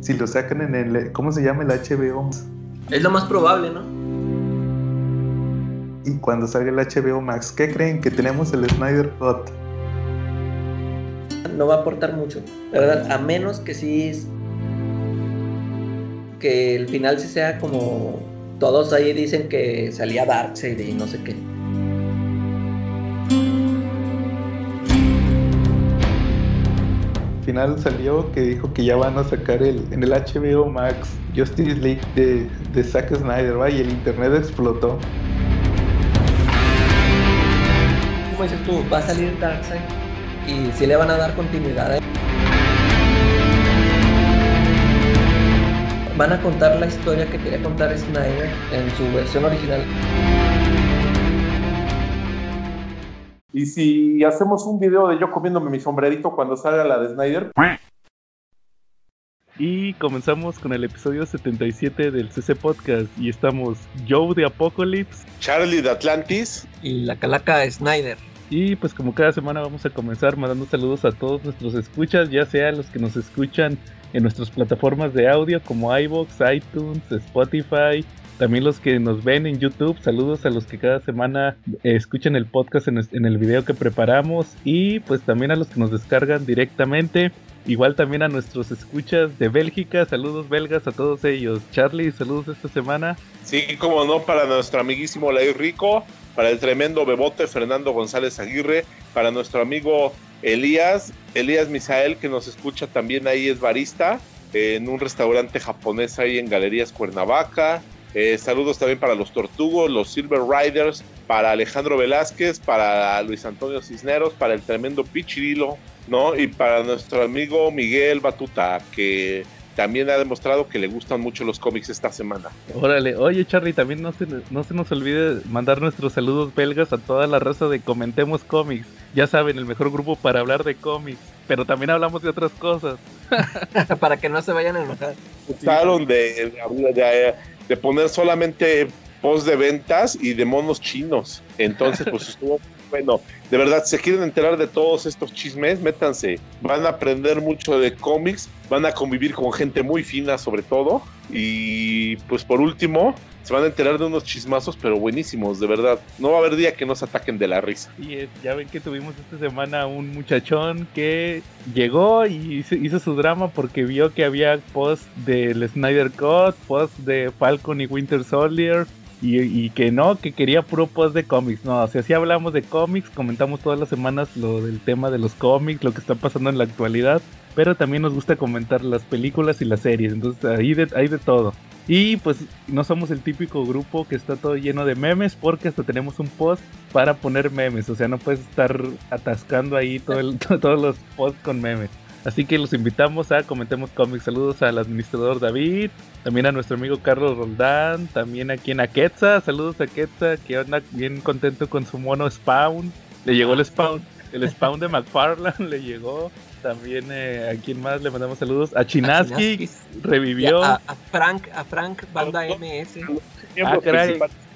Si lo sacan en el. ¿Cómo se llama el HBO? Es lo más probable, ¿no? Y cuando salga el HBO Max, ¿qué creen? Que tenemos el Snyder Cut. No va a aportar mucho, la verdad, a menos que sí. Que el final sí sea como. Todos ahí dicen que salía Darkseid y no sé qué. Final salió que dijo que ya van a sacar el, en el HBO Max Justice League de, de Zack Snyder, ¿va? y el internet explotó. Como dices tú, va a salir Darkseid y si le van a dar continuidad a Van a contar la historia que quería contar Snyder en su versión original. Y si hacemos un video de yo comiéndome mi sombrerito cuando salga la de Snyder. Y comenzamos con el episodio 77 del CC Podcast. Y estamos Joe de Apocalypse, Charlie de Atlantis y la calaca de Snyder. Y pues como cada semana vamos a comenzar mandando saludos a todos nuestros escuchas, ya sea los que nos escuchan en nuestras plataformas de audio como iBox, iTunes, Spotify, también los que nos ven en YouTube, saludos a los que cada semana eh, escuchan el podcast en, el video que preparamos y pues también a los que nos descargan directamente. Igual también a nuestros escuchas de Bélgica, saludos belgas a todos ellos. Charlie, saludos esta semana. Sí, como no, para nuestro amiguísimo Lai Rico, para el tremendo bebote Fernando González Aguirre, para nuestro amigo Elías, Elías Misael, que nos escucha también ahí, es barista en un restaurante japonés ahí en Galerías Cuernavaca. Eh, saludos también para los Tortugos, los Silver Riders, para Alejandro Velázquez, para Luis Antonio Cisneros, para el tremendo Pichirilo, ¿no? Y para nuestro amigo Miguel Batuta, que también ha demostrado que le gustan mucho los cómics esta semana. Órale, oye Charlie, también no se, no se nos olvide mandar nuestros saludos belgas a toda la raza de Comentemos Cómics. Ya saben, el mejor grupo para hablar de cómics, pero también hablamos de otras cosas. para que no se vayan a enojar. Gustaron de, de de poner solamente post de ventas y de monos chinos. Entonces, pues estuvo bueno. De verdad, si se quieren enterar de todos estos chismes, métanse. Van a aprender mucho de cómics, van a convivir con gente muy fina sobre todo. Y pues por último, se van a enterar de unos chismazos, pero buenísimos, de verdad. No va a haber día que no se ataquen de la risa. Y ya ven que tuvimos esta semana un muchachón que llegó y hizo, su drama porque vio que había post del Snyder Cut, post de Falcon y Winter Soldier. Y, que no, que quería puro post de cómics. No, o sea, si hablamos de cómics, comentamos todas las semanas lo del tema de los cómics, lo que está pasando en la actualidad. Pero también nos gusta comentar las películas y las series. Entonces, ahí de, hay de todo. Y pues no somos el típico grupo que está todo lleno de memes porque hasta tenemos un post para poner memes. O sea, no puedes estar atascando ahí todo todos los posts con memes. Así que los invitamos a Comentemos Cómics. Saludos al administrador David, también a nuestro amigo Carlos Roldán, también aquí en Aquetza. Saludos a Quetza, que anda bien contento con su mono Spawn. Le llegó el Spawn, el Spawn de McFarlane le llegó. También eh, a quien más le mandamos saludos. A Chinaski, revivió. A, Frank, a Frank Banda MS. Ah,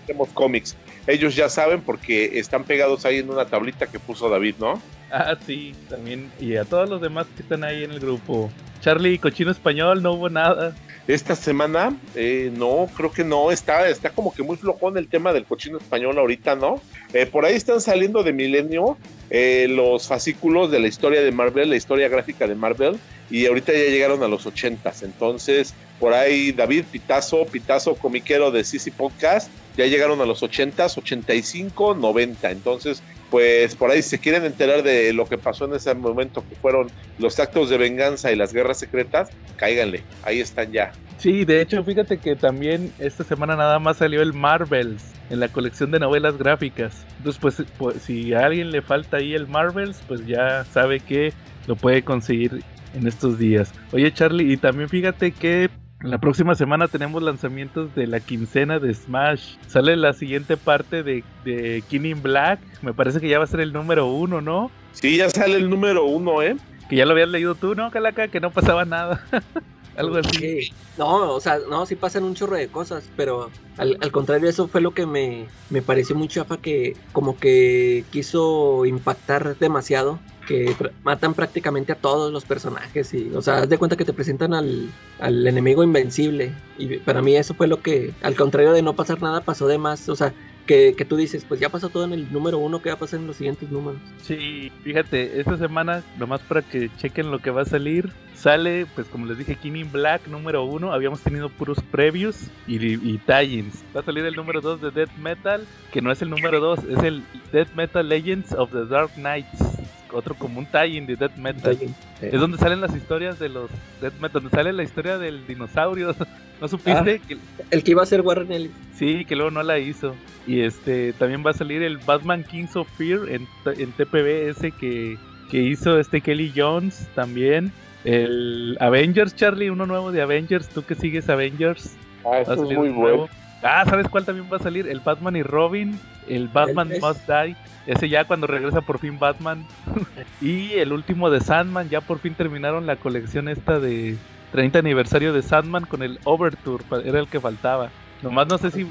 tenemos cómics. Ellos ya saben porque están pegados ahí en una tablita que puso David, ¿no? Ah, sí, también. Y a todos los demás que están ahí en el grupo. Charlie, cochino español, no hubo nada. Esta semana, eh, no, creo que no, está, está como que muy flojón el tema del cochino español ahorita, ¿no? Eh, por ahí están saliendo de Milenio eh, los fascículos de la historia de Marvel, la historia gráfica de Marvel, y ahorita ya llegaron a los ochentas, entonces por ahí David Pitazo, Pitazo comiquero de CC Podcast, ya llegaron a los ochentas, 85, 90, entonces pues por ahí se quieren enterar de lo que pasó en ese momento que fueron los actos de venganza y las guerras secretas, cáiganle, ahí están ya. Sí, de hecho, fíjate que también esta semana nada más salió el Marvels en la colección de novelas gráficas. Entonces, pues, pues si a alguien le falta ahí el Marvels, pues ya sabe que lo puede conseguir en estos días. Oye, Charlie, y también fíjate que la próxima semana tenemos lanzamientos de la quincena de Smash. Sale la siguiente parte de, de King in Black. Me parece que ya va a ser el número uno, ¿no? Sí, ya sale el número uno, ¿eh? Que ya lo habías leído tú, ¿no, Calaca? Que no pasaba nada. Algo así. No, o sea, no, sí pasan un chorro de cosas, pero al, al, contrario, eso fue lo que me, me pareció muy chafa, que como que quiso impactar demasiado que matan prácticamente a todos los personajes y, o sea, haz de cuenta que te presentan al, al, enemigo invencible y para mí eso fue lo que, al contrario de no pasar nada, pasó de más, o sea, que, que, tú dices, pues ya pasó todo en el número uno, ¿qué va a pasar en los siguientes números? Sí, fíjate, esta semana, nomás para que chequen lo que va a salir, sale, pues como les dije, King in Black número uno, habíamos tenido puros previews y, y. Va a salir el número dos de Death Metal, que no es el número dos, es el Death Metal Legends of the Dark Knights otro como un tie-in de Death Metal. Es donde salen las historias de los Death Metal, donde sale la historia del dinosaurio. ¿No supiste? Ah, que... El que iba a ser Warren Ellis. Sí, que luego no la hizo. Y este también va a salir el Batman Kings of Fear en, en TPB ese que, que hizo este Kelly Jones también. El Avengers, Charlie, uno nuevo de Avengers. Tú que sigues Avengers. Ah, eso es muy bueno. Ah, ¿sabes cuál también va a salir? El Batman y Robin, el Batman ¿El Must Die. Ese ya cuando regresa por fin Batman. y el último de Sandman, ya por fin terminaron la colección esta de 30 aniversario de Sandman con el Overture, era el que faltaba. Nomás no sé si,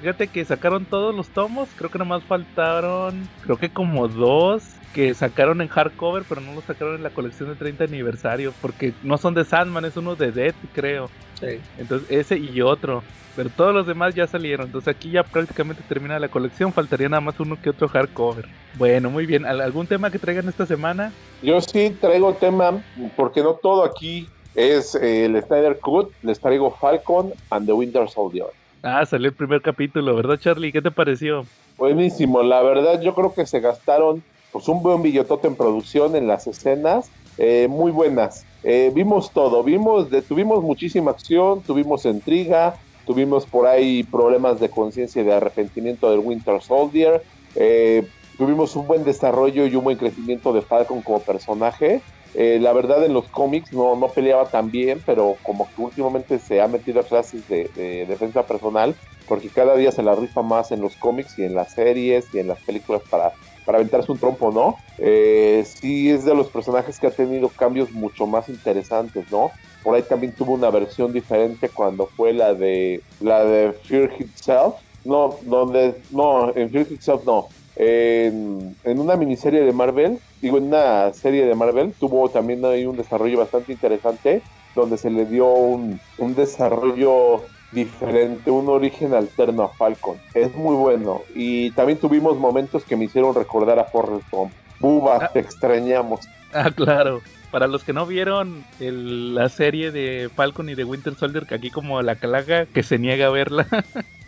fíjate que sacaron todos los tomos, creo que nomás faltaron, creo que como dos que sacaron en hardcover, pero no los sacaron en la colección de 30 aniversario, porque no son de Sandman, es uno de Death, creo. Sí. Entonces ese y otro. Pero todos los demás ya salieron. Entonces aquí ya prácticamente termina la colección. Faltaría nada más uno que otro hardcover. Bueno, muy bien. ¿Algún tema que traigan esta semana? Yo sí traigo tema, porque no todo aquí es eh, el Snyder Cut. Les traigo Falcon and the Winter Soldier. Ah, salió el primer capítulo, ¿verdad, Charlie? ¿Qué te pareció? Buenísimo. La verdad, yo creo que se gastaron pues un buen billotote en producción en las escenas. Eh, muy buenas. Eh, vimos todo, vimos, de, tuvimos muchísima acción, tuvimos intriga, Tuvimos por ahí problemas de conciencia y de arrepentimiento del Winter Soldier. Eh, tuvimos un buen desarrollo y un buen crecimiento de Falcon como personaje. Eh, la verdad en los cómics no, no peleaba tan bien, pero como que últimamente se ha metido a clases de, defensa personal, porque cada día se la rifa más en los cómics y en las series y en las películas para, para aventarse un trompo, ¿no? Eh, sí es de los personajes que ha tenido cambios mucho más interesantes, ¿no? por ahí también tuvo una versión diferente cuando fue la de la de Fear Itself. No, donde no, en Fear Itself no. En, en, una miniserie de Marvel, digo, en una serie de Marvel, tuvo también ahí un desarrollo bastante interesante, donde se le dio un, un desarrollo diferente, un origen alterno a Falcon. Es muy bueno. Y también tuvimos momentos que me hicieron recordar a Forrest Gump. Buba, ah. te extrañamos. Ah, claro para los que no vieron la serie de Falcon y de Winter Soldier, que aquí como la calaga que se niega a verla.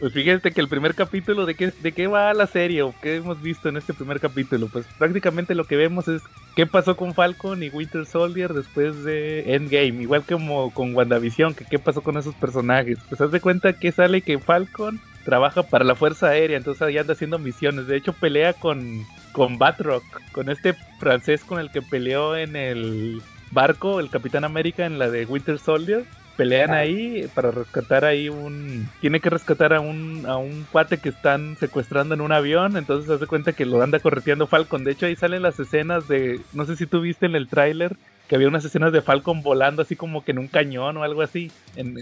pues fíjate que el primer capítulo, ¿de qué, ¿de qué va la serie o qué hemos visto en este primer capítulo? Pues prácticamente lo que vemos es qué pasó con Falcon y Winter Soldier después de Endgame, igual como con WandaVision, que qué pasó con esos personajes. Pues haz de cuenta que sale que Falcon trabaja para la Fuerza Aérea, entonces ahí anda haciendo misiones. De hecho, pelea con con Batroc, con este francés con el que peleó en el barco, el Capitán América en la de Winter Soldier. Pelean ah. ahí para rescatar ahí un... Tiene que rescatar a un, a un cuate que están secuestrando en un avión, entonces se hace cuenta que lo anda correteando Falcon. De hecho ahí salen las escenas de... No sé si tú viste en el tráiler que había unas escenas de Falcon volando así como que en un cañón o algo así,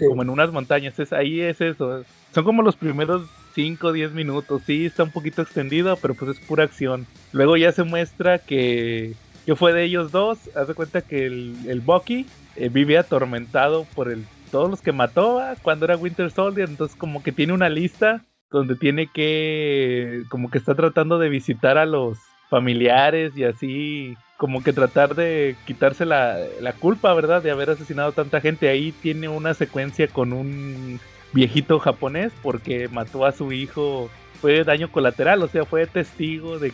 como en unas montañas. Es, ahí es eso. Son como los primeros 5 o 10 minutos. Sí, está un poquito extendido, pero pues es pura acción. Luego ya se muestra que, que fue de ellos dos. Haz de cuenta que el, el Bucky eh, vive atormentado por el, todos los que mató cuando era Winter Soldier. Entonces como que tiene una lista donde tiene que, como que está tratando de visitar a los familiares y así como que tratar de quitarse la, la, culpa, ¿verdad? De haber asesinado a tanta gente. Ahí tiene una secuencia con un viejito japonés porque mató a su hijo, fue daño colateral, o sea, fue testigo de,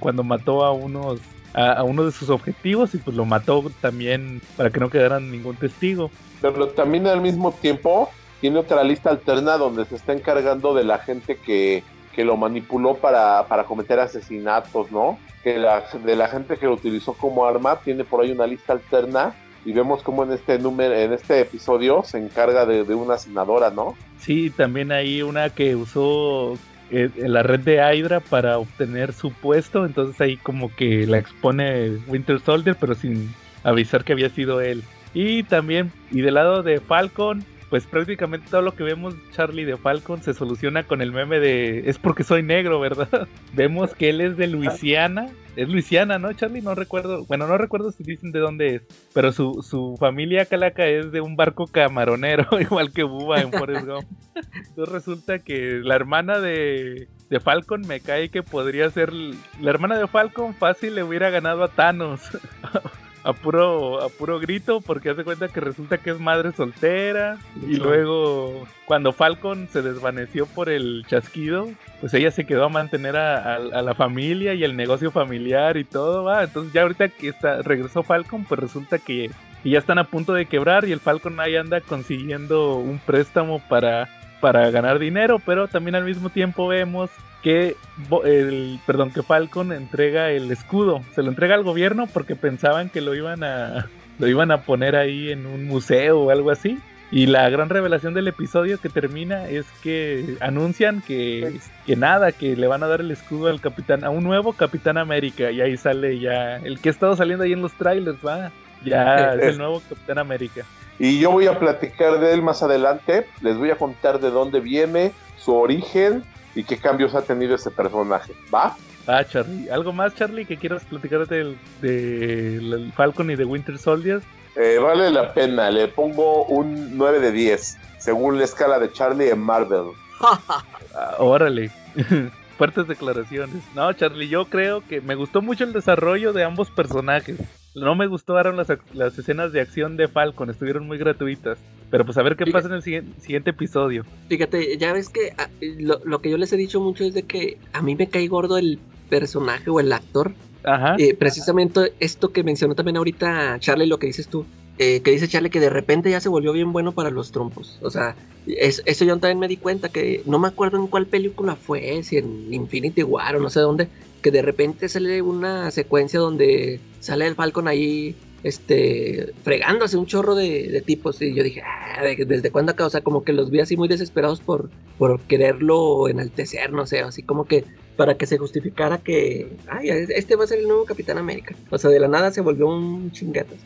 cuando mató a unos a, uno de sus objetivos y pues lo mató también para que no quedaran ningún testigo. Pero también al mismo tiempo tiene otra lista alterna donde se está encargando de la gente que, que lo manipuló para, para cometer asesinatos, ¿no? Que la, de la gente que lo utilizó como arma tiene por ahí una lista alterna y vemos como en este número, en este episodio se encarga de, una senadora, ¿no? Sí, también hay una que usó en la red de Hydra para obtener su puesto, entonces ahí como que la expone Winter Soldier, pero sin avisar que había sido él. Y también, y del lado de Falcon, pues prácticamente todo lo que vemos Charlie de Falcon se soluciona con el meme de es porque soy negro, ¿verdad? vemos que él es de Luisiana, es Luisiana, ¿no, Charlie? No recuerdo, bueno, no recuerdo si dicen de dónde es, pero su, su familia calaca es de un barco camaronero, igual que Bubba en Forrest Gump. Entonces resulta que la hermana de, de Falcon me cae que podría ser la hermana de Falcon fácil le hubiera ganado a Thanos. a puro, a puro grito porque hace cuenta que resulta que es madre soltera y luego cuando Falcon se desvaneció por el chasquido, pues ella se quedó a mantener a, la familia y el negocio familiar y todo, va. Entonces ya ahorita que está, regresó Falcon, pues resulta que, que ya están a punto de quebrar y el Falcon ahí anda consiguiendo un préstamo para para ganar dinero, pero también al mismo tiempo vemos que el perdón que Falcon entrega el escudo se lo entrega al gobierno porque pensaban que lo iban a lo iban a poner ahí en un museo o algo así y la gran revelación del episodio que termina es que anuncian que, que nada, que le van a dar el escudo al capitán, a un nuevo Capitán América. Y ahí sale ya, el que ha estado saliendo ahí en los trailers, va. Ya es el nuevo Capitán América. Y yo voy a platicar de él más adelante. Les voy a contar de dónde viene, su origen y qué cambios ha tenido ese personaje. ¿Va? Ah, Charlie. ¿Algo más, Charlie, que quieras platicar del, de Falcon y de Winter Soldier? Eh, vale la pena. Le pongo un 9 de 10, según la escala de Charlie en Marvel. Ah, órale. Fuertes declaraciones. No, Charlie, yo creo que me gustó mucho el desarrollo de ambos personajes. No me gustaron las, las escenas de acción de Falcon, estuvieron muy gratuitas. Pero pues a ver qué pasa en el siguiente, episodio. Fíjate, ya ves que ah, lo, que yo les he dicho mucho es de que a mí me cae gordo el personaje o el actor. Ajá. Eh, precisamente esto que mencionó también ahorita Charlie, lo que dices tú. Eh, que dice Charlie que de repente ya se volvió bien bueno para los trompos. O sea, eso yo también me di cuenta que no me acuerdo en cuál película fue, si en Infinity War o no sé dónde, que de repente sale una secuencia donde sale el Falcon ahí este, fregándose un chorro de, tipos. Y yo dije, ah, ¿desde cuándo acá? O sea, como que los vi así muy desesperados por, por quererlo enaltecer, no sé, así como que para que se justificara que, ay, este va a ser el nuevo Capitán América. O sea, de la nada se volvió un chingato.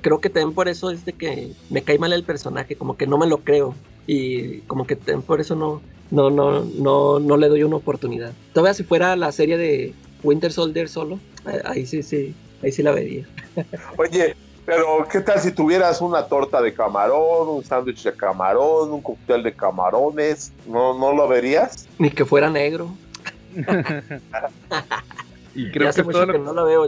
creo que también por eso es de que me cae mal el personaje, como que no me lo creo. Y como que también por eso no, no, no, no, no le doy una oportunidad. Todavía si fuera la serie de Winter Soldier solo, ahí sí, sí, ahí sí la vería. Oye, pero ¿qué tal si tuvieras una torta de camarón, un sándwich de camarón, un cóctel de camarones? ¿No, ¿No lo verías? Ni que fuera negro. y creo que, todo no lo veo,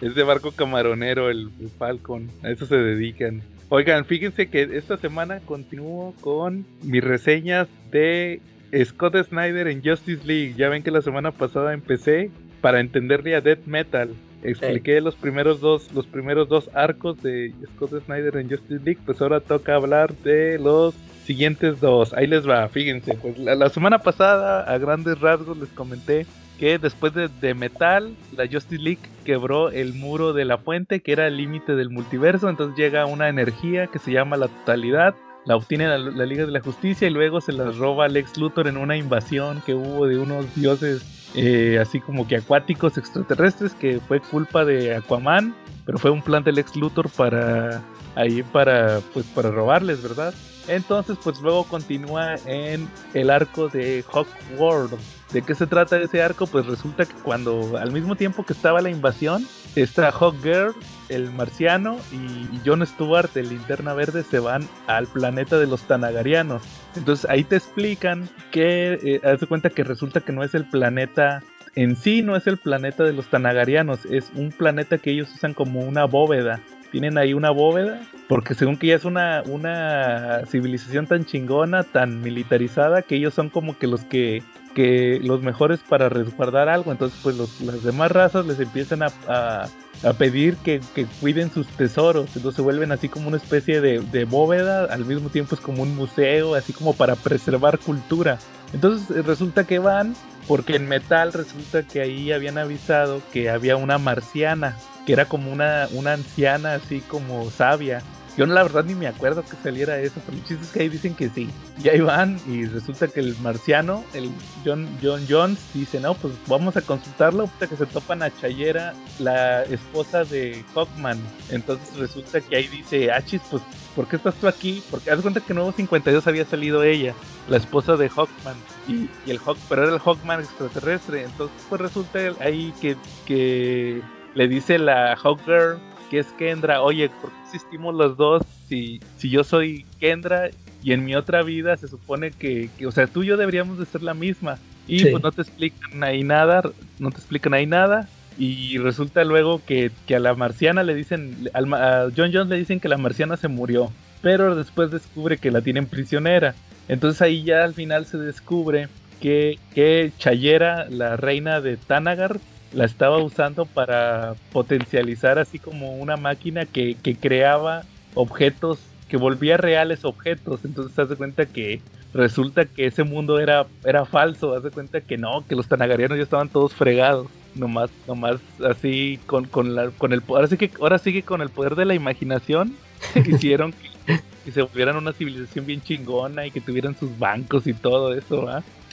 Es de barco camaronero el, Falcon, a eso se dedican. Oigan, fíjense que esta semana continúo con mis reseñas de Scott Snyder en Justice League. Ya ven que la semana pasada empecé para entenderle a Death Metal. Expliqué los primeros dos los primeros dos arcos de Scott Snyder en Justice League. Pues ahora toca hablar de los siguientes dos. Ahí les va fíjense. Pues la, semana pasada a grandes rasgos les comenté que después de, Metal la Justice League quebró el muro de la fuente que era el límite del multiverso. Entonces llega una energía que se llama la totalidad la obtiene la, Liga de la Justicia y luego se la roba Lex Luthor en una invasión que hubo de unos dioses eh, así como que acuáticos extraterrestres, que fue culpa de Aquaman, pero fue un plan del ex Luthor para ahí para pues para robarles, ¿verdad? Entonces, pues luego continúa en el arco de Hawkworld. ¿De qué se trata ese arco? Pues resulta que cuando al mismo tiempo que estaba la invasión, está Hawkgirl, el marciano, y John Stewart, el linterna verde, se van al planeta de los Tanagarianos. Entonces ahí te explican que, eh, haz de cuenta que resulta que no es el planeta en sí no es el planeta de los Tanagarianos, es un planeta que ellos usan como una bóveda tienen ahí una bóveda, porque según que ya es una, una civilización tan chingona, tan militarizada, que ellos son como que los que, que los mejores para resguardar algo, entonces pues los, las demás razas les empiezan a, a, pedir que, que, cuiden sus tesoros, entonces se vuelven así como una especie de, de bóveda, al mismo tiempo es como un museo, así como para preservar cultura. Entonces eh, resulta que van porque en metal resulta que ahí habían avisado que había una marciana, que era como una, una anciana así como sabia. Yo la verdad ni me acuerdo que saliera eso, pero el chiste es que ahí dicen que sí. Y ahí van y resulta que el marciano, el John, John Jones, dice, no, pues vamos a consultarlo, hasta que se topan a Chayera, la esposa de Hawkman. Entonces resulta que ahí dice, Achis, pues, ¿por qué estás tú aquí? Porque haz cuenta que en Nuevo 52 había salido ella, la esposa de Hawkman. Y, y el Hawk, pero era el Hawkman extraterrestre. Entonces pues resulta ahí que, que le dice la Hawkgirl que es Kendra, oye, ¿por qué existimos los dos si, si yo soy Kendra y en mi otra vida se supone que, o sea, tú y yo deberíamos de ser la misma? Y pues no te explican ahí nada, no te explican ahí nada. Y resulta luego que, que a la marciana le dicen, a John Jones le dicen que la marciana se murió, pero después descubre que la tienen prisionera. Entonces ahí ya al final se descubre que, que Chayera, la reina de Tanagar, la estaba usando para potencializar así como una máquina que, que creaba objetos, que volvía reales objetos. Entonces hace cuenta que resulta que ese mundo era, era falso. Haz de cuenta que no, que los tanagarianos ya estaban todos fregados. Nomás, nomás así con, con, la, con el ahora sí que ahora sigue con el poder de la imaginación. hicieron que, que, se volvieran una civilización bien chingona y que tuvieran sus bancos y todo eso.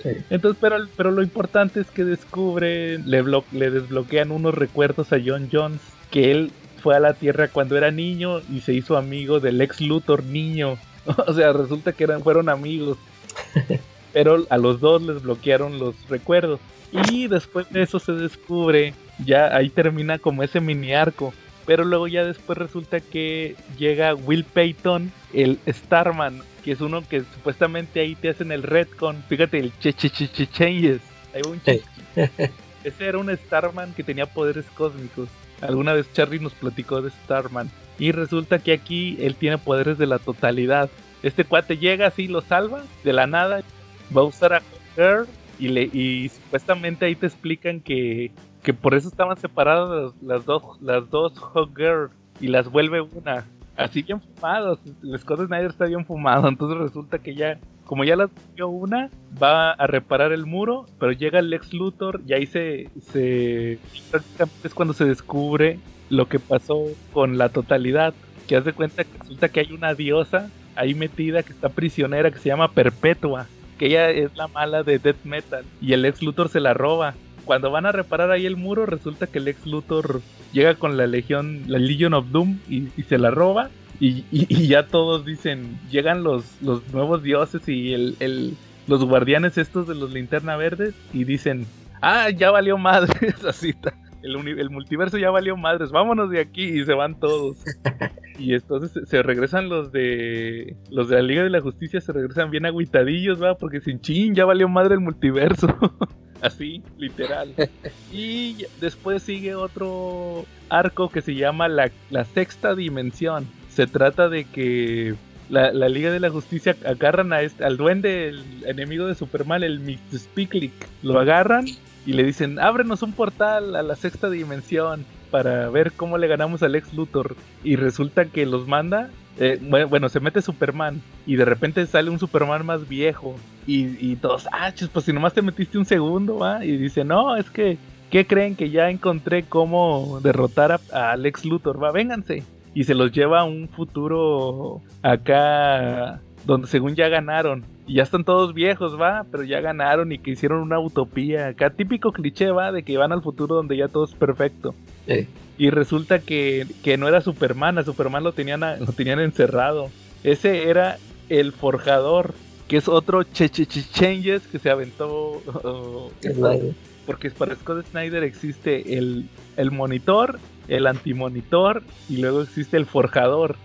Entonces, pero, pero lo importante es que descubre, le, le desbloquean unos recuerdos a John Jones, que él fue a la Tierra cuando era niño y se hizo amigo del ex Luthor niño. o sea, resulta que eran, fueron amigos. pero a los dos les bloquearon los recuerdos. Y después de eso se descubre, ya ahí termina como ese mini arco. Pero luego ya después resulta que llega Will Payton, el Starman, que es uno que supuestamente ahí te hacen el retcon. Fíjate, el che che che che changes. Hay un Ese era un Starman que tenía poderes cósmicos. Alguna vez Charlie nos platicó de Starman. Y resulta que aquí él tiene poderes de la totalidad. Este cuate llega así, lo salva de la nada. Va a usar a Girl y, le, y supuestamente ahí te explican que, que por eso estaban separadas las, dos las dos Hot Girl y las vuelve una así bien fumados. El Scott Snyder está bien fumado, entonces resulta que ya, como ya la dio una, va a reparar el muro, pero llega el Lex Luthor y ahí se, se es cuando se descubre lo que pasó con la totalidad, que hace cuenta que resulta que hay una diosa ahí metida que está prisionera que se llama Perpetua, que ella es la mala de Death Metal y el Lex Luthor se la roba cuando van a reparar ahí el muro, resulta que el ex Luthor llega con la legión, la Legion of Doom y, se la roba. Y, ya todos dicen, llegan los, los nuevos dioses y el, los guardianes estos de los linterna verdes y dicen, ah, ya valió madre esa cita. El, el, multiverso ya valió madres, vámonos de aquí y se van todos. y entonces se, regresan los de los de la Liga de la Justicia, se regresan bien agüitadillos, va, porque sin chin, ya valió madre el multiverso. Así, literal. y después sigue otro arco que se llama la, sexta dimensión. Se trata de que la, Liga de la Justicia agarran a este, al duende, el enemigo de Superman, el. Speaklick. Lo agarran y le dicen, ábrenos un portal a la sexta dimensión para ver cómo le ganamos al ex Luthor. Y resulta que los manda eh, bueno, se mete Superman y de repente sale un Superman más viejo y, todos, ah, pues si nomás te metiste un segundo, ¿va? Y dice, no, es que, ¿qué creen que ya encontré cómo derrotar a, Alex Luthor? Va, vénganse. Y se los lleva a un futuro acá donde según ya ganaron. Y ya están todos viejos, va, pero ya ganaron y que hicieron una utopía. Acá típico cliché, va, de que van al futuro donde ya todo es perfecto. Y resulta que, que, no era Superman, a Superman lo tenían, lo tenían encerrado. Ese era el forjador, que es otro che, che, changes que se aventó. porque para Scott Snyder existe el, el monitor, el antimonitor y luego existe el forjador.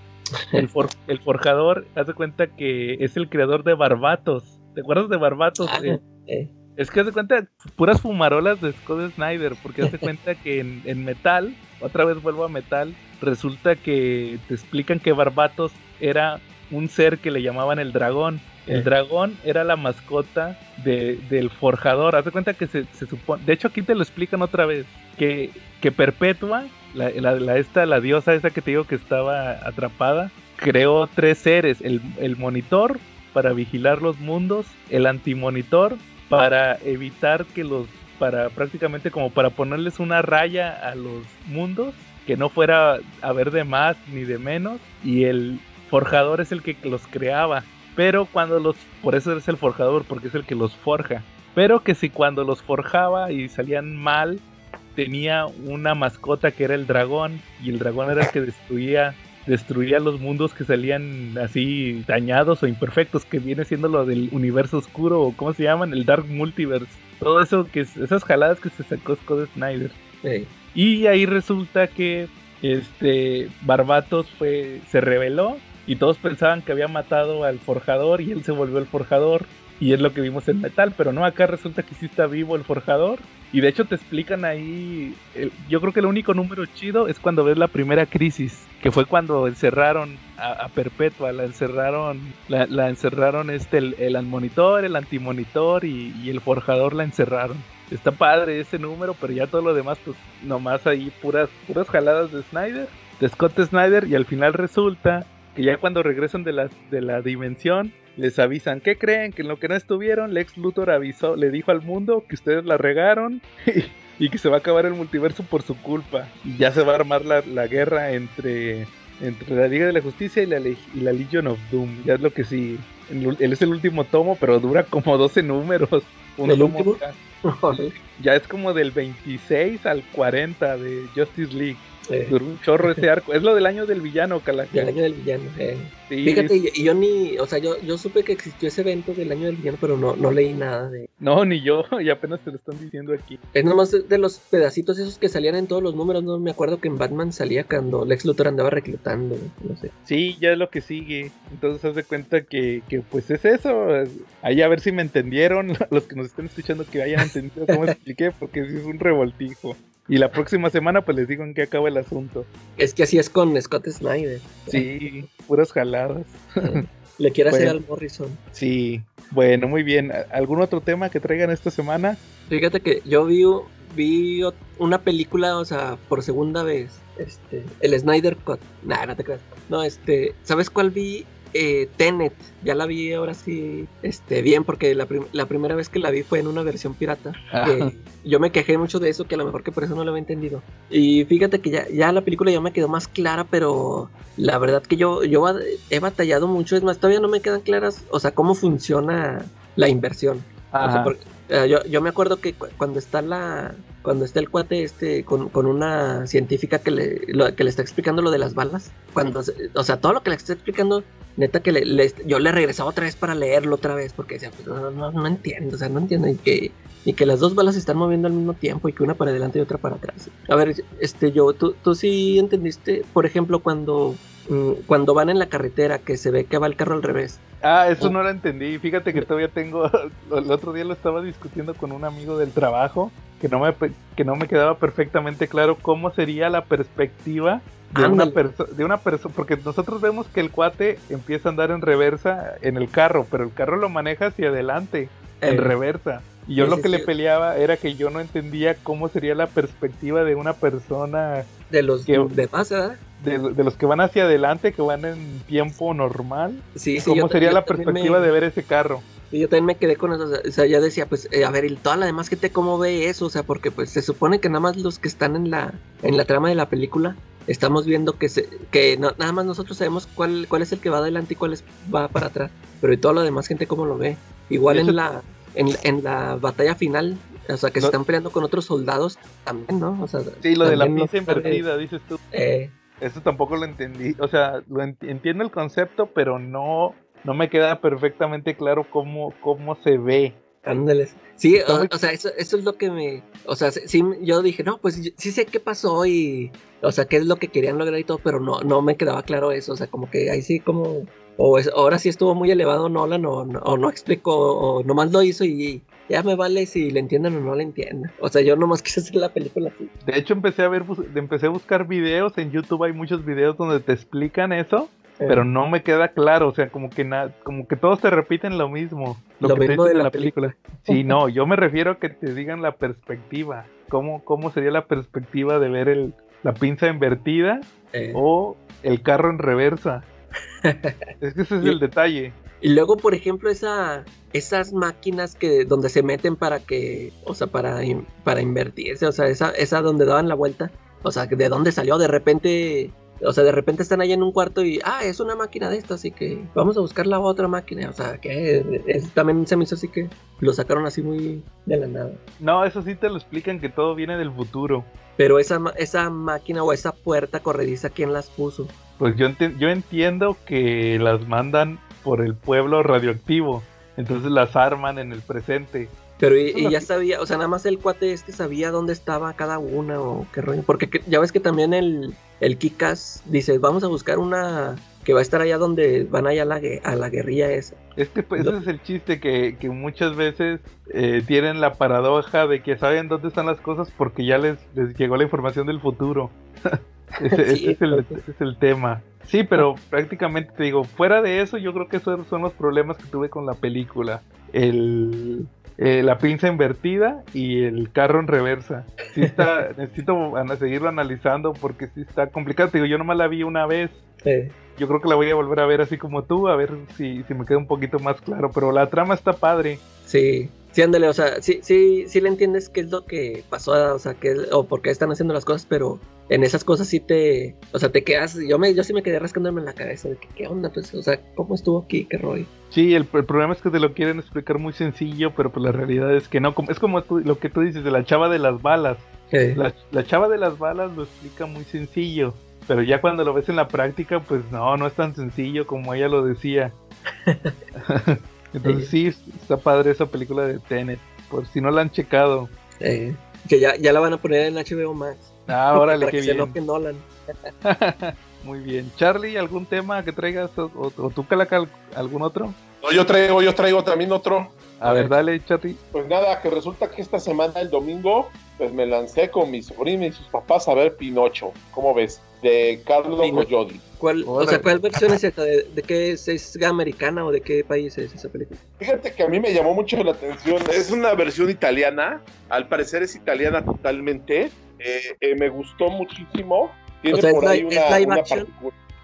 El, el forjador, haz de cuenta que es el creador de Barbatos. ¿Te acuerdas de Barbatos? Ah, eh, es que haz de cuenta puras fumarolas de Scott Snyder, porque haz de cuenta que en, en, Metal, otra vez vuelvo a Metal, resulta que te explican que Barbatos era un ser que le llamaban el dragón. El dragón era la mascota de, del forjador. Haz de cuenta que se, se, supone. De hecho, aquí te lo explican otra vez. Que, que Perpetua, la, la, esta, la diosa esa que te digo que estaba atrapada, creó tres seres: el, el monitor para vigilar los mundos, el antimonitor para evitar que los para prácticamente como para ponerles una raya a los mundos que no fuera a ver de más ni de menos y el forjador es el que los creaba. Pero cuando los, por eso es el forjador, porque es el que los forja. Pero que si cuando los forjaba y salían mal, tenía una mascota que era el dragón y el dragón era el que destruía destruía los mundos que salían así dañados o imperfectos, que viene siendo lo del universo oscuro o cómo se llaman, el Dark Multiverse. Todo eso que esas jaladas que se sacó Scott Snyder. Y ahí resulta que este Barbatos fue se reveló y todos pensaban que había matado al forjador y él se volvió el forjador y es lo que vimos en Metal, pero no, acá resulta que sí está vivo el forjador. Y de hecho te explican ahí, yo creo que el único número chido es cuando ves la primera crisis, que fue cuando encerraron a, Perpetua, la encerraron, la, encerraron este, el, el monitor, el antimonitor y, y el forjador la encerraron. Está padre ese número, pero ya todo lo demás, pues nomás ahí puras, puras jaladas de Snyder, de Scott Snyder, y al final resulta que ya cuando regresan de la, de la dimensión, les avisan, ¿qué creen? Que en lo que no estuvieron, Lex Luthor avisó, le dijo al mundo que ustedes la regaron y, que se va a acabar el multiverso por su culpa. Y ya se va a armar la, guerra entre, entre la Liga de la Justicia y la, y la Legion of Doom. Ya es lo que sí. Él es el último tomo, pero dura como 12 números. ¿El último? ya es como del 26 al 40 de Justice League un chorro ese arco. Es lo del año del villano, Calaca. El año del villano, eh. Fíjate, y, yo ni, o sea, yo, yo supe que existió ese evento del año del villano, pero no, no leí nada de. No, ni yo, y apenas te lo están diciendo aquí. Es nomás de, los pedacitos esos que salían en todos los números, no me acuerdo que en Batman salía cuando Lex Luthor andaba reclutando, no sé. Sí, ya es lo que sigue. Entonces haz de cuenta que, que pues es eso. Ahí a ver si me entendieron, los que nos están escuchando que hayan entendido cómo expliqué, porque sí es un revoltijo. Y la próxima semana pues les digo en qué acaba el asunto. Es que así es con Scott Snyder. Sí, puras jaladas. Le quiere hacer al Morrison. Sí, bueno, muy bien. ¿Algún otro tema que traigan esta semana? Fíjate que yo vi, vi una película, o sea, por segunda vez. Este, el Snyder Cut. Nah, no te creas. No, este, ¿sabes cuál vi? Eh, Tenet, ya la vi ahora sí este, bien, porque la, primera vez que la vi fue en una versión pirata. yo me quejé mucho de eso, que a lo mejor que por eso no lo había entendido. Y fíjate que ya, ya la película ya me quedó más clara, pero la verdad que yo, yo he batallado mucho, es más, todavía no me quedan claras, o sea, cómo funciona la inversión. Eh, yo, yo, me acuerdo que cuando está la cuando está el cuate este con, con una científica que le, que le está explicando lo de las balas, cuando o sea, todo lo que le está explicando, neta que le, yo le regresaba otra vez para leerlo otra vez porque decía, pues, no, no, no, entiendo, o sea, no entiendo y que y que las dos balas se están moviendo al mismo tiempo y que una para adelante y otra para atrás. A ver, este yo tú tú sí entendiste, por ejemplo, cuando Mm, cuando van en la carretera que se ve que va el carro al revés. Ah, eso no lo entendí. Fíjate que todavía tengo. El otro día lo estaba discutiendo con un amigo del trabajo que no me, que no me quedaba perfectamente claro cómo sería la perspectiva de una, de una persona. Porque nosotros vemos que el cuate empieza a andar en reversa en el carro, pero el carro lo maneja hacia adelante, en eh. reversa. Y yo lo que le peleaba era que yo no entendía cómo sería la perspectiva de una persona. De los que, demás, ¿verdad? De, los que van hacia adelante, que van en tiempo normal. Sí, sí. ¿Cómo sería la perspectiva de ver ese carro? Y yo también me quedé con eso. O sea, ya decía, pues, eh, a ver, y toda la demás gente, ¿cómo ve eso? O sea, porque pues se supone que nada más los que están en la, en la trama de la película estamos viendo que se, que nada más nosotros sabemos cuál, cuál es el que va adelante y cuál es, va para atrás. Pero y toda la demás gente, ¿cómo lo ve? Igual en la en, en la batalla final, o sea, que se están peleando con otros soldados también, ¿no? O sea, sí, lo de la pinza invertida, dices tú. Eh. Eso tampoco lo entendí. O sea, lo entiendo el concepto, pero no, no me queda perfectamente claro cómo, cómo se ve. Ándales. Sí, o, sea, eso, eso es lo que me. O sea, sí, yo dije, no, pues sí sé qué pasó y. O sea, qué es lo que querían lograr y todo, pero no, no me quedaba claro eso. O sea, como que ahí sí, como o ahora sí estuvo muy elevado Nolan o, o no explicó o nomás lo hizo y ya me vale si le entienden o no le entienden. O sea, yo nomás quise hacer la película así. De hecho, empecé a ver, empecé a buscar videos en YouTube, hay muchos videos donde te explican eso. Pero no me queda claro, o sea, como que nada, como que todos te repiten lo mismo, lo, que mismo de la, película. Sí, no, yo me refiero a que te digan la perspectiva, cómo, cómo sería la perspectiva de ver el, la pinza invertida eh. o el carro en reversa. es que ese es el detalle. Y luego, por ejemplo, esa, esas máquinas que donde se meten para que, o sea, para, para invertirse, o sea, esa, esa donde daban la vuelta, O sea, ¿de dónde salió? De repente, o sea, de repente están ahí en un cuarto y, ah, es una máquina de esto, así que vamos a buscar la otra máquina. O sea, que es- también se me hizo así que lo sacaron así muy de la nada. No, eso sí te lo explican que todo viene del futuro. Pero esa, esa máquina o esa puerta corrediza, ¿quién las puso? Pues yo, enti- yo entiendo que las mandan por el pueblo radioactivo. Entonces las arman en el presente. Pero y, ya sabía, o sea, nada más el cuate este sabía dónde estaba cada una o qué rollo. Porque que- ya ves que también el, el Kikas dice, vamos a buscar una que va a estar allá donde van allá a la, a la guerrilla esa. Es que pues, ese es el chiste, que, que muchas veces eh, tienen la paradoja de que saben dónde están las cosas porque ya les, les llegó la información del futuro. ese, ese es el, ese es el tema. Sí, pero prácticamente te digo, fuera de eso, yo creo que esos son los problemas que tuve con la película. El, eh, la pinza invertida y el carro en reversa. Sí está, necesito seguirlo analizando porque sí está complicado. Te digo, yo nomás la vi una vez. Yo creo que la voy a volver a ver así como tú, a ver si, si me queda un poquito más claro. Pero la trama está padre. sí, sí, ándale, o sea, sí, sí, sí le entiendes qué es lo que pasó, o sea, qué, o por qué están haciendo las cosas, pero en esas cosas sí te, o sea, te quedas, yo me, yo sí me quedé rascándome en la cabeza de que, qué onda, pues, o sea, ¿cómo estuvo aquí? ¿Qué rollo? Sí, el, el problema es que te lo quieren explicar muy sencillo, pero pues la realidad es que no. Es como tú- lo que tú dices de la chava de las balas. La, la chava de las balas lo explica muy sencillo. Pero ya cuando lo ves en la práctica, pues no, no es tan sencillo como ella lo decía. Entonces sí, está padre esa película de Tenet. Por si no la han checado. eh, que ya, ya la van a poner en HBO Max. Ah, órale, qué se bien. enoje Nolan. Muy bien. Charlie, ¿algún tema que traigas? ¿O, o- o tú, Calacal, algún otro? No, yo traigo, yo traigo también otro. A ver, dale, Charlie. Pues nada, que resulta que esta semana, el domingo, pues me lancé con mi sobrina y sus papás a ver Pinocho. ¿Cómo ves? De Carlo Pino- Collodi. ¿Cuál, o sea, ¿cuál versión es esta? ¿De, de qué es? ¿Es americana o de qué país es esa película? Fíjate que a mí me llamó mucho la atención. Es una versión italiana. Al parecer es italiana totalmente. Eh, eh, me gustó muchísimo. Tiene O sea, ¿es por ahí li- una, es live una action?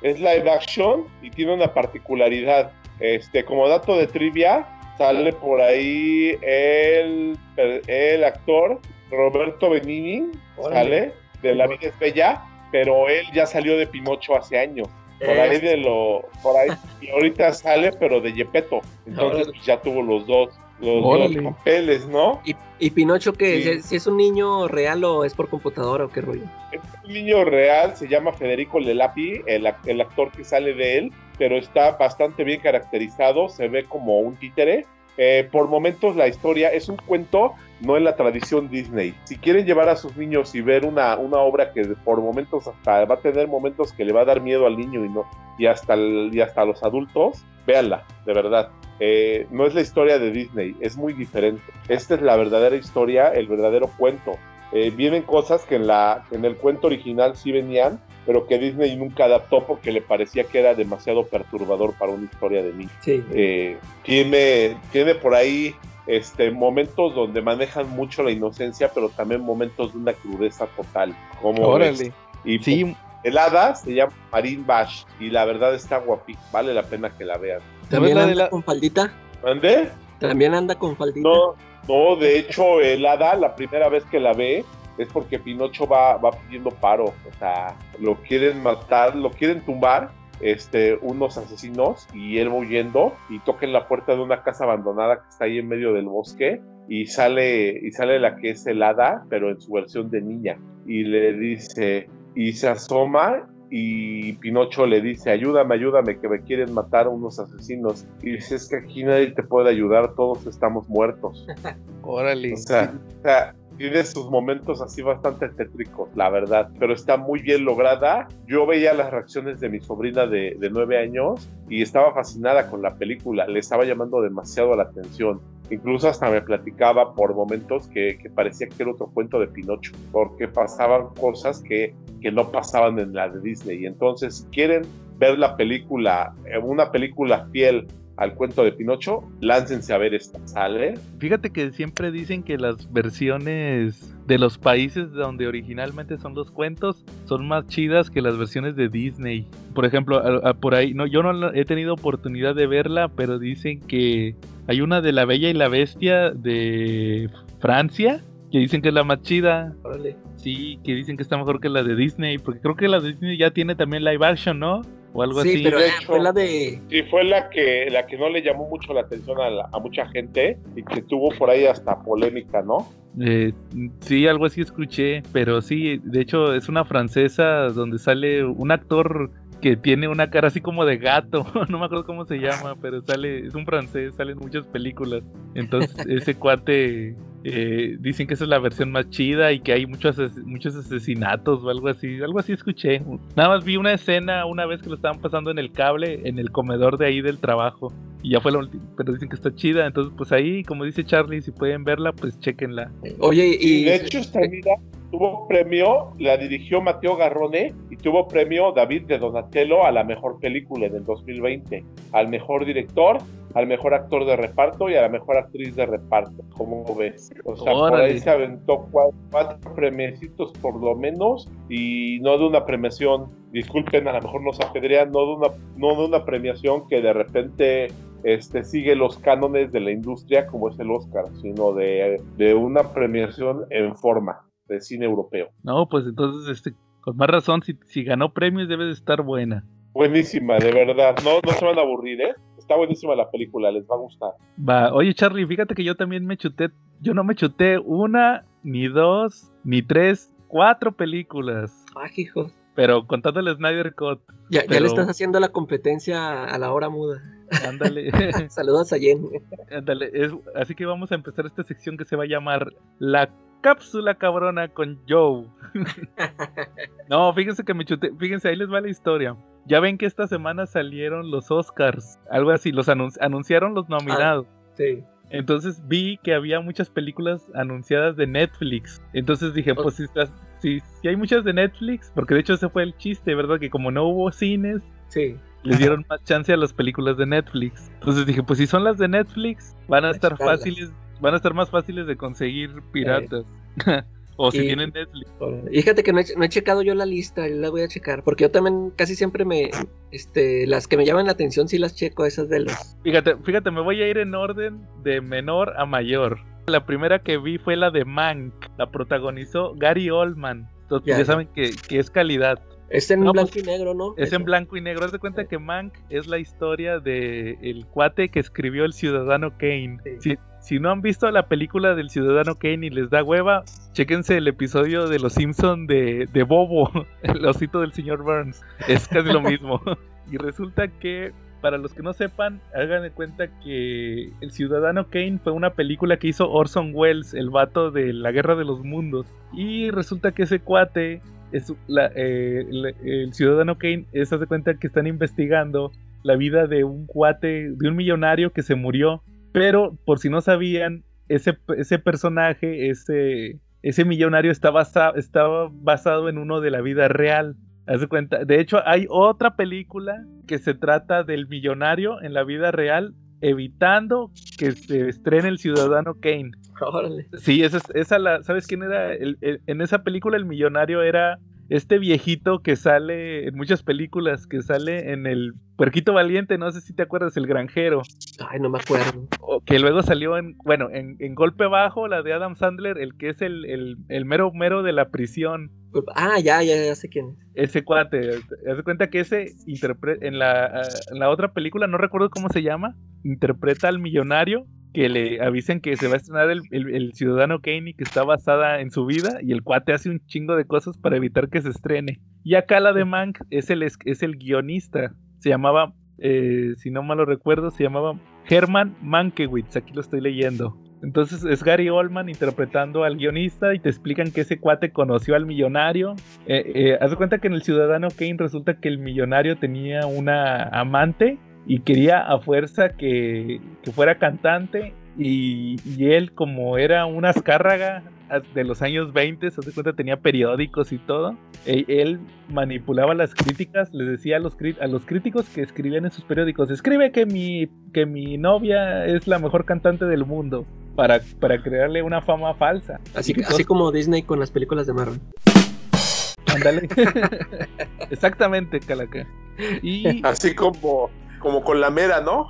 es live action y tiene una particularidad. Este, como dato de trivia, sale por ahí el, el actor Roberto Benini, Órale. sale de La vida es bella, pero él ya salió de Pinocho hace años. Por Eh, ahí de lo, por ahí, y ahorita sale, pero de Yepeto. Entonces pues, ya tuvo los dos, los dos papeles, ¿no? ¿Y, y Pinocho qué? Sí. es? ¿Si es un niño real o es por computadora o qué rollo? Es un niño real, se llama Federico Lelapi, el, ac- el actor que sale de él, pero está bastante bien caracterizado, se ve como un títere. Eh, por momentos la historia es un cuento, no en la tradición Disney. Si quieren llevar a sus niños y ver una, una obra que por momentos hasta va a tener momentos que le va a dar miedo al niño y, no, y, hasta, el- y hasta los adultos, véanla, de verdad. Eh, no es la historia de Disney, es muy diferente. Esta es la verdadera historia, el verdadero cuento. Eh, vienen cosas que en, la, que en el cuento original sí venían, pero que Disney nunca adaptó porque le parecía que era demasiado perturbador para una historia de niños. Sí. Eh, tiene, tiene por ahí este, momentos donde manejan mucho la inocencia, pero también momentos de una crudeza total. Como Órale. Y Sí, el hada se llama Marine Bash y la verdad está guapí, vale la pena que la vean. ¿También anda la- con faldita? ¿Mandé? ¿También anda con faldita? No, no, de hecho, el hada, la primera vez que la ve, es porque Pinocho va, va pidiendo paro. O sea, lo quieren matar, lo quieren tumbar, este, unos asesinos, y él va huyendo y toca en la puerta de una casa abandonada que está ahí en medio del bosque. Y sale, y sale la que es el hada, pero en su versión de niña. Y le dice, y se asoma y Pinocho le dice, ayúdame, ayúdame, que me quieren matar unos asesinos. Y dice, es que aquí nadie te puede ayudar, todos estamos muertos. órale. O sea, o sea, tiene sus momentos así bastante tétricos, la verdad, pero está muy bien lograda. Yo veía las reacciones de mi sobrina de, de nueve años y estaba fascinada con la película, le estaba llamando demasiado la atención. Incluso hasta me platicaba por momentos que, que parecía que era otro cuento de Pinocho, porque pasaban cosas que, que no pasaban en la de Disney. Y entonces, si quieren ver la película, eh, una película fiel al cuento de Pinocho, láncense a ver esta, ¿sale? Fíjate que siempre dicen que las versiones de los países donde originalmente son los cuentos son más chidas que las versiones de Disney. Por ejemplo, a- a- por ahí, no, yo no he tenido oportunidad de verla, pero dicen que hay una de La Bella y la Bestia de Francia que dicen que es la más chida. Órale. Sí, que dicen que está mejor que la de Disney, porque creo que la de Disney ya tiene también live action, ¿no? O algo Sí, así. pero De hecho- fue la de. Sí, fue la que, la que no le llamó mucho la atención a, la- a mucha gente y que tuvo por ahí hasta polémica, ¿no? Eh, sí, algo así escuché, pero sí, de hecho es una francesa donde sale un actor que tiene una cara así como de gato, no me acuerdo cómo se llama, pero sale, es un francés, sale en muchas películas. Entonces ese cuate eh, dicen que esa es la versión más chida y que hay muchos, ases- muchos asesinatos o algo así, algo así escuché. Nada más vi una escena una vez que lo estaban pasando en el cable, en el comedor de ahí del trabajo. Y ya fue la última, pero dicen que está chida, entonces pues ahí, como dice Charlie, si pueden verla, pues chequenla. Oye, Y y. de hecho esta vida tuvo premio, la dirigió Mateo Garrone y tuvo premio David de Donatello a la mejor película en el 2020, al mejor director, al mejor actor de reparto y a la mejor actriz de reparto. ¿Cómo ves? O sea, por ahí se aventó cua- cuatro premiecitos por lo menos y no de una premiación, disculpen, a lo mejor nos apedrean, no de una, no de una premiación que de repente este, sigue los cánones de la industria como es el Oscar, sino de, de una premiación en forma de cine europeo. No, pues entonces, este, con más razón, si, si ganó premios debe de estar buena. Buenísima, de verdad. No, no se van a aburrir, ¿eh? Está buenísima la película, les va a gustar. Va, oye Charlie, fíjate que yo también me chuté, yo no me chuté una, ni dos, ni tres, cuatro películas. Ah, hijo. Pero contando el Snyder Cut, Ya, ya le estás haciendo la competencia a la hora muda. ándale, Saludos a Jen. ándale, es- así que vamos a empezar esta sección que se va a llamar La cápsula cabrona con Joe. no, fíjense que me chuté, fíjense, ahí les va la historia. Ya ven que esta semana salieron los Oscars, algo así, los anun- anunciaron los nominados. Sí. Entonces vi que había muchas películas anunciadas de Netflix. Entonces dije, pues si, estás- si, si hay muchas de Netflix, porque de hecho ese fue el chiste, ¿verdad? Que como no hubo cines, Sí. les dieron más chance a las películas de Netflix. Entonces dije, pues si son las de Netflix, van a A estar checarlas. fáciles, van a estar más fáciles de conseguir piratas. o si Y- tienen Netflix. Fíjate que no he, no he checado yo la lista, yo la voy a checar, porque yo también casi siempre me, este, las que me llaman la atención sí las checo, esas de los, Fíjate, fíjate, me voy a ir en orden de menor a mayor. La primera que vi fue la de Mank. La protagonizó Gary Oldman. Entonces, Ya, ya, saben que, que es calidad. es en No, blanco pues, y negro, ¿no? Es Eso. en blanco y negro. Haz de cuenta que Mank es la historia de el cuate que escribió El Ciudadano Kane. Sí. Si, si no han visto la película del Ciudadano Kane y les da hueva, chéquense el episodio de Los Simpson de, Bobo, el osito del señor Burns. Es casi lo mismo. y resulta que, para los que no sepan, hagan de cuenta que El Ciudadano Kane fue una película que hizo Orson Welles, el vato de la Guerra de los Mundos. Y resulta que ese cuate es eh, el ciudadano Kane es hace cuenta que están investigando la vida de un cuate, de un millonario que se murió, pero por si no sabían, ese, ese personaje, ese, ese millonario está basa- estaba basado en uno de la vida real. Haz de cuenta, de hecho hay otra película que se trata del millonario en la vida real evitando que se estrene el ciudadano Kane. Órale. Sí, esa, es- esa la, ¿sabes quién era? El- el- en esa película el millonario era este viejito que sale en muchas películas, que sale en el Puerquito Valiente, no sé si te acuerdas, el granjero, Ay, no me acuerdo. o que luego salió en, bueno, en, en Golpe Bajo, la de Adam Sandler, el que es el, el, el mero mero de la prisión, Ah, ya, ya, ya sé quién es. ese cuate, haz cuenta que ese interpreta, en la, en la otra película, no recuerdo cómo se llama, interpreta al millonario que le avisen que se va a estrenar el, el- Ciudadano Kane y que está basada en su vida y el cuate hace un chingo de cosas para evitar que se estrene. Y acá la de Mank es el, es el guionista, se llamaba, eh, si no mal lo recuerdo, se llamaba Herman Mankiewicz, aquí lo estoy leyendo. Entonces es Gary Oldman interpretando al guionista y te explican que ese cuate conoció al millonario. Eh, eh, haz de cuenta que en el Ciudadano Kane resulta que el millonario tenía una amante y quería a fuerza que, que fuera cantante y, y él como era una azcárraga de los años 20, se hace cuenta tenía periódicos y todo, e- él manipulaba las críticas, les decía a los, a los críticos que escribían en sus periódicos, escribe que mi, que mi novia es la mejor cantante del mundo para, para crearle una fama falsa. Así, que así como Disney con las películas de Marvel. Ándale. Exactamente, Calaca. Y Así como, como con la mera, ¿no?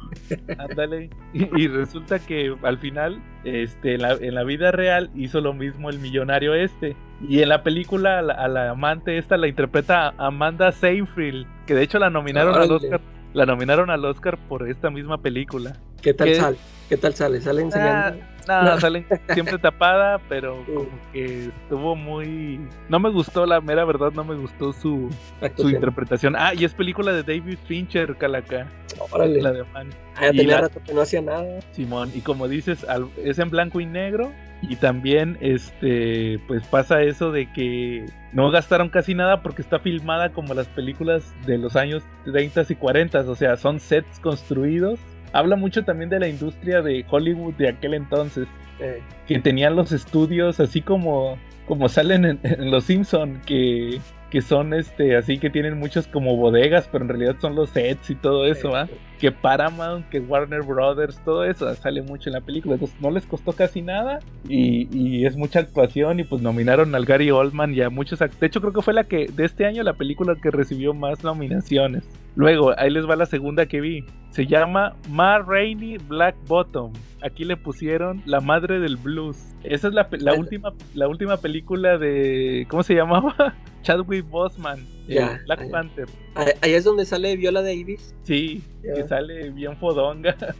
Ándale. Y, y resulta que al final, este, en la, en la vida real hizo lo mismo el millonario este. Y en la película a la, a la amante esta la interpreta Amanda Seyfried, que de hecho la nominaron al. Oscar. La nominaron al Oscar por esta misma película. ¿Qué tal ¿Qué? sale? ¿Qué tal sale? ¿Sale enseñando? No, No. salen siempre tapada, pero como que estuvo muy... No me gustó, la mera verdad, no me gustó su, su interpretación. Ah, y es película de David Fincher, Calaca, Órale. la de Man. Ah, ya tenía la- rato que no hacía nada. Simón, y como dices, al- es en blanco y negro. Y también, este, pues pasa eso de que no gastaron casi nada porque está filmada como las películas de los años 30 y 40, o sea, son sets construidos. Habla mucho también de la industria de Hollywood de aquel entonces, Eh, que tenían los estudios así como, como salen en, en Los Simpson, que, que son este, así que tienen muchos como bodegas, pero en realidad son los sets y todo eso, ¿ah? Que Paramount, que Warner Brothers, todo eso sale mucho en la película. Entonces no les costó casi nada y, y es mucha actuación y pues nominaron al Gary Oldman y a muchos act- De hecho creo que fue la que de este año la película que recibió más nominaciones. Luego, ahí les va la segunda que vi. Se llama Ma Rainey Black Bottom. Aquí le pusieron La Madre del Blues. Esa es la, la última la última película de ¿cómo se llamaba? Chadwick Boseman, Ya, Black. Panther. ah, ahí es donde sale Viola Davis. Sí, Ya. que sale bien fodonga.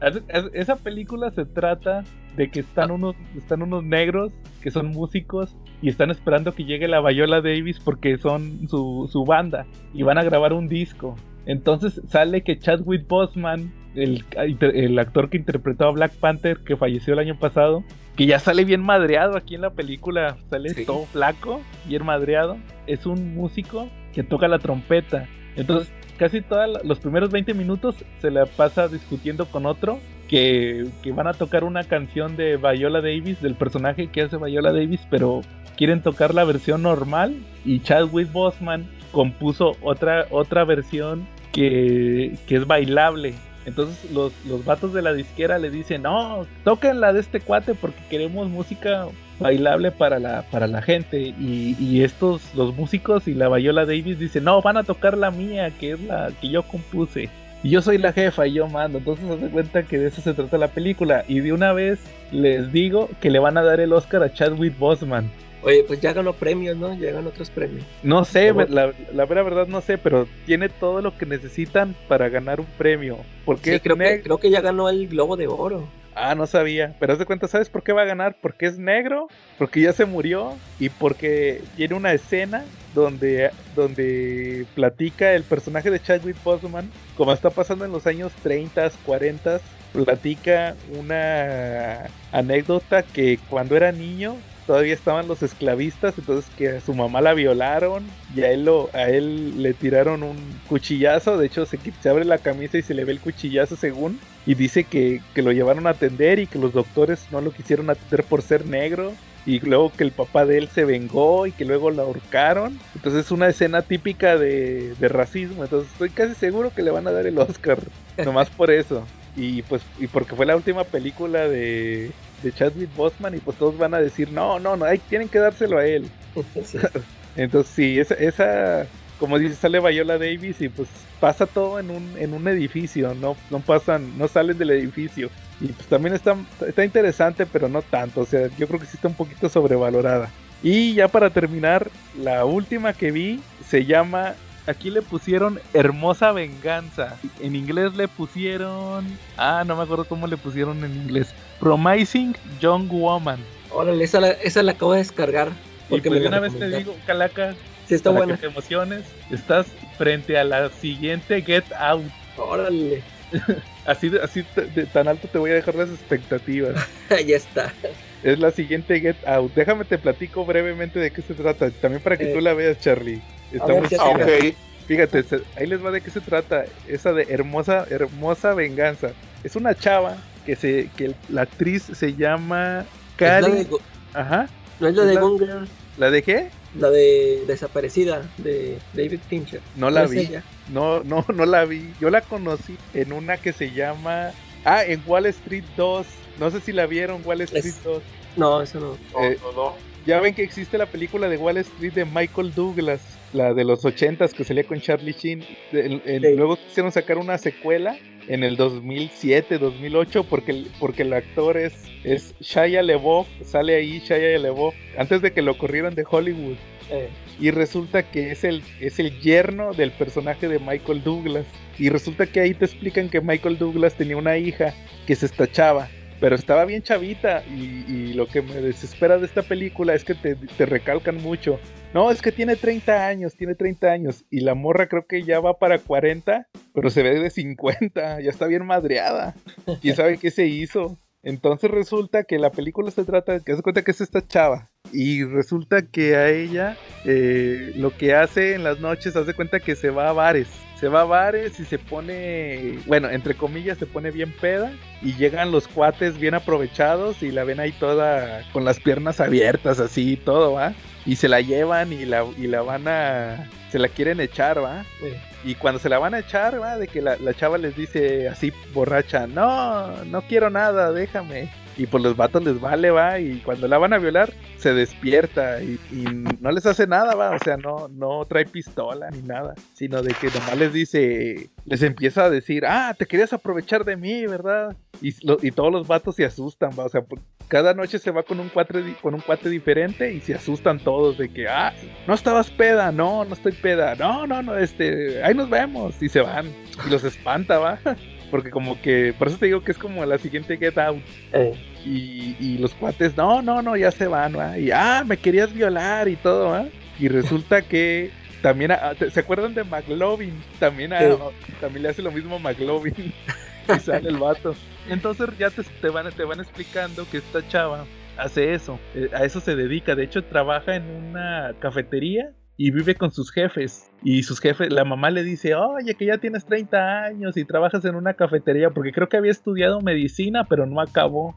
Es- es- Esa película se trata de que Ah. están unos, están unos negros que son músicos y están esperando que llegue la Viola Davis porque son su, su banda y van a grabar un disco. Entonces sale que Chadwick Boseman, el, el actor que interpretó a Black Panther, que falleció el año pasado, que ya sale bien madreado aquí en la película, sale Sí. todo flaco, bien madreado, es un músico que toca la trompeta. Entonces casi todos los primeros 20 minutos se la pasa discutiendo con otro que, que van a tocar una canción de Viola Davis, del personaje que hace Viola Davis, pero quieren tocar la versión normal y Chadwick Boseman compuso otra, otra versión que, que es bailable. Entonces los, los vatos de la disquera le dicen, no, toquen la de este cuate porque queremos música bailable para la, para la gente. Y, y estos, los músicos y la Viola Davis dicen, no, van a tocar la mía, que es la que yo compuse. Y yo soy la jefa y yo mando. Entonces se cuenta que de eso se trata la película. Y de una vez les digo que le van a dar el Oscar a Chadwick Boseman. Oye, pues ya ganó premios, ¿no? Ya ganó otros premios. No sé, ¿Cómo? la, la vera verdad no sé, pero tiene todo lo que necesitan para ganar un premio. Porque Sí, creo que, creo que ya ganó el Globo de Oro. Ah, no sabía. Pero haz de cuenta, ¿sabes por qué va a ganar? Porque es negro, porque ya se murió y porque tiene una escena donde, donde platica el personaje de Chadwick Boseman, como está pasando en los años 30, 40, platica una anécdota que cuando era niño todavía estaban los esclavistas, entonces que a su mamá la violaron y a él, lo, a él le tiraron un cuchillazo, de hecho se, abre la camisa y se le ve el cuchillazo según, y dice que, que lo llevaron a atender y que los doctores no lo quisieron atender por ser negro. Y luego que el papá de él se vengó y que luego la ahorcaron. Entonces es una escena típica de, de racismo. Entonces estoy casi seguro que le van a dar el Oscar. nomás por eso. Y pues y porque fue la última película de, de Chadwick Boseman y pues todos van a decir, no, no, no, hay, tienen que dárselo a él. Sí. Entonces sí, esa, esa como dice, sale Viola Davis y pues pasa todo en un, en un edificio, no, no pasan, no salen del edificio. Y pues también está, está interesante, pero no tanto, o sea, yo creo que sí está un poquito sobrevalorada. Y ya para terminar, la última que vi se llama, aquí le pusieron Hermosa Venganza. En inglés le pusieron, ah, no me acuerdo cómo le pusieron en inglés, Promising Young Woman. Órale, esa la, esa la acabo de descargar. Y Porque pues me de la una vez te digo, Calaca, Sí, está para buena. que te emociones, estás frente a la siguiente Get Out. Órale. Así, de- así de, de tan alto te voy a dejar las expectativas. ya está. es la siguiente Get Out. Déjame te platico brevemente de qué se trata. También para que Eh, tú la veas, Charlie. Está ver, muy ya Ah, chida. ok. Fíjate, ahí les va de qué se trata. Esa de hermosa, hermosa venganza. Es una chava que se, que el- la actriz se llama Es la de Ajá. no es la es de la- Gone Girl, ¿La de qué? la de Desaparecida de David Fincher. No la vi. ella? No, no, no la vi. Yo la conocí en una que se llama. Ah, en Wall Street 2. No sé si la vieron, Wall Street Es- 2. No, eso no. No, Eh, no, no. ya ven que existe la película de Wall Street de Michael Douglas, la de los ochentas que salía con Charlie Sheen. El- el- Sí. Luego quisieron sacar una secuela en el 2007, 2008, porque, el- porque el actor es, es Shia LeBeouf, sale ahí Shia LeBeouf, antes de que lo corrieran de Hollywood. Eh, Y resulta que es el, es el yerno del personaje de Michael Douglas. Y resulta que ahí te explican que Michael Douglas tenía una hija que se estachaba. Pero estaba bien chavita. Y, y lo que me desespera de esta película es que te, te recalcan mucho. No, es que tiene 30 años, tiene 30 años. Y la morra creo que ya va para 40, pero se ve de 50. Ya está bien madreada. ¿Quién sabe qué se hizo? Entonces resulta que la película se trata de que se cuenta que es esta chava. Y resulta que a ella eh, lo que hace en las noches, hace cuenta que se va a bares. Se va a bares y se pone, bueno, entre comillas, se pone bien peda. Y llegan los cuates bien aprovechados y la ven ahí toda con las piernas abiertas, así y todo, ¿va? Y se la llevan y la, y la van a. Se la quieren echar, ¿va? Y cuando se la van a echar, va, de que la, la chava les dice así borracha, no, no quiero nada, déjame. Y pues los vatos les vale, va, y cuando la van a violar, se despierta y, y no les hace nada, va, o sea, no, no trae pistola ni nada, sino de que nomás les dice, les empieza a decir, ah, te querías aprovechar de mí, ¿verdad? Y, lo- y todos los vatos se asustan, va, o sea, cada noche se va con un cuate, con un cuate diferente y se asustan todos de que, ah, no estabas peda, no, no estoy peda, no, no, no, este, ahí nos vemos y se van y los espanta, va, porque como que, por eso te digo que es como la siguiente Get Out eh, y, y los cuates, no, no, no, ya se van, va, y ah, me querías violar y todo, va, y resulta que también, ah, ¿te- ¿se acuerdan de McLovin? También, a- Sí. también le hace lo mismo a McLovin y sale el vato. Entonces ya te, te van, te van explicando que esta chava hace eso, eh, a eso se dedica, de hecho trabaja en una cafetería y vive con sus jefes. Y sus jefes, la mamá le dice, oye, que ya tienes 30 años y trabajas en una cafetería, porque creo que había estudiado medicina, pero no acabó.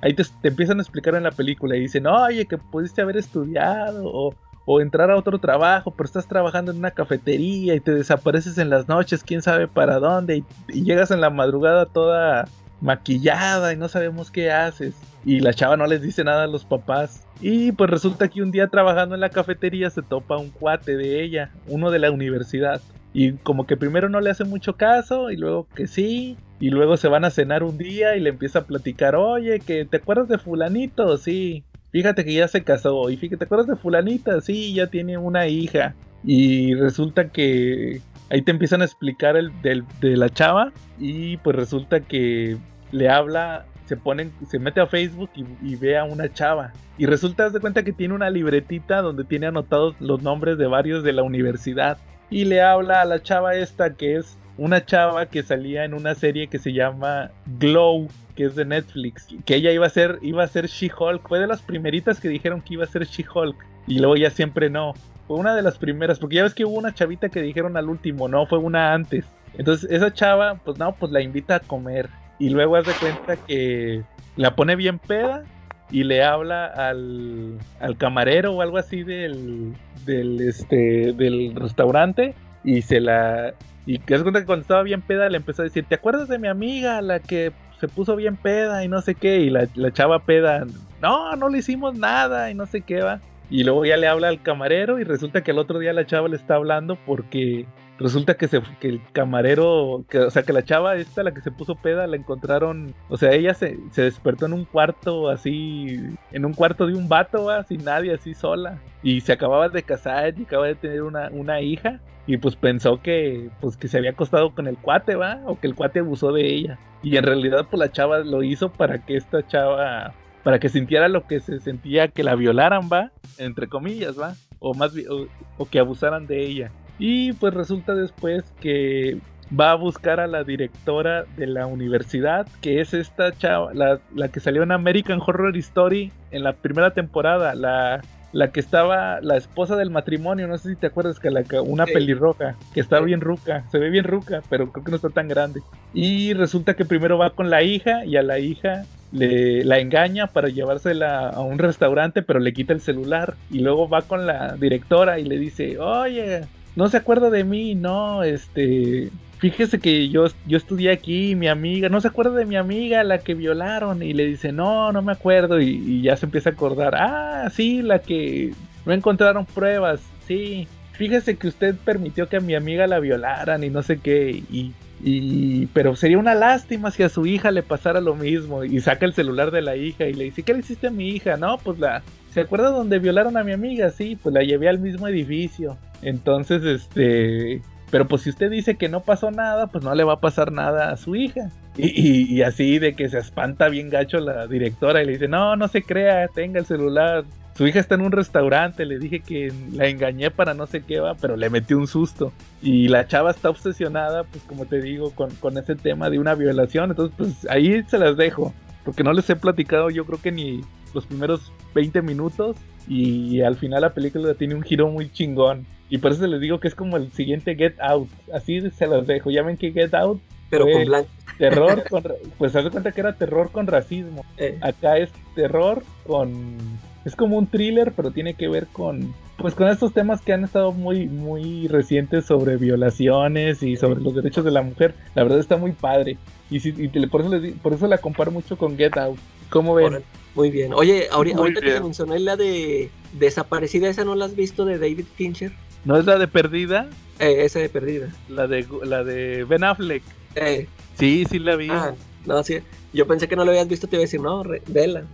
Ahí te, empiezan a explicar en la película y dicen, oye, que pudiste haber estudiado o entrar a otro trabajo, pero estás trabajando en una cafetería y te desapareces en las noches, quién sabe para dónde, y, llegas en la madrugada toda maquillada y no sabemos qué haces. Y la chava no les dice nada a los papás. Y pues resulta que un día trabajando en la cafetería se topa un cuate de ella, uno de la universidad. Y como que primero no le hace mucho caso y luego que sí. Y luego se van a cenar un día y le empieza a platicar, oye, que te acuerdas de fulanito, sí. Fíjate que ya se casó. Y fíjate, ¿te acuerdas de fulanita? Sí, ya tiene una hija. Y resulta que ahí te empiezan a explicar el del- de la chava. Y pues resulta que le habla, se ponen, se mete a Facebook y, y ve a una chava. Y resulta, de cuenta que tiene una libretita donde tiene anotados los nombres de varios de la universidad. Y le habla a la chava esta que es una chava que salía en una serie que se llama Glow, que es de Netflix. Que ella iba a ser, iba a ser She-Hulk. Fue de las primeritas que dijeron que iba a ser She-Hulk. Y luego ya siempre no. Fue una de las primeras, porque ya ves que hubo una chavita que dijeron al último, no, fue una antes. Entonces esa chava, pues no, pues la invita a comer. Y luego hace cuenta que la pone bien peda y le habla al, al camarero o algo así del, del, este, del restaurante y se la... Y que hace cuenta que cuando estaba bien peda le empezó a decir, ¿te acuerdas de mi amiga, la que se puso bien peda y no sé qué? Y la, la chava peda, no, no le hicimos nada y no sé qué va. Y luego ya le habla al camarero y resulta que el otro día la chava le está hablando porque resulta que, el camarero, que, o sea, que la chava esta, la que se puso peda, la encontraron, o sea, ella se, se despertó en un cuarto así, en un cuarto de un vato, ¿va? sin nadie, así sola. Y se acababa de casar y acaba de tener una, una hija. Y pues pensó que, pues que se había acostado con el cuate, ¿va? O que el cuate abusó de ella. Y en realidad, pues la chava lo hizo para que esta chava, para que sintiera lo que se sentía que la violaran, ¿va? Entre comillas, ¿va? O más o, o que abusaran de ella. Y pues resulta después que va a buscar a la directora de la universidad, que es esta chava, la, la que salió en American Horror Story en la primera temporada, la, la que estaba, la esposa del matrimonio, no sé si te acuerdas que la, una Sí. pelirroja, que está Sí. bien ruca, se ve bien ruca, pero creo que no está tan grande. Y resulta que primero va con la hija y a la hija le la engaña para llevársela a un restaurante, pero le quita el celular. Y luego va con la directora y le dice, oye, no se acuerda de mí, no, este, fíjese que yo, yo estudié aquí, mi amiga, no se acuerda de mi amiga, la que violaron, y le dice, no, no me acuerdo, y, y ya se empieza a acordar, ah, sí, la que no encontraron pruebas, sí, fíjese que usted permitió que a mi amiga la violaran y no sé qué, y, y, pero sería una lástima si a su hija le pasara lo mismo, y saca el celular de la hija y le dice, ¿qué le hiciste a mi hija? No, pues la, ¿se acuerda donde violaron a mi amiga? Sí, pues la llevé al mismo edificio, entonces, este, pero pues si usted dice que no pasó nada, pues no le va a pasar nada a su hija. Y, así de que se espanta bien gacho la directora y le dice, no, no se crea, tenga el celular. Su hija está en un restaurante, le dije que la engañé para no sé qué va, pero le metí un susto. Y la chava está obsesionada, pues como te digo, con, con ese tema de una violación. Entonces, pues ahí se las dejo. Porque no les he platicado yo creo que ni los primeros 20 minutos. Y al final la película tiene un giro muy chingón. Y por eso les digo que es como el siguiente Get Out. Así se los dejo. Ya ven que Get Out. Pero con blanco. Terror con. Pues haz de cuenta que era terror con racismo. Eh. Acá es terror con. Es como un thriller, pero tiene que ver con. Pues con estos temas que han estado muy, muy recientes sobre violaciones y sobre los derechos de la mujer. La verdad está muy padre. Y, si, y por, eso les, por eso la comparo mucho con Get Out. ¿Cómo ven? Muy bien. Oye, ahorita, ahorita que te mencioné la de Desaparecida, ¿esa no la has visto de David Fincher? ¿No es la de Perdida? Eh, esa de Perdida. La de, la de Ben Affleck. Eh. Sí, sí la vi. Ah, no, sí. Yo pensé que no la habías visto, te iba a decir, no, re, vela.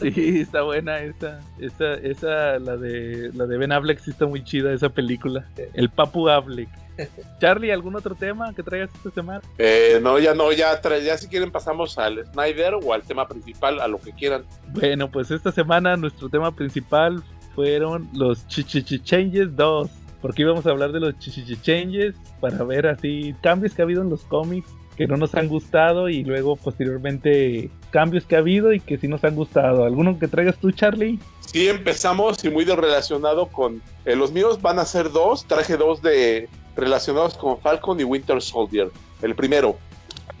sí, está buena esa. Esa, esa, la de la de Ben Affleck sí está muy chida esa película. El Papu Affleck. Charlie, ¿algún otro tema que traigas esta semana? Eh, no, ya no, ya, ya si quieren pasamos al Snyder o al tema principal, a lo que quieran. Bueno, pues esta semana nuestro tema principal fueron los Chichichi Changes 2. Porque íbamos a hablar de los Chichichi Changes para ver así cambios que ha habido en los cómics que no nos han gustado y luego posteriormente cambios que ha habido y que sí nos han gustado. ¿Alguno que traigas tú, Charlie? Sí, empezamos y muy relacionado con... Eh, los míos van a ser dos, traje dos de relacionados con Falcon y Winter Soldier. El primero,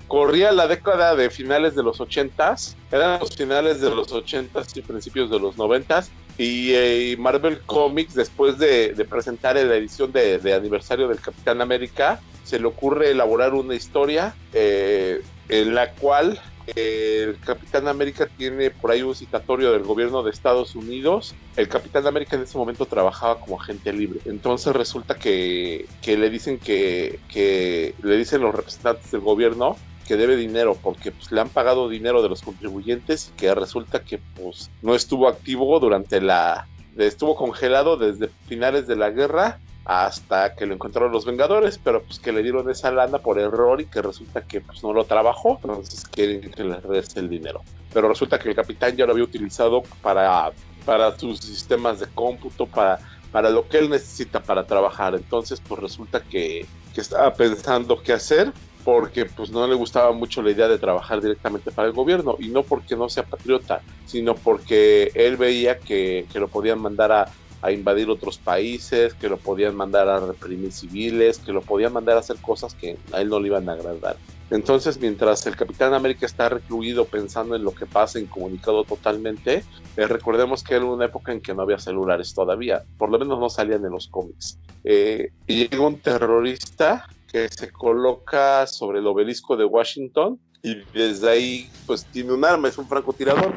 corría la década de finales de los 80s, eran los finales de los 80s y principios de los 90s, y eh, Marvel Comics, después de, presentar la edición de, de, aniversario del Capitán América, se le ocurre elaborar una historia eh, en la cual eh, el Capitán América tiene por ahí un citatorio del gobierno de Estados Unidos. El Capitán América en ese momento trabajaba como agente libre. Entonces resulta que, que le dicen que, que le dicen los representantes del gobierno que debe dinero porque pues, le han pagado dinero de los contribuyentes y que resulta que pues no estuvo activo durante la estuvo congelado desde finales de la guerra hasta que lo encontraron los Vengadores, pero pues que le dieron esa lana por error y que resulta que pues no lo trabajó, entonces quieren que le regrese el dinero. Pero resulta que el capitán ya lo había utilizado para, para sus sistemas de cómputo, para, para lo que él necesita para trabajar. Entonces pues resulta que, que estaba pensando qué hacer porque pues no le gustaba mucho la idea de trabajar directamente para el gobierno y no porque no sea patriota, sino porque él veía que, que lo podían mandar a, a, invadir otros países, que lo podían mandar a reprimir civiles, que lo podían mandar a hacer cosas que a él no le iban a agradar. Entonces, mientras el Capitán América está recluido pensando en lo que pasa, incomunicado totalmente, eh, recordemos que era una época en que no había celulares todavía, por lo menos no salían en los cómics. Eh, y llega un terrorista que se coloca sobre el obelisco de Washington y desde ahí pues tiene un arma, es un francotirador.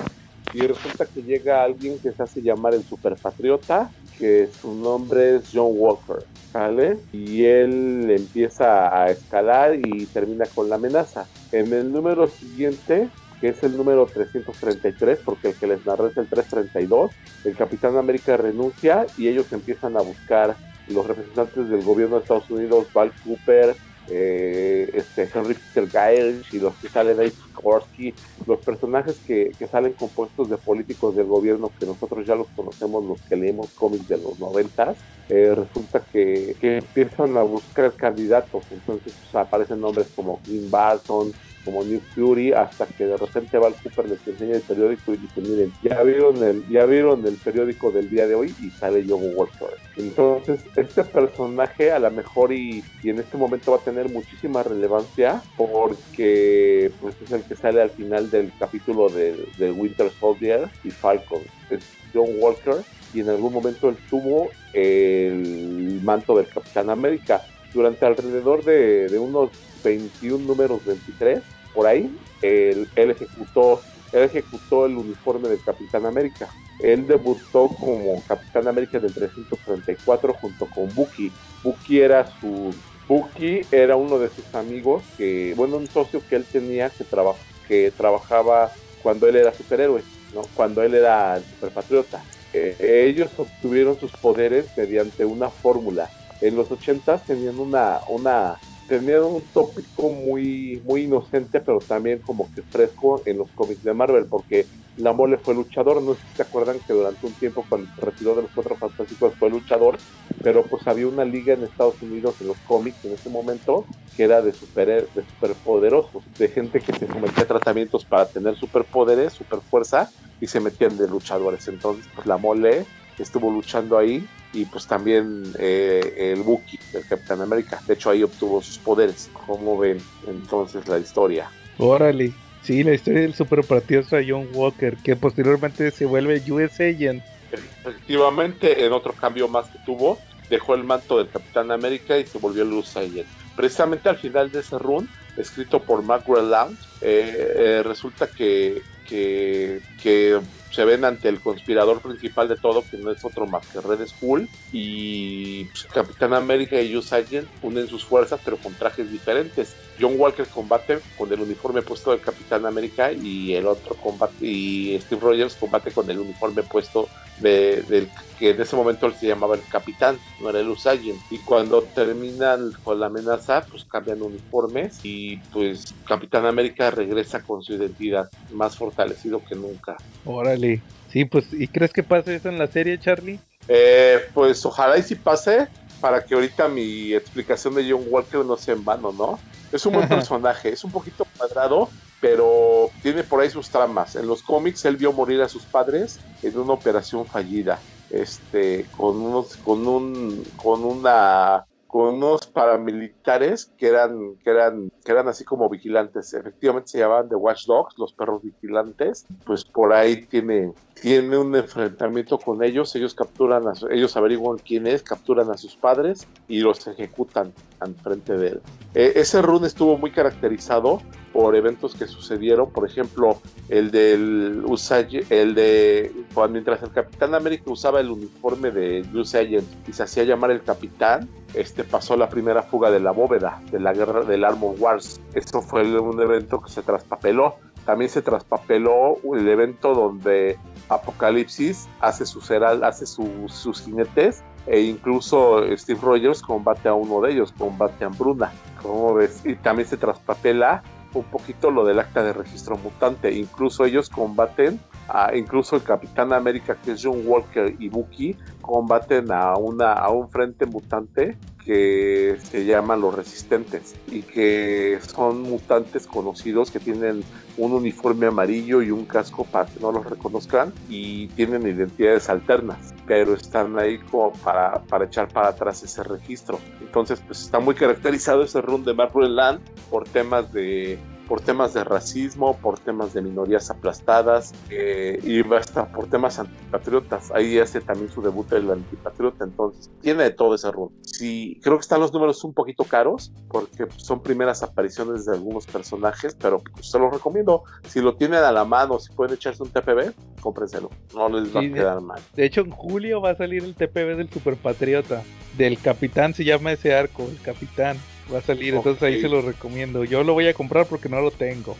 Y resulta que llega alguien que se hace llamar el superpatriota, que su nombre es John Walker, ¿vale? Y él empieza a escalar y termina con la amenaza. En el número siguiente, que es el número 333, porque el que les narré es el 332, el Capitán América renuncia y ellos empiezan a buscar los representantes del gobierno de Estados Unidos, Val Cooper, eh, este, Henry Peter Gaelish y los que salen ahí, Sikorsky, los personajes que, que, salen compuestos de políticos del gobierno que nosotros ya los conocemos, los que leemos cómics de los noventas, eh, resulta que, que, empiezan a buscar candidatos, entonces pues, aparecen nombres como Clint Barton, como New Fury, hasta que de repente Val Cooper les enseña el periódico y dice, miren, ya vieron el, ya vieron el periódico del día de hoy y sale John Walker. Entonces, este personaje a lo mejor y, y, en este momento va a tener muchísima relevancia porque pues es el que sale al final del capítulo de, de Winter Soldier y Falcon. Es John Walker y en algún momento él tuvo el manto del Capitán América. Durante alrededor de, de unos 21 números 23, por ahí, él, él, ejecutó, él ejecutó el uniforme del Capitán América. Él debutó como Capitán América del 334 junto con Bucky. Bucky era su Bucky era uno de sus amigos que, bueno, un socio que él tenía que, traba, que trabajaba cuando él era superhéroe, ¿no? Cuando él era superpatriota. Eh, ellos obtuvieron sus poderes mediante una fórmula. En los 80 tenían una, una tenían un tópico muy, muy inocente, pero también como que fresco en los cómics de Marvel, porque la mole fue luchador. No sé si se acuerdan que durante un tiempo, cuando se retiró de los Cuatro Fantásticos, fue luchador, pero pues había una liga en Estados Unidos en los cómics en ese momento que era de super de superpoderosos, de gente que se sometía tratamientos para tener superpoderes, superfuerza y se metían de luchadores. Entonces, pues la mole estuvo luchando ahí y pues también eh, el Wookiee del Capitán América. De hecho, ahí obtuvo sus poderes. como ven entonces la historia? Órale. Sí, la historia del superoperatista John Walker, que posteriormente se vuelve US Agent. Efectivamente, en otro cambio más que tuvo, dejó el manto del Capitán América y se volvió el US Agent. Precisamente al final de ese run, escrito por Mark Lounge, eh, eh, resulta que, que, que se ven ante el conspirador principal de todo, que no es otro más que Red Skull, y pues, Capitán América y US Agent unen sus fuerzas, pero con trajes diferentes. John Walker combate con el uniforme puesto del Capitán América y el otro combate, y Steve Rogers combate con el uniforme puesto de, del que en ese momento se llamaba el Capitán, no era el US Agent. Y cuando terminan con la amenaza, pues cambian uniformes y pues Capitán América regresa con su identidad más fortalecido que nunca. Órale. Sí, pues, ¿y crees que pase eso en la serie, Charlie? Eh, pues ojalá y si pase, para que ahorita mi explicación de John Walker no sea en vano, ¿no? Es un buen personaje, es un poquito cuadrado, pero tiene por ahí sus tramas. En los cómics él vio morir a sus padres en una operación fallida, este, con unos, con un, con una con unos paramilitares que eran, que eran, que eran así como vigilantes. Efectivamente se llamaban The Watchdogs, los perros vigilantes. Pues por ahí tiene, tiene un enfrentamiento con ellos. Ellos capturan, a ellos averiguan quién es, capturan a sus padres y los ejecutan al frente de él. E, ese run estuvo muy caracterizado por eventos que sucedieron, por ejemplo, el del Usage, el de mientras el Capitán América usaba el uniforme de Usage y se hacía llamar el Capitán, este pasó la primera fuga de la bóveda de la guerra del Armor Wars. Esto fue un evento que se traspapeló. También se traspapeló el evento donde Apocalipsis hace sus hace sus jinetes e incluso Steve Rogers combate a uno de ellos, combate a Bruna. como ves? Y también se traspapela un poquito lo del acta de registro mutante. Incluso ellos combaten, a, incluso el Capitán América, que es John Walker y Bucky, combaten a, una, a un frente mutante que se llaman los resistentes y que son mutantes conocidos que tienen un uniforme amarillo y un casco para que no los reconozcan y tienen identidades alternas, pero están ahí como para, para echar para atrás ese registro. Entonces, pues está muy caracterizado ese run de Marvel Land por temas de por temas de racismo, por temas de minorías aplastadas eh, y hasta por temas antipatriotas. Ahí hace también su debut el antipatriota, entonces tiene de todo ese rol. Sí, creo que están los números un poquito caros porque son primeras apariciones de algunos personajes, pero pues, se los recomiendo. Si lo tienen a la mano, si pueden echarse un TPB, cómprenselo. No les va a quedar mal. De hecho, en julio va a salir el TPB del Superpatriota. Del Capitán se llama ese arco, el Capitán. Va a salir, entonces ahí se lo recomiendo. Yo lo voy a comprar porque no lo tengo.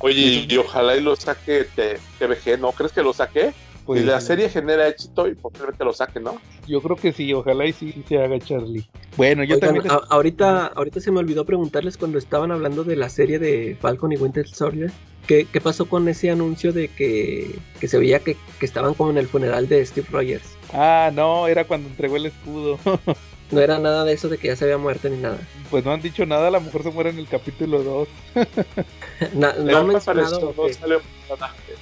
Oye, y, ojalá y lo saque TVG, ¿no? ¿Crees que lo saque? Pues, la serie genera éxito y posiblemente lo saque, ¿no? Yo creo que sí, ojalá y sí se haga Charlie. Bueno, yo también. ahorita, ahorita se me olvidó preguntarles cuando estaban hablando de la serie de Falcon y Winter Soldier. ¿Qué, qué pasó con ese anuncio de que, que se veía que, que estaban como en el funeral de Steve Rogers? Ah, no, era cuando entregó el escudo. No era nada de eso de que ya se había muerto ni nada. Pues no han dicho nada, la mujer se muere en el capítulo 2. no, no han mencionado. No, salió,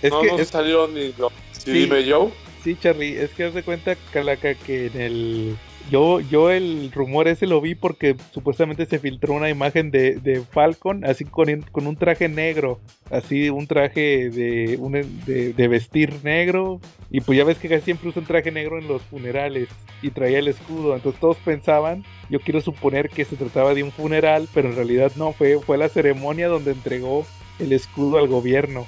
es que, no salió ni lo. Sí, dime yo. Sí, Sí, Charlie, es que haz de cuenta, Calaca, que en el yo, yo el rumor ese lo vi porque supuestamente se filtró una imagen de, de Falcon así con, con, un traje negro, así un traje de, un, de, vestir negro y pues ya ves que casi siempre usan traje negro en los funerales y traía el escudo, entonces todos pensaban, yo quiero suponer que se trataba de un funeral, pero en realidad no, fue, fue la ceremonia donde entregó el escudo al gobierno.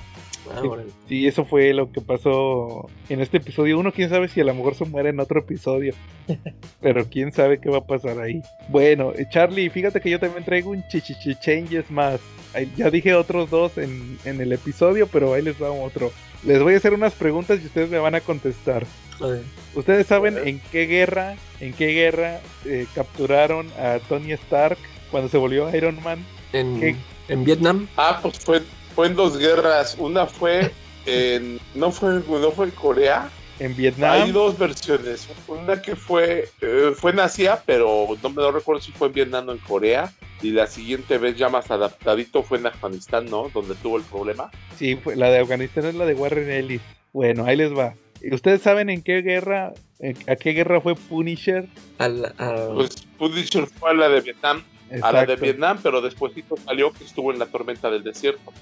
Ah, sí, eso fue lo que pasó en este episodio. Uno, quién sabe si a lo mejor se muere en otro episodio. Pero quién sabe qué va a pasar ahí. Bueno, eh, Charlie, fíjate que yo también traigo un chichichi changes más. Ya dije otros dos en, el episodio, pero ahí les va otro. Les voy a hacer unas preguntas y ustedes me van a contestar. ¿Ustedes saben en qué guerra, en qué guerra eh, capturaron a Tony Stark cuando se volvió Iron Man? En, en Vietnam. Ah, pues fue fue en dos guerras. Una fue en. No fue, no fue en Corea. En Vietnam. Hay dos versiones. Una que fue. Eh, fue en Asia, pero no me recuerdo si fue en Vietnam o en Corea. Y la siguiente vez ya más adaptadito fue en Afganistán, ¿no? Donde tuvo el problema. Sí, la de Afganistán es la de Warren Ellis. Bueno, ahí les va. ¿Ustedes saben en qué guerra, a qué guerra fue Punisher? Pues Punisher fue a la de Vietnam a la de Vietnam, pero después salió que estuvo en la tormenta del desierto.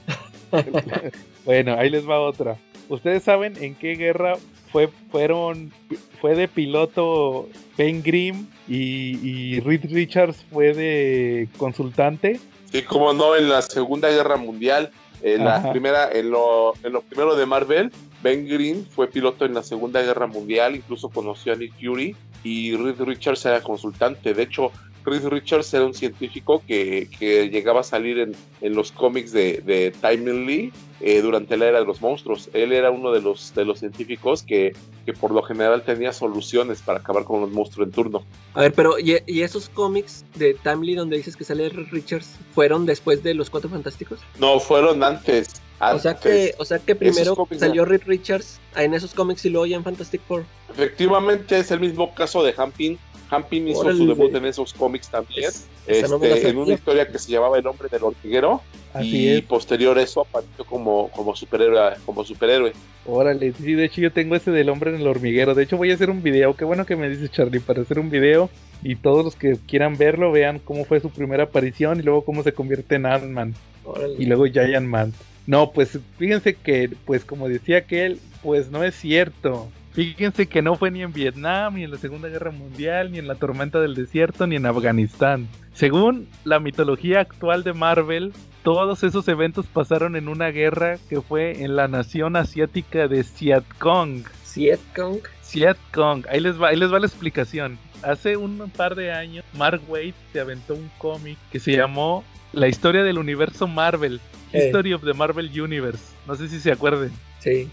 bueno, ahí les va otra. ¿Ustedes saben en qué guerra fue, fueron, fue de piloto Ben Grimm y, Reed Richards fue de consultante? Sí, como no, en la Segunda Guerra Mundial, en la primera, en lo, en lo primero de Marvel, Ben Grimm fue piloto en la Segunda Guerra Mundial, incluso conoció a Nick Fury y Reed Richards era consultante. De hecho, Chris Richards era un científico que, llegaba a salir en, los cómics de, de Timely eh, durante la era de los monstruos. Él era uno de los, de los científicos que, por lo general tenía soluciones para acabar con los monstruos en turno. A ver, pero ¿y, esos cómics de Timely donde dices que sale Richards fueron después de los Cuatro Fantásticos? No, fueron antes. O sea que, o sea que primero salió Reed Richards en esos cómics y luego ya en Fantastic Four. Efectivamente es el mismo caso de Hampin Hampin hizo su debut en esos cómics también, este, en una historia que se llamaba El hombre del hormiguero. y posterior a eso apareció como, como superhéroe, como superhéroe. Órale, sí, de hecho yo tengo ese del hombre en el hormiguero. De hecho voy a hacer un video, qué bueno que me dices Charlie, para hacer un video y todos los que quieran verlo vean cómo fue su primera aparición y luego cómo se convierte en Ant-Man. Y luego Giant Man. No, pues fíjense que, pues como decía aquel, pues no es cierto. Fíjense que no fue ni en Vietnam, ni en la Segunda Guerra Mundial, ni en la tormenta del desierto, ni en Afganistán. Según la mitología actual de Marvel, todos esos eventos pasaron en una guerra que fue en la nación asiática de Siat Kong. Siat Kong. Siat Kong. Ahí les va, ahí les va la explicación. Hace un par de años, Mark Waid se aventó un cómic que se llamó La historia del universo Marvel. History of the Marvel Universe. No sé si se acuerden. Sí.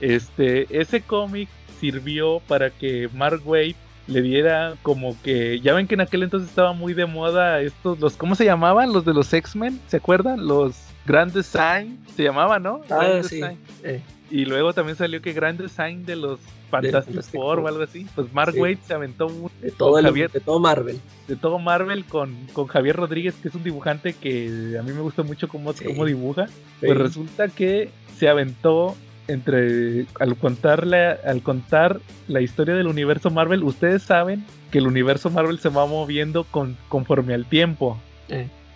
Este, ese cómic sirvió para que Mark Waid le diera como que ya ven que en aquel entonces estaba muy de moda estos los cómo se llamaban los de los X-Men se acuerdan los Grand Design se llamaban no ah, sí. Eh. Y luego también salió que Grand Design de los Fantastic Four o algo así. Pues Mark Waid se aventó un, de todo Javier, de todo Marvel. de todo Marvel con, con Javier Rodríguez que es un dibujante que a mí me gusta mucho cómo, cómo dibuja. Pues resulta que se aventó entre al contarle al contar la historia del universo Marvel, ustedes saben que el universo Marvel se va moviendo con, conforme al tiempo.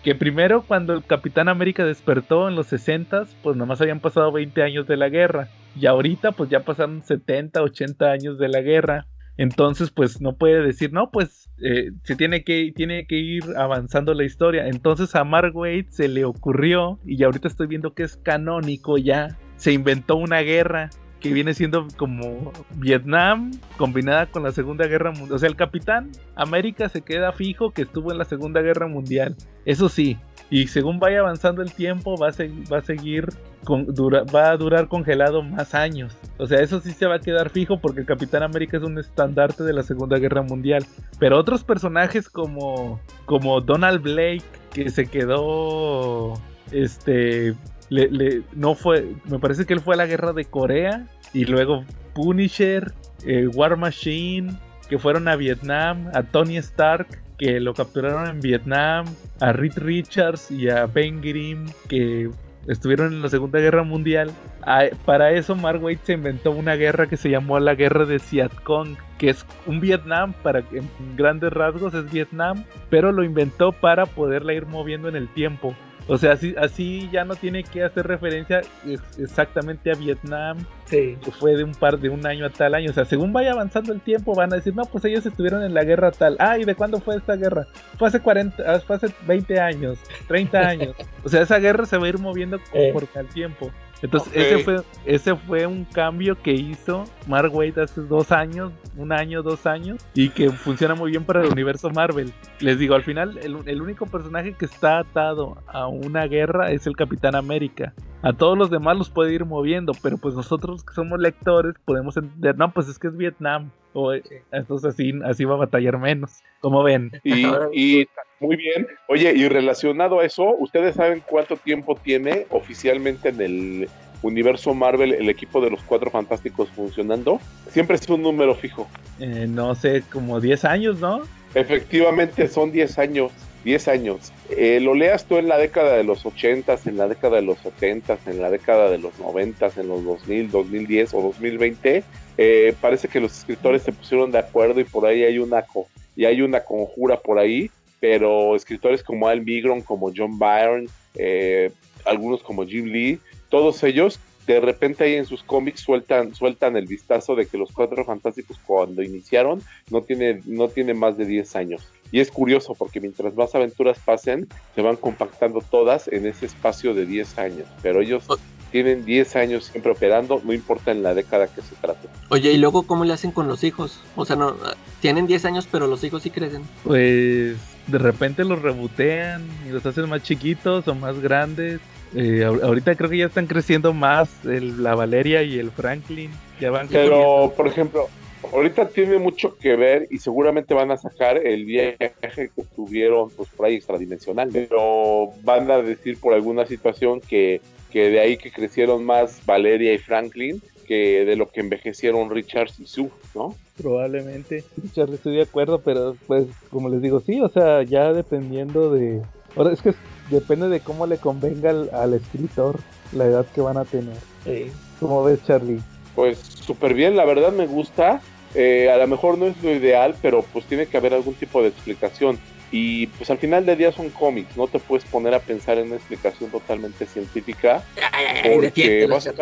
Que primero cuando el Capitán América despertó en los 60, pues nomás habían pasado 20 años de la guerra. Y ahorita pues ya pasaron 70, 80 años de la guerra. Entonces, pues no puede decir, no, pues eh, se tiene que, tiene que ir avanzando la historia. Entonces a Mark Waid se le ocurrió, y ahorita estoy viendo que es canónico ya, se inventó una guerra que viene siendo como Vietnam combinada con la Segunda Guerra Mundial. O sea, el Capitán América se queda fijo que estuvo en la Segunda Guerra Mundial. Eso sí, y según vaya avanzando el tiempo va a, va a seguir con, va a durar congelado más años. O sea, eso sí se va a quedar fijo porque el Capitán América es un estandarte de la Segunda Guerra Mundial. Pero otros personajes como como Donald Blake que se quedó este no fue, me parece que él fue a la guerra de Corea y luego Punisher, eh, War Machine, que fueron a Vietnam, a Tony Stark, que lo capturaron en Vietnam, a Reed Richards y a Ben Grimm, que estuvieron en la Segunda Guerra Mundial. Ah, para eso Mark se inventó una guerra que se llamó la Guerra de Siat-Kong, que es un Vietnam, para en grandes rasgos es Vietnam, pero lo inventó para poderla ir moviendo en el tiempo. O sea, así, así ya no tiene que hacer referencia exactamente a Vietnam, Sí. que fue de un par de un año a tal año. O sea, según vaya avanzando el tiempo, van a decir, no, pues ellos estuvieron en la guerra tal. Ah, ¿y de cuándo fue esta guerra? Fue hace 40, ah, fue hace 20 años, 30 años. O sea, esa guerra se va a ir moviendo Eh. conforme al tiempo. Entonces, ese, fue, ese fue un cambio que hizo Mark Waid hace dos años, un año, dos años, y que funciona muy bien para el universo Marvel. Les digo, al final, el, el único personaje que está atado a una guerra es el Capitán América. A todos los demás los puede ir moviendo, pero pues nosotros que somos lectores podemos entender, no, pues es que es Vietnam. O, eh, entonces así, así va a batallar menos. Como ven, Y, y muy bien. Oye, y relacionado a eso, ¿ustedes saben cuánto tiempo tiene oficialmente en el universo Marvel el equipo de los Cuatro Fantásticos funcionando? Siempre es un número fijo. eh, no sé, como 10 años, ¿no? Efectivamente, son 10 años. 10 años. Eh, lo leas tú en la década de los 80, en la década de los 70, en la década de los 90, en los 2000, 2010 o 2020. eh, parece que los escritores se pusieron de acuerdo y por ahí hay una, co- y hay una conjura por ahí, pero escritores como Al Migron, como John Byrne, eh, algunos como Jim Lee, todos ellos de repente ahí en sus cómics sueltan, sueltan el vistazo de que los Cuatro Fantásticos cuando iniciaron no tiene, no tiene más de 10 años. Y es curioso porque mientras más aventuras pasen, se van compactando todas en ese espacio de 10 años. Pero ellos tienen 10 años siempre operando, no importa en la década que se trate. Oye, ¿y luego cómo le hacen con los hijos? O sea, no, tienen 10 años, pero los hijos sí crecen. Pues de repente los rebotean y los hacen más chiquitos o más grandes. Eh, ahor- ahorita creo que ya están creciendo más el- la Valeria y el Franklin. Ya van creciendo. Pero, por ejemplo, ahorita tiene mucho que ver y seguramente van a sacar el viaje que tuvieron pues por ahí extradimensional, pero van a decir por alguna situación que, que de ahí que crecieron más Valeria y Franklin que de lo que envejecieron Richards y Sue, ¿no? Probablemente. Charlie, estoy de acuerdo, pero pues como les digo, sí, o sea, ya dependiendo de... Ahora es que es- depende de cómo le convenga al, al escritor la edad que van a tener. ¿Cómo ves, Charlie? Pues súper bien, la verdad me gusta. Eh, a lo mejor no es lo ideal, pero pues tiene que haber algún tipo de explicación. Y pues al final del día son cómics, no te puedes poner a pensar en una explicación totalmente científica. Porque vas a.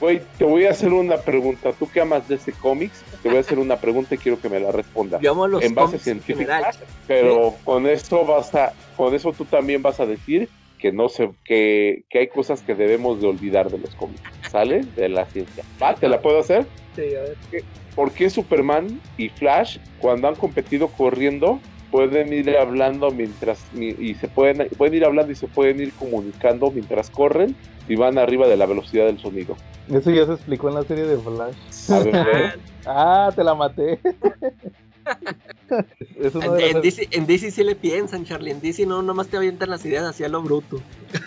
Güey, te voy a hacer una pregunta. ¿Tú qué amas de ese cómics? Te voy a hacer una pregunta y quiero que me la respondas. Yo amo los En base en científica, pero con eso vas a, con eso tú también vas a decir que no se, que, que hay cosas que debemos de olvidar de los cómics, ¿sale? De la ciencia. ¿Va? ¿Te la puedo hacer? Sí, a ver. ¿Por qué Superman y Flash, cuando han competido corriendo, pueden ir hablando mientras y se pueden, pueden ir hablando y se pueden ir comunicando mientras corren y van arriba de la velocidad del sonido? Eso ya se explicó en la serie de Flash. A ver, Ah, te la maté. es En, DC, en DC sí le piensan, Charlie. En DC no, nomás te avientan las ideas hacia lo bruto.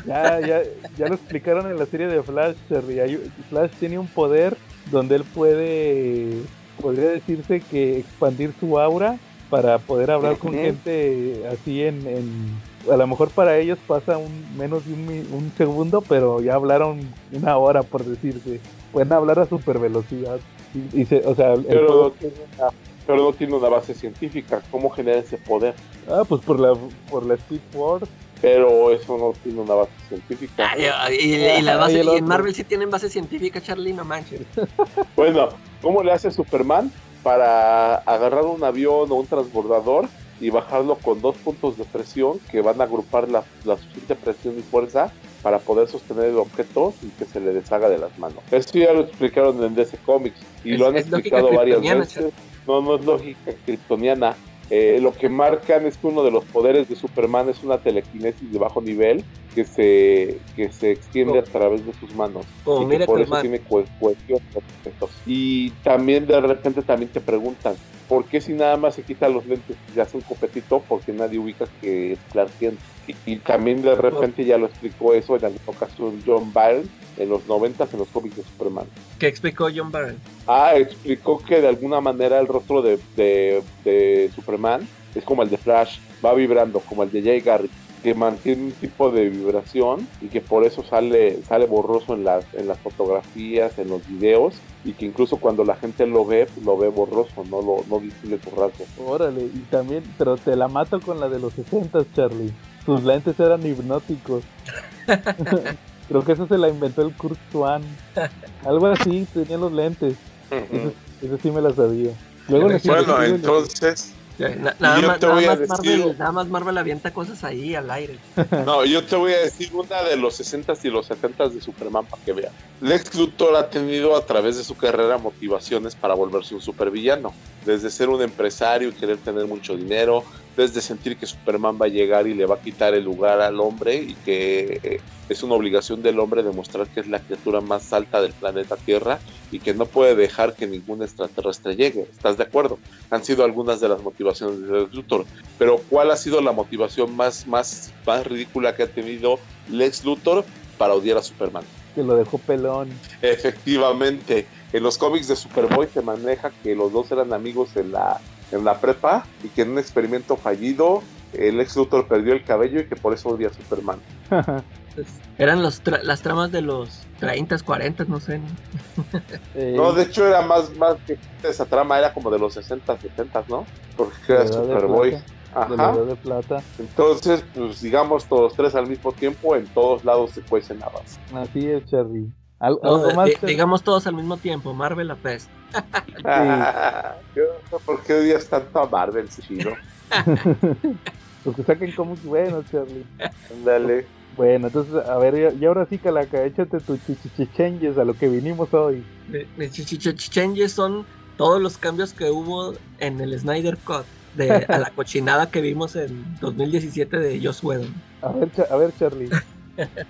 Ya, ya, ya lo explicaron en la serie de Flash, Charlie. Hay- Flash tiene un poder donde él puede, podría decirse que expandir su aura para poder hablar con gente así en, en- a lo mejor para ellos pasa un menos de un, mi- un segundo, pero ya hablaron una hora por decirse. Pueden hablar a super velocidad. Y, y se- o sea, el pero, poder- no tiene una, pero no tiene una base científica. ¿Cómo genera ese poder? ah, pues por la por la Speed Force. Pero eso no tiene una base científica. Y, y la base- y en. Marvel sí tienen base científica, Charlie, no manches. Bueno, ¿cómo le hace Superman para agarrar un avión o un transbordador y bajarlo con dos puntos de presión que van a agrupar la, la suficiente presión y fuerza para poder sostener el objeto y que se le deshaga de las manos? Eso ya lo explicaron en DC Comics y Es- lo han explicado varias veces. No, no es lógica kryptoniana. Eh, lo que marcan es que uno de los poderes de Superman es una telequinesis de bajo nivel que se, que se extiende a través de sus manos Como y que por eso Man. tiene objetos. Y también de repente también te preguntan, ¿por qué si nada más se quitan los lentes y hace un copetito? Porque nadie ubica que es Clark Kent. Y, también de repente ya lo explicó eso en alguna ocasión John Byrne en los 90 en los cómics de Superman. ¿Qué explicó John Byrne? Ah, explicó que de alguna manera el rostro de, de, de Superman es como el de Flash, va vibrando, como el de Jay Garrick. que mantiene un tipo de vibración y que por eso sale, sale borroso en las, en las fotografías, en los videos y que incluso cuando la gente lo ve, lo ve borroso, no lo no distingue su rasgo. Órale, y también, pero te la mato con la de los 60, Charlie. Sus lentes eran hipnóticos. Creo que eso se la inventó el Kurt Swan. Algo así, tenía los lentes. Eso, eso sí me la sabía. Luego Bueno, entonces, Na- nada, más, nada decir- Marvel, nada más Marvel avienta cosas ahí al aire. no, yo te voy a decir una de los 60s y los 70s de Superman para que vean. Lex Luthor ha tenido a través de su carrera motivaciones para volverse un supervillano. Desde ser un empresario y querer tener mucho dinero, desde sentir que Superman va a llegar y le va a quitar el lugar al hombre y que eh, es una obligación del hombre demostrar que es la criatura más alta del planeta Tierra y que no puede dejar que ningún extraterrestre llegue. ¿Estás de acuerdo? Han sido algunas de las motivaciones de Lex Luthor. Pero ¿cuál ha sido la motivación más, más, más ridícula que ha tenido Lex Luthor para odiar a Superman? que lo dejó pelón. Efectivamente, en los cómics de Superboy se maneja que los dos eran amigos en la, en la prepa y que en un experimento fallido el Lex Luthor perdió el cabello y que por eso odia a Superman. Pues, eran los tra- las tramas de los 30, 40, no sé. ¿no? Eh, No, de hecho era más, más que esa trama, era como de los 60, 70, ¿no? Porque era de de Superboy. de Ajá. edad de plata. Entonces, pues digamos todos tres al mismo tiempo, en todos lados se cuecen habas. Así es, Charlie. Al- No, algo más, digamos todos al mismo tiempo, Marvel la peste. ¿Por qué odias tanto a Marvel, chido? Porque saquen cómics buenos, Charlie. Ándale. Bueno, entonces, a ver, y- ahora sí, Calaca, échate tu chichichengues a lo que vinimos hoy. Mi- Mis chichichengues son todos los cambios que hubo en el Snyder Cut de a la cochinada que vimos en 2017 de Joss Whedon. A ver, a ver Charlie.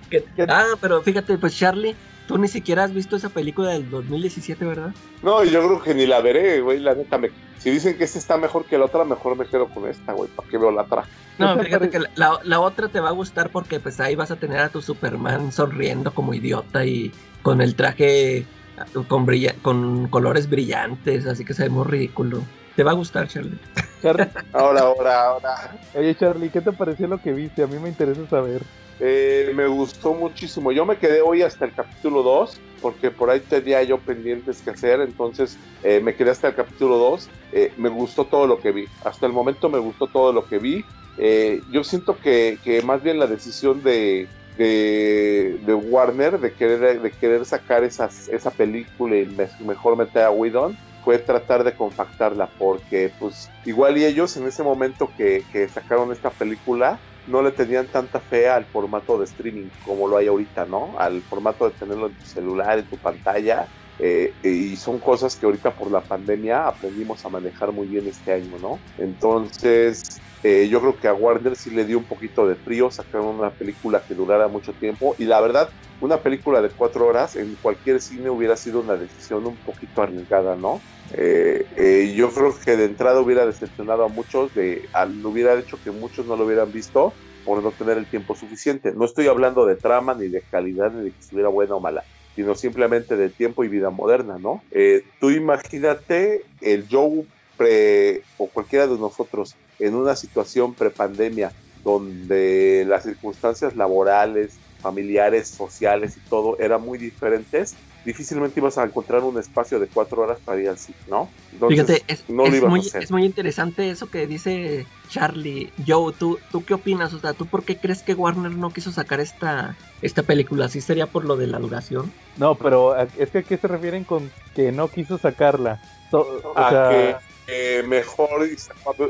Que- ¿Qué? Ah, pero fíjate, pues Charlie, tú ni siquiera has visto esa película del 2017, ¿verdad? No, yo creo que ni la veré, güey. La neta, me... si dicen que esta está mejor que la otra, mejor me quedo con esta, güey. ¿Para qué veo la otra? No, fíjate que la, la- la otra te va a gustar porque pues ahí vas a tener a tu Superman sonriendo como idiota y con el traje ah, con, brilla- con colores brillantes, así que se ve muy ridículo. Te va a gustar, Charlie. Charlie. Ahora, ahora, ahora. Oye, Charlie, ¿qué te pareció lo que viste? A mí me interesa saber. Eh, me gustó muchísimo. Yo me quedé hoy hasta el capítulo 2, porque por ahí tenía yo pendientes que hacer, entonces eh, me quedé hasta el capítulo 2. Eh, me gustó todo lo que vi. Hasta el momento me gustó todo lo que vi. Eh, yo siento que, que más bien la decisión de, de, Warner de querer, de querer sacar esa película y me- mejor meter a Whedon fue tratar de compactarla porque pues igual y ellos en ese momento que, que sacaron esta película no le tenían tanta fe al formato de streaming como lo hay ahorita, ¿no? Al formato de tenerlo en tu celular, en tu pantalla. eh, y son cosas que ahorita por la pandemia aprendimos a manejar muy bien este año, ¿no? Entonces, eh, yo creo que a Warner sí le dio un poquito de frío, sacaron una película que durara mucho tiempo y la verdad, una película de cuatro horas en cualquier cine hubiera sido una decisión un poquito arriesgada, ¿no? Eh, eh, yo creo que de entrada hubiera decepcionado a muchos, de, hubiera hecho que muchos no lo hubieran visto por no tener el tiempo suficiente. No estoy hablando de trama, ni de calidad, ni de que estuviera buena o mala, sino simplemente de tiempo y vida moderna, ¿no? Eh, tú imagínate el Joe pre, o cualquiera de nosotros en una situación prepandemia donde las circunstancias laborales, familiares, sociales y todo eran muy diferentes, difícilmente ibas a encontrar un espacio de cuatro horas para ir al cine, ¿no? Entonces, Fíjate, es, no lo es ibas a muy, hacer. es muy interesante eso que dice Charlie. Joe, ¿tú, ¿tú qué opinas? O sea, ¿tú por qué crees que Warner no quiso sacar esta, esta película? ¿Sí sería por lo de la duración? No, pero a- es que a qué se refieren con que no quiso sacarla. So- o a sea, que eh, mejor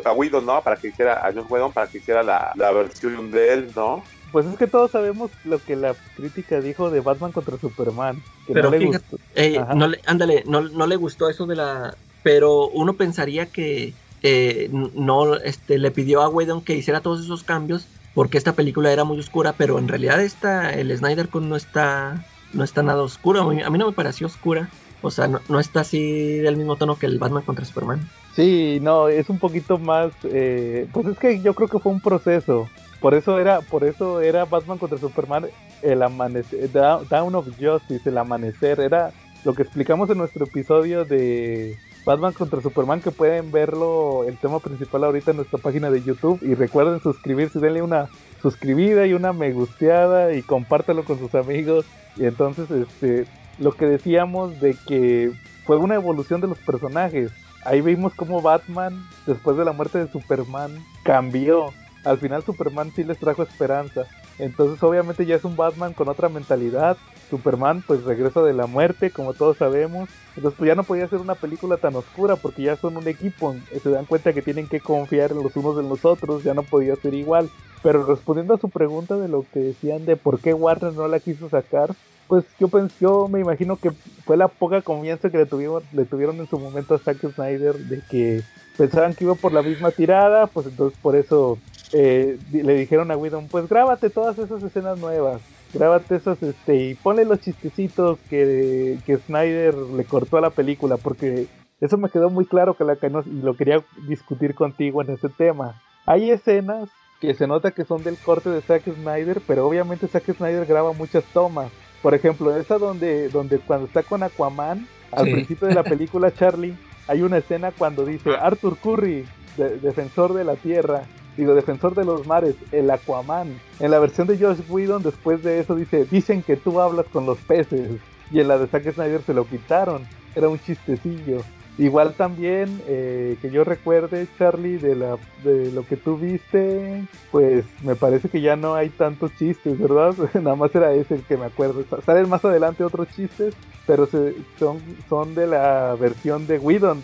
a Whedon, ¿no? Para que hiciera, a John Whedon, para que hiciera la, la versión de él, ¿no? Pues es que todos sabemos lo que la crítica dijo de Batman contra Superman. Que Pero no le fíjate- gustó. Eh, Ajá. no le, ándale, no, no le gustó eso de la... Pero uno pensaría que eh, no este, le pidió a Whedon que hiciera todos esos cambios porque esta película era muy oscura, pero en realidad esta, el Snyder Cut no está, no está nada oscuro. A mí, a mí no me pareció oscura. O sea, no, no está así del mismo tono que el Batman contra Superman. Sí, no, es un poquito más. eh, pues es que yo creo que fue un proceso. Por eso era, por eso era Batman contra Superman el amanecer, Down of Justice, el amanecer. Era lo que explicamos en nuestro episodio de, Batman contra Superman, que pueden verlo, el tema principal ahorita en nuestra página de YouTube. Y recuerden suscribirse, denle una suscribida y una me gusteada y compártelo con sus amigos. Y entonces, este, lo que decíamos de que fue una evolución de los personajes. Ahí vimos cómo Batman, después de la muerte de Superman, cambió. Al final Superman sí les trajo esperanza. Entonces obviamente ya es un Batman con otra mentalidad. Superman pues regresa de la muerte, como todos sabemos. Entonces pues ya no podía ser una película tan oscura porque ya son un equipo. Se dan cuenta que tienen que confiar en los unos en los otros. Ya no podía ser igual. Pero respondiendo a su pregunta de lo que decían de por qué Warner no la quiso sacar, pues yo pensé, yo me imagino que fue la poca confianza que le tuvieron, le tuvieron en su momento a Zack Snyder de que pensaban que iba por la misma tirada, pues entonces por eso eh, le dijeron a Whedon, pues grábate todas esas escenas nuevas, grábate esas, este, y ponle los chistecitos que, que Snyder le cortó a la película, porque eso me quedó muy claro que la que no, y lo quería discutir contigo en ese tema. Hay escenas que se nota que son del corte de Zack Snyder, pero obviamente Zack Snyder graba muchas tomas. Por ejemplo, esa donde, donde cuando está con Aquaman, al principio de la película Charlie, hay una escena cuando dice Arthur Curry, defensor de la tierra, digo, defensor de los mares, el Aquaman. En la versión de Josh Whedon, después de eso dice, dicen que tú hablas con los peces. Y en la de Zack Snyder se lo quitaron. Era un chistecillo. Igual también, eh, que yo recuerde, Charlie, de, la, de lo que tú viste, pues me parece que ya no hay tantos chistes, ¿verdad? Nada más era ese el que me acuerdo. Salen más adelante otros chistes, pero se, son, son de la versión de Whedon,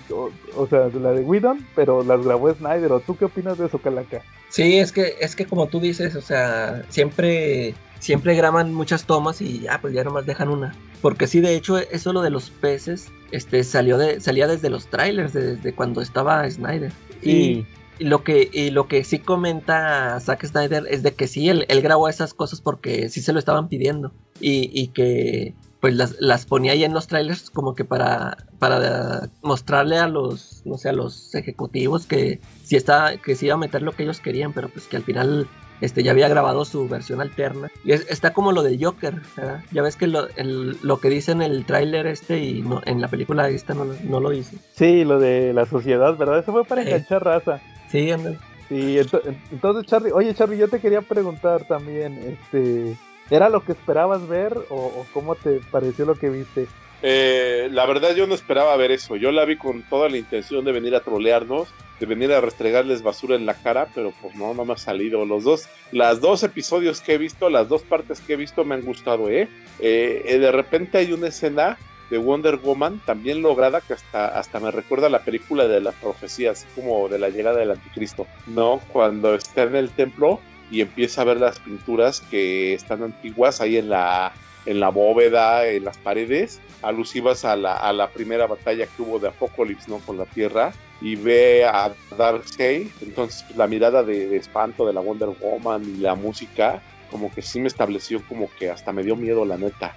o, sea, de la de Whedon, pero las grabó Snyder. ¿O tú qué opinas de eso, Calaca? Sí, es que, es que como tú dices, o sea, siempre siempre graban muchas tomas y ya, pues ya nomás dejan una. Porque sí, de hecho, eso lo de los peces, este, salió de, salía desde los trailers, desde cuando estaba Snyder. Y, lo que, y lo que sí comenta Zack Snyder es de que sí, él, grabó esas cosas porque sí se lo estaban pidiendo. Y, y que pues las, las, ponía ahí en los trailers como que para, para mostrarle a los, no sé, a los ejecutivos que sí, está, que sí iba a meter lo que ellos querían, pero pues que al final este, ya había grabado su versión alterna. Y está como lo de Joker, Ya ves que lo, lo que dice en el tráiler este y no, en la película esta no, no, lo dice. Sí, lo de la sociedad, ¿verdad? Eso fue para enganchar raza. Sí. Sí, entonces Charlie, oye Charlie, yo te quería preguntar también, este, ¿era lo que esperabas ver o, o cómo te pareció lo que viste? Eh, la verdad yo no esperaba ver eso. Yo la vi con toda la intención de venir a trolearnos, de venir a restregarles basura en la cara, pero pues no, no me ha salido. Los dos, las dos episodios que he visto, las dos partes que he visto me han gustado, ¿eh? eh, eh de repente hay una escena de Wonder Woman también lograda que hasta, me recuerda a la película de las profecías, como de la llegada del anticristo, ¿no? Cuando está en el templo y empieza a ver las pinturas que están antiguas ahí en la en la bóveda, en las paredes, alusivas a la, a la primera batalla que hubo de Apocalypse, ¿no? Con la Tierra, y ve a Darkseid, entonces pues, la mirada de, espanto de la Wonder Woman y la música, como que sí me estableció como que hasta me dio miedo la neta.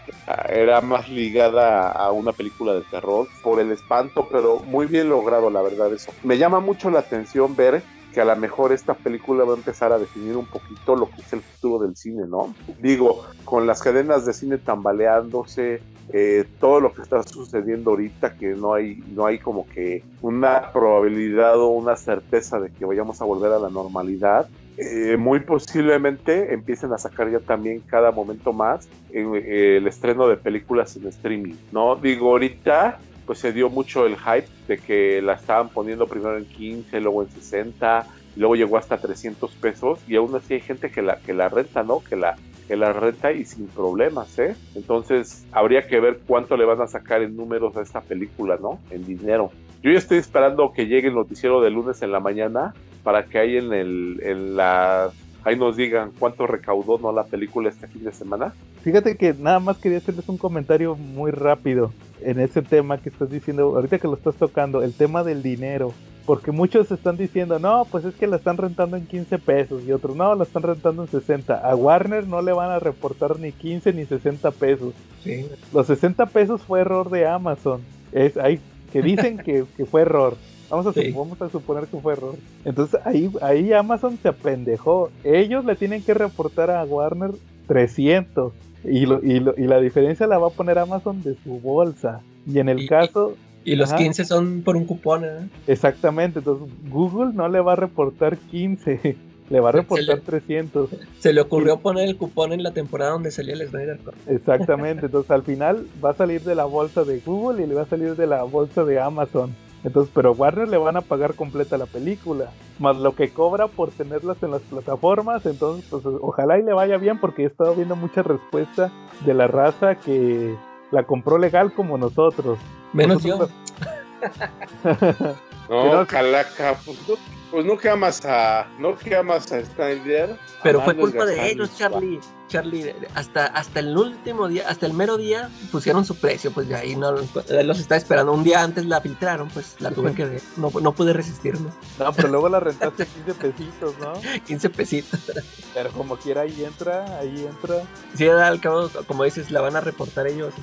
Era más ligada a una película de terror por el espanto, pero muy bien logrado la verdad eso. Me llama mucho la atención ver que a lo mejor esta película va a empezar a definir un poquito lo que es el futuro del cine, ¿no? Digo, con las cadenas de cine tambaleándose, eh, todo lo que está sucediendo ahorita, que no hay, no hay como que una probabilidad o una certeza de que vayamos a volver a la normalidad, eh, muy posiblemente empiecen a sacar ya también cada momento más eh, el estreno de películas en streaming, ¿no? Digo, ahorita pues se dio mucho el hype de que la estaban poniendo primero en 15, luego en 60, luego llegó hasta 300 pesos y aún así hay gente que la, que la renta, ¿no? Que la, que la renta y sin problemas, ¿eh? Entonces habría que ver cuánto le van a sacar en números a esta película, ¿no? En dinero. Yo ya estoy esperando que llegue el noticiero de lunes en la mañana para que ahí en, el, en la ahí nos digan cuánto recaudó no la película este fin de semana. Fíjate que nada más quería hacerles un comentario muy rápido en ese tema que estás diciendo, ahorita que lo estás tocando, el tema del dinero. Porque muchos están diciendo, no, pues es que la están rentando en 15 pesos y otros, no, la están rentando en 60. A Warner no le van a reportar ni 15 ni 60 pesos. Los 60 pesos fue error de Amazon. Es, hay que dicen que, fue error. Vamos a, vamos a suponer que fue error. Entonces ahí, ahí Amazon se apendejó. Ellos le tienen que reportar a Warner 300. Y, lo, y, lo, y, la diferencia la va a poner Amazon de su bolsa. Y en el caso... Y los Ajá. 15 son por un cupón, ¿eh? Exactamente, entonces Google no le va a reportar 15, le va a reportar le- 300. Se le ocurrió poner el cupón en la temporada donde salía el Snyder Cut. Exactamente, entonces al final va a salir de la bolsa de Google y le va a salir de la bolsa de Amazon. Entonces, pero Warner le van a pagar completa la película, más lo que cobra por tenerlas en las plataformas. Entonces, pues ojalá y le vaya bien porque he estado viendo mucha respuesta de la raza que la compró legal como nosotros. Menos yo. No, calaca, pues pues no que amas a, no que amas a Snyder. Pero fue culpa de ellos, Charlie. Charlie, hasta, hasta el último día, hasta el mero día, pusieron su precio, pues de ahí no los estaba esperando. Un día antes la filtraron, pues la tuve que ver. No, no pude resistirme. No, pero luego la rentaste 15 pesitos, ¿no? 15 pesitos. Pero como quiera ahí entra, ahí entra. Sí, al cabo, como dices, la van a reportar ellos.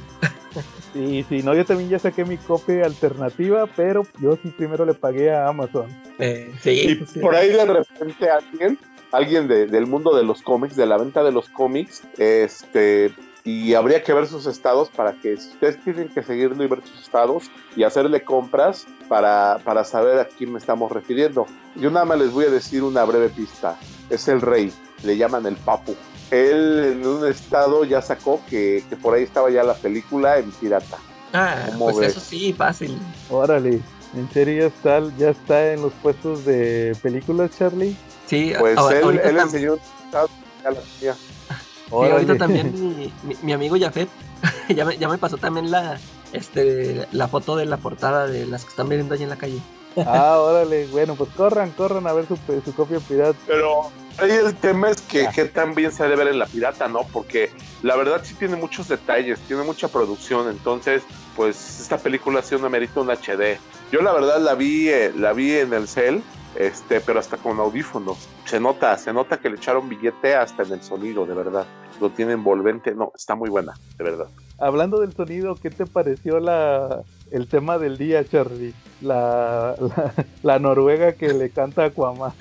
Sí, sí, no, yo también ya saqué mi copia alternativa, pero yo sí primero le pagué a Amazon. Eh, sí, Y por ahí de repente alguien, alguien de- del mundo de los cómics, de la venta de los cómics, este, y habría que ver sus estados para que si ustedes tienen que seguirlo y ver sus estados y hacerle compras para, para saber a quién me estamos refiriendo. Yo nada más les voy a decir una breve pista. Es el rey, le llaman el papu. Él en un estado ya sacó que, que por ahí estaba ya la película en pirata. Ah, ¿Cómo pues ves? eso sí, fácil. Órale, ¿en serio ya está, ya está en los puestos de películas, Charlie? Sí, Pues él, él enseñó un estado, ya la tenía. sí, ahorita también mi, mi- mi amigo Jafet ya me, ya me pasó también la, este, la foto de la portada de las que están viendo ahí en la calle. Ah, órale, bueno, pues corran, corran a ver su, su copia pirata. Pero ahí el tema es que, Ah. que también se debe ver en la pirata, ¿no? Porque la verdad sí tiene muchos detalles, tiene mucha producción, entonces pues esta película sí no merita un HD. Yo la verdad la vi, eh, la vi en el cel, este, pero hasta con audífonos. Se nota, se nota que le echaron billete hasta en el sonido, de verdad. Lo tiene envolvente, no, está muy buena, de verdad. Hablando del sonido, ¿qué te pareció la el tema del día, Charlie? La, la, la noruega que le canta a Aquaman.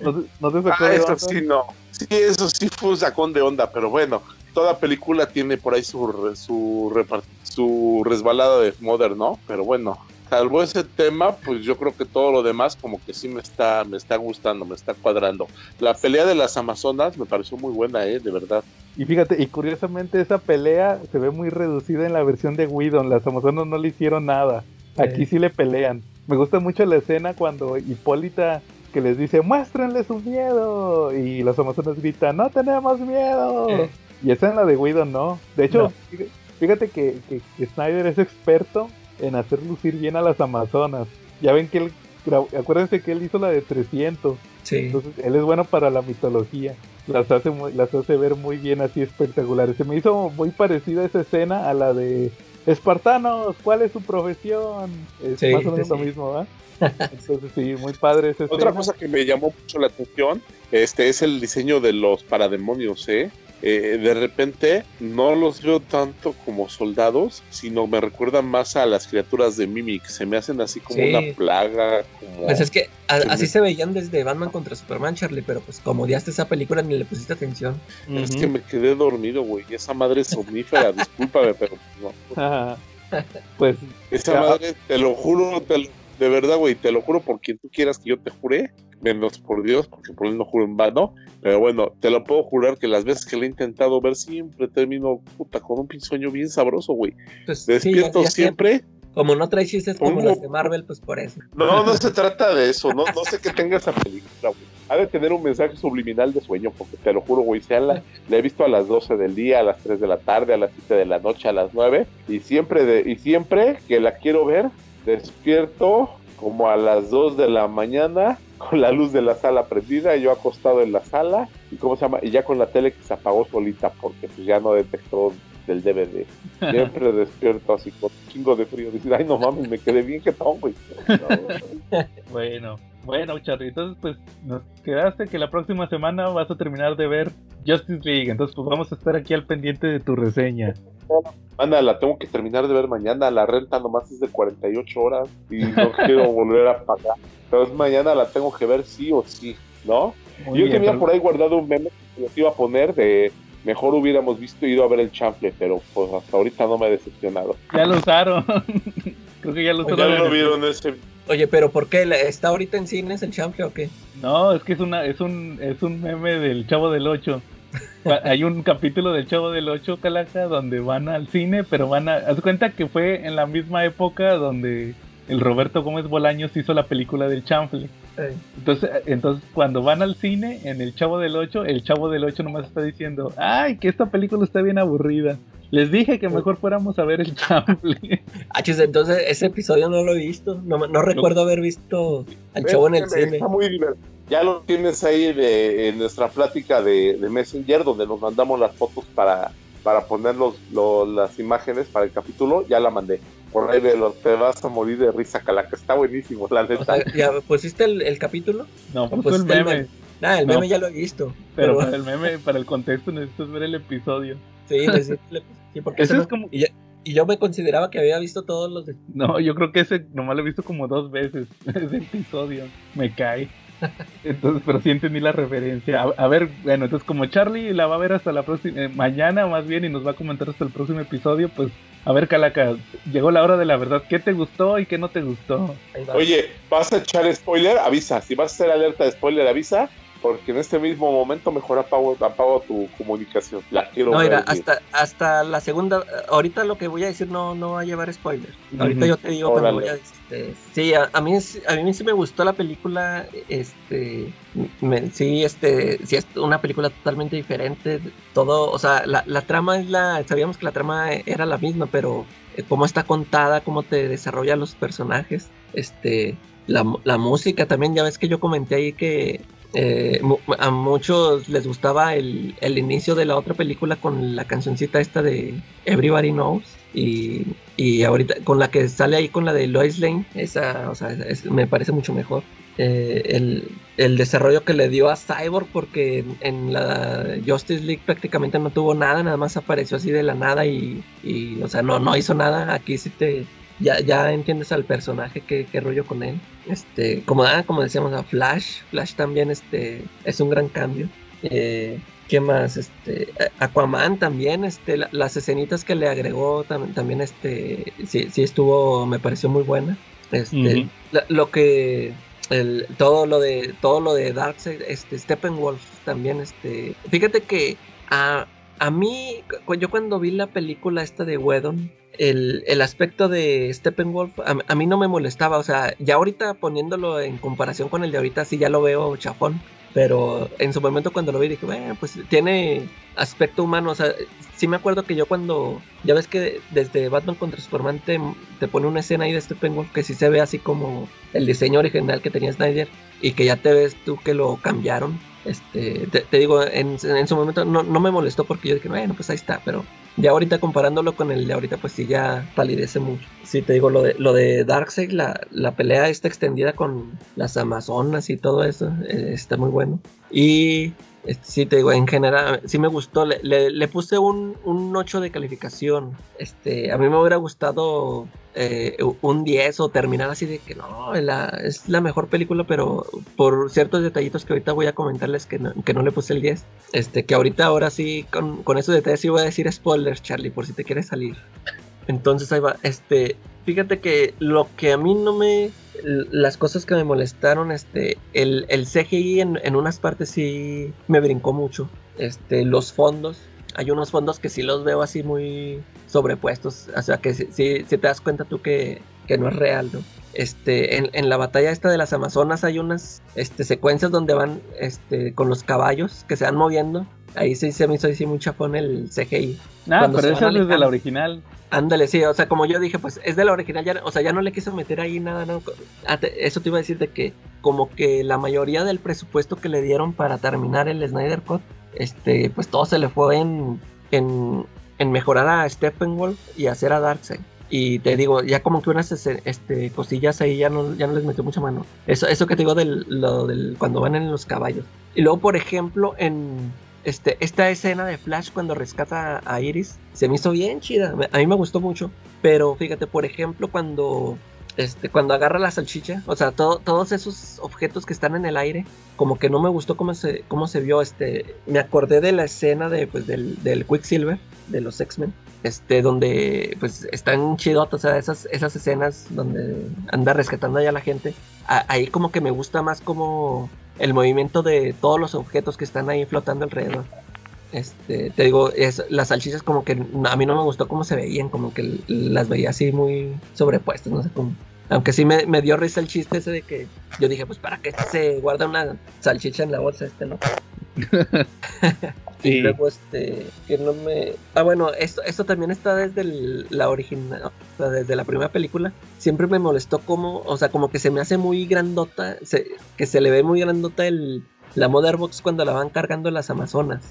¿No, no te sacó Ah, de eso onda? sí no. Sí, eso sí fue un sacón de onda, pero bueno, toda película tiene por ahí su, su, su resbalada de modern, ¿no? Pero bueno, salvo ese tema, pues yo creo que todo lo demás como que sí me está, me está gustando, me está cuadrando. La pelea de las Amazonas me pareció muy buena, ¿eh? De verdad. Y fíjate, y curiosamente esa pelea se ve muy reducida en la versión de Whedon. Las Amazonas no le hicieron nada. Aquí sí le pelean. Me gusta mucho la escena cuando Hipólita que les dice, muéstrenle su miedo. Y las Amazonas gritan, no tenemos miedo. Eh. Y esa en la de Whedon no. De hecho, No. fíjate que, que- que Snyder es experto en hacer lucir bien a las Amazonas. Ya ven que él, acuérdense que él hizo la de 300. Sí. Entonces, él es bueno para la mitología. Las hace, muy- las hace ver muy bien así espectaculares. Se me hizo muy parecida esa escena a la de Espartanos, ¿cuál es su profesión? Es Sí, más o menos sí, lo mismo, ¿va? Entonces sí, muy padre esa Otra escena. cosa que me llamó mucho la atención este, es el diseño de los parademonios, ¿eh? Eh, de repente no los veo tanto como soldados, sino me recuerdan más a las criaturas de Mimic. Se me hacen así como Sí. una plaga, como... Pues es que a- así sí. se veían desde Batman contra Superman, Charlie, pero pues como odiaste esa película ni le pusiste atención. Es que me quedé dormido, güey. Esa madre es somnífera, discúlpame, pero no. Ajá. Pues Esa Ya. madre, te lo juro, te lo- de verdad, güey, te lo juro por quien tú quieras que yo te jure, menos por Dios, porque por él no juro en vano. Pero bueno, te lo puedo jurar que las veces que lo he intentado ver siempre termino puta con un pinsueño bien sabroso, güey. Pues, sí, ya- Despierto ya siempre. Como no trae chistes como las de Marvel, pues por eso. No, no se trata de eso, no, no sé qué tenga esa película, güey. Ha de tener un mensaje subliminal de sueño, porque te lo juro, güey, sea la, la he visto a las 12 del día, a las 3 de la tarde, a las 7 de la noche, a las 9, y siempre, de, y siempre que la quiero ver, despierto como a las 2 de la mañana, con la luz de la sala prendida, y yo acostado en la sala, y cómo se llama, y ya con la tele que se apagó solita, porque pues ya no detectó del DVD. Siempre despierto así con chingo de frío, decir, ay no mames, me quedé bien que güey. bueno, bueno, Charlie, entonces pues nos quedaste que la próxima semana vas a terminar de ver Justice League, entonces pues vamos a estar aquí al pendiente de tu reseña. Ana, la tengo que terminar de ver mañana. La renta nomás es de 48 horas y no quiero volver a pagar. Entonces mañana la tengo que ver sí o sí, ¿no? Muy Yo bien, tenía pero- por ahí guardado un meme que les iba a poner de mejor hubiéramos visto ido a ver el chanfle, pero pues hasta ahorita no me ha decepcionado. Ya lo usaron. Creo que ya lo Ya usaron. lo vieron ese. Oye, pero ¿por qué? ¿Está ahorita en cines el chanfle o qué? No, es que es una es un es un meme del Chavo del 8. Hay un capítulo del Chavo del 8, Calaca, donde van al cine, pero van a... Haz cuenta que fue en la misma época donde el Roberto Gómez Bolaños hizo la película del chanfle. Entonces, entonces cuando van al cine, en el Chavo del 8, el Chavo del 8 nomás está diciendo, ay, que esta película está bien aburrida. Les dije que mejor fuéramos a ver el chanfle. Ah, chis, entonces ese episodio no lo he visto. No, no recuerdo haber visto al chavo en el Está cine. muy divertido. Ya lo tienes ahí de- en nuestra plática de, de Messenger, donde nos mandamos las fotos para, para poner los, lo- las imágenes para el capítulo. Ya la mandé. Por ahí velo, te vas a morir de risa, Calaca. Está buenísimo, la O neta. sea, ¿ya pusiste el, el capítulo? No, Pues el el meme. meme. Nah, el No. meme ya lo he visto. Pero Pero, para el meme, para el contexto necesitas ver el episodio. sí, sí, le- sí, porque Ese ese es no- como- y, yo, y yo me consideraba que había visto todos los de... No, yo creo que ese nomás lo he visto como dos veces. Ese episodio. Me cae. Entonces, pero sí entendí la referencia. A, a ver, bueno, entonces como Charlie la va a ver hasta la próxima, eh, mañana más bien, y nos va a comentar hasta el próximo episodio, pues, a ver, Calaca, llegó la hora de la verdad. ¿Qué te gustó y qué no te gustó? Oye, ¿vas a echar spoiler? Avisa. Si vas a hacer alerta de spoiler, avisa. Porque en este mismo momento mejor apago, apago tu comunicación. La quiero No, mira, hasta, hasta la segunda, ahorita lo que voy a decir no, no va a llevar spoiler. Ahorita yo te digo que voy a este, sí, a, a mí sí- a mí sí me gustó la película, este me- sí, este, sí es una película totalmente diferente, todo, o sea, la, la trama es la, sabíamos que la trama era la misma, pero eh, cómo está contada, cómo te desarrolla los personajes, este, la, la música también, ya ves que yo comenté ahí que eh, a muchos les gustaba el, el inicio de la otra película con la cancioncita esta de Everybody Knows y, y ahorita con la que sale ahí con la de Lois Lane, esa, o sea, me parece mucho mejor. Eh, el, el desarrollo que le dio a Cyborg porque en, en la Justice League prácticamente no tuvo nada, nada más apareció así de la nada y, y, o sea, no, no hizo nada. Aquí sí te, ya, ya entiendes al personaje, qué, qué rollo con él. Este, como, ah, como decíamos, a Flash, Flash también este, es un gran cambio. Eh, ¿Qué más? Este, Aquaman también, este, la- las escenitas que le agregó tam- también, este, sí, sí estuvo, me pareció muy buena. Este, la- lo que, el, todo lo de, todo lo de Darkseid, este, Steppenwolf también, este, fíjate que a, a mí, yo cuando vi la película esta de Wedon, el, el aspecto de Steppenwolf a, a mí no me molestaba, o sea, ya ahorita poniéndolo en comparación con el de ahorita, sí ya lo veo chafón, pero en su momento cuando lo vi dije, bueno, pues tiene aspecto humano, o sea, sí me acuerdo que yo cuando, ya ves que desde Batman contra Superman te, te pone una escena ahí de Steppenwolf que sí se ve así como el diseño original que tenía Snyder y que ya te ves tú que lo cambiaron. Este, te, digo, en, en su momento no, no me molestó porque yo dije, bueno, pues ahí está, pero ya ahorita comparándolo con el de ahorita, pues sí ya palidece mucho. Sí, te digo, lo de, lo de Darkseid, la, la pelea está extendida con las Amazonas y todo eso, eh, está muy bueno. Y este, sí, te digo, en general, sí me gustó, le, le- le puse un, un 8 de calificación. Este, a mí me hubiera gustado eh, un 10 o terminar así de que no, la- es la mejor película, pero por ciertos detallitos que ahorita voy a comentarles que no, que no le puse el 10. Este, que ahorita ahora sí, con, con esos detalles sí voy a decir spoilers, Charlie, por si te quieres salir. Entonces ahí va, este, fíjate que lo que a mí no me, las cosas que me molestaron, este, el, el CGI en, en unas partes sí me brincó mucho, este, los fondos, hay unos fondos que sí los veo así muy sobrepuestos, o sea que sí, sí- sí te das cuenta tú que, que no es real, ¿no? Este, en, en la batalla esta de las Amazonas hay unas este, secuencias donde van este, con los caballos que se van moviendo. Ahí sí se me hizo así muy chafón el CGI. Ah, Cuando pero esa es alejando. la original. Ándale, sí, o sea, como yo dije, pues es de la original, ya, o sea, ya no le quiso meter ahí nada, ¿no? Ah, Eso te iba a decir de que como que la mayoría del presupuesto que le dieron para terminar el Snyder Cut, este, pues todo se le fue en, en, en mejorar a Steppenwolf y hacer a Darkseid. Y te digo, ya como que unas este, este, cosillas ahí ya no, ya no les metió mucha mano. Eso, eso que te digo del, del cuando van en los caballos. Y luego, por ejemplo, en este, esta escena de Flash cuando rescata a Iris, se me hizo bien chida. A mí me gustó mucho. Pero fíjate, por ejemplo, cuando este, cuando agarra la salchicha, o sea, todo, todos esos objetos que están en el aire, como que no me gustó cómo se, cómo se vio, este, me acordé de la escena de, pues, del, del Quicksilver, de los X-Men, este, donde, pues, están chidotas, o sea, esas, esas escenas donde anda rescatando allá a la gente, ahí como que me gusta más como el movimiento de todos los objetos que están ahí flotando alrededor. Este, te digo, las salchichas como que a mí no me gustó cómo se veían, como que las veía así muy sobrepuestas, no sé cómo. Aunque sí me, dio risa el chiste ese de que yo dije, pues para qué se guarda una salchicha en la bolsa este, ¿no? y luego este, que no me... Ah, bueno, esto, esto también está desde la original, o sea, desde la primera película. Siempre me molestó como, o sea, como que se me hace muy grandota, que se le ve muy grandota el, la Motherbox cuando la van cargando las Amazonas.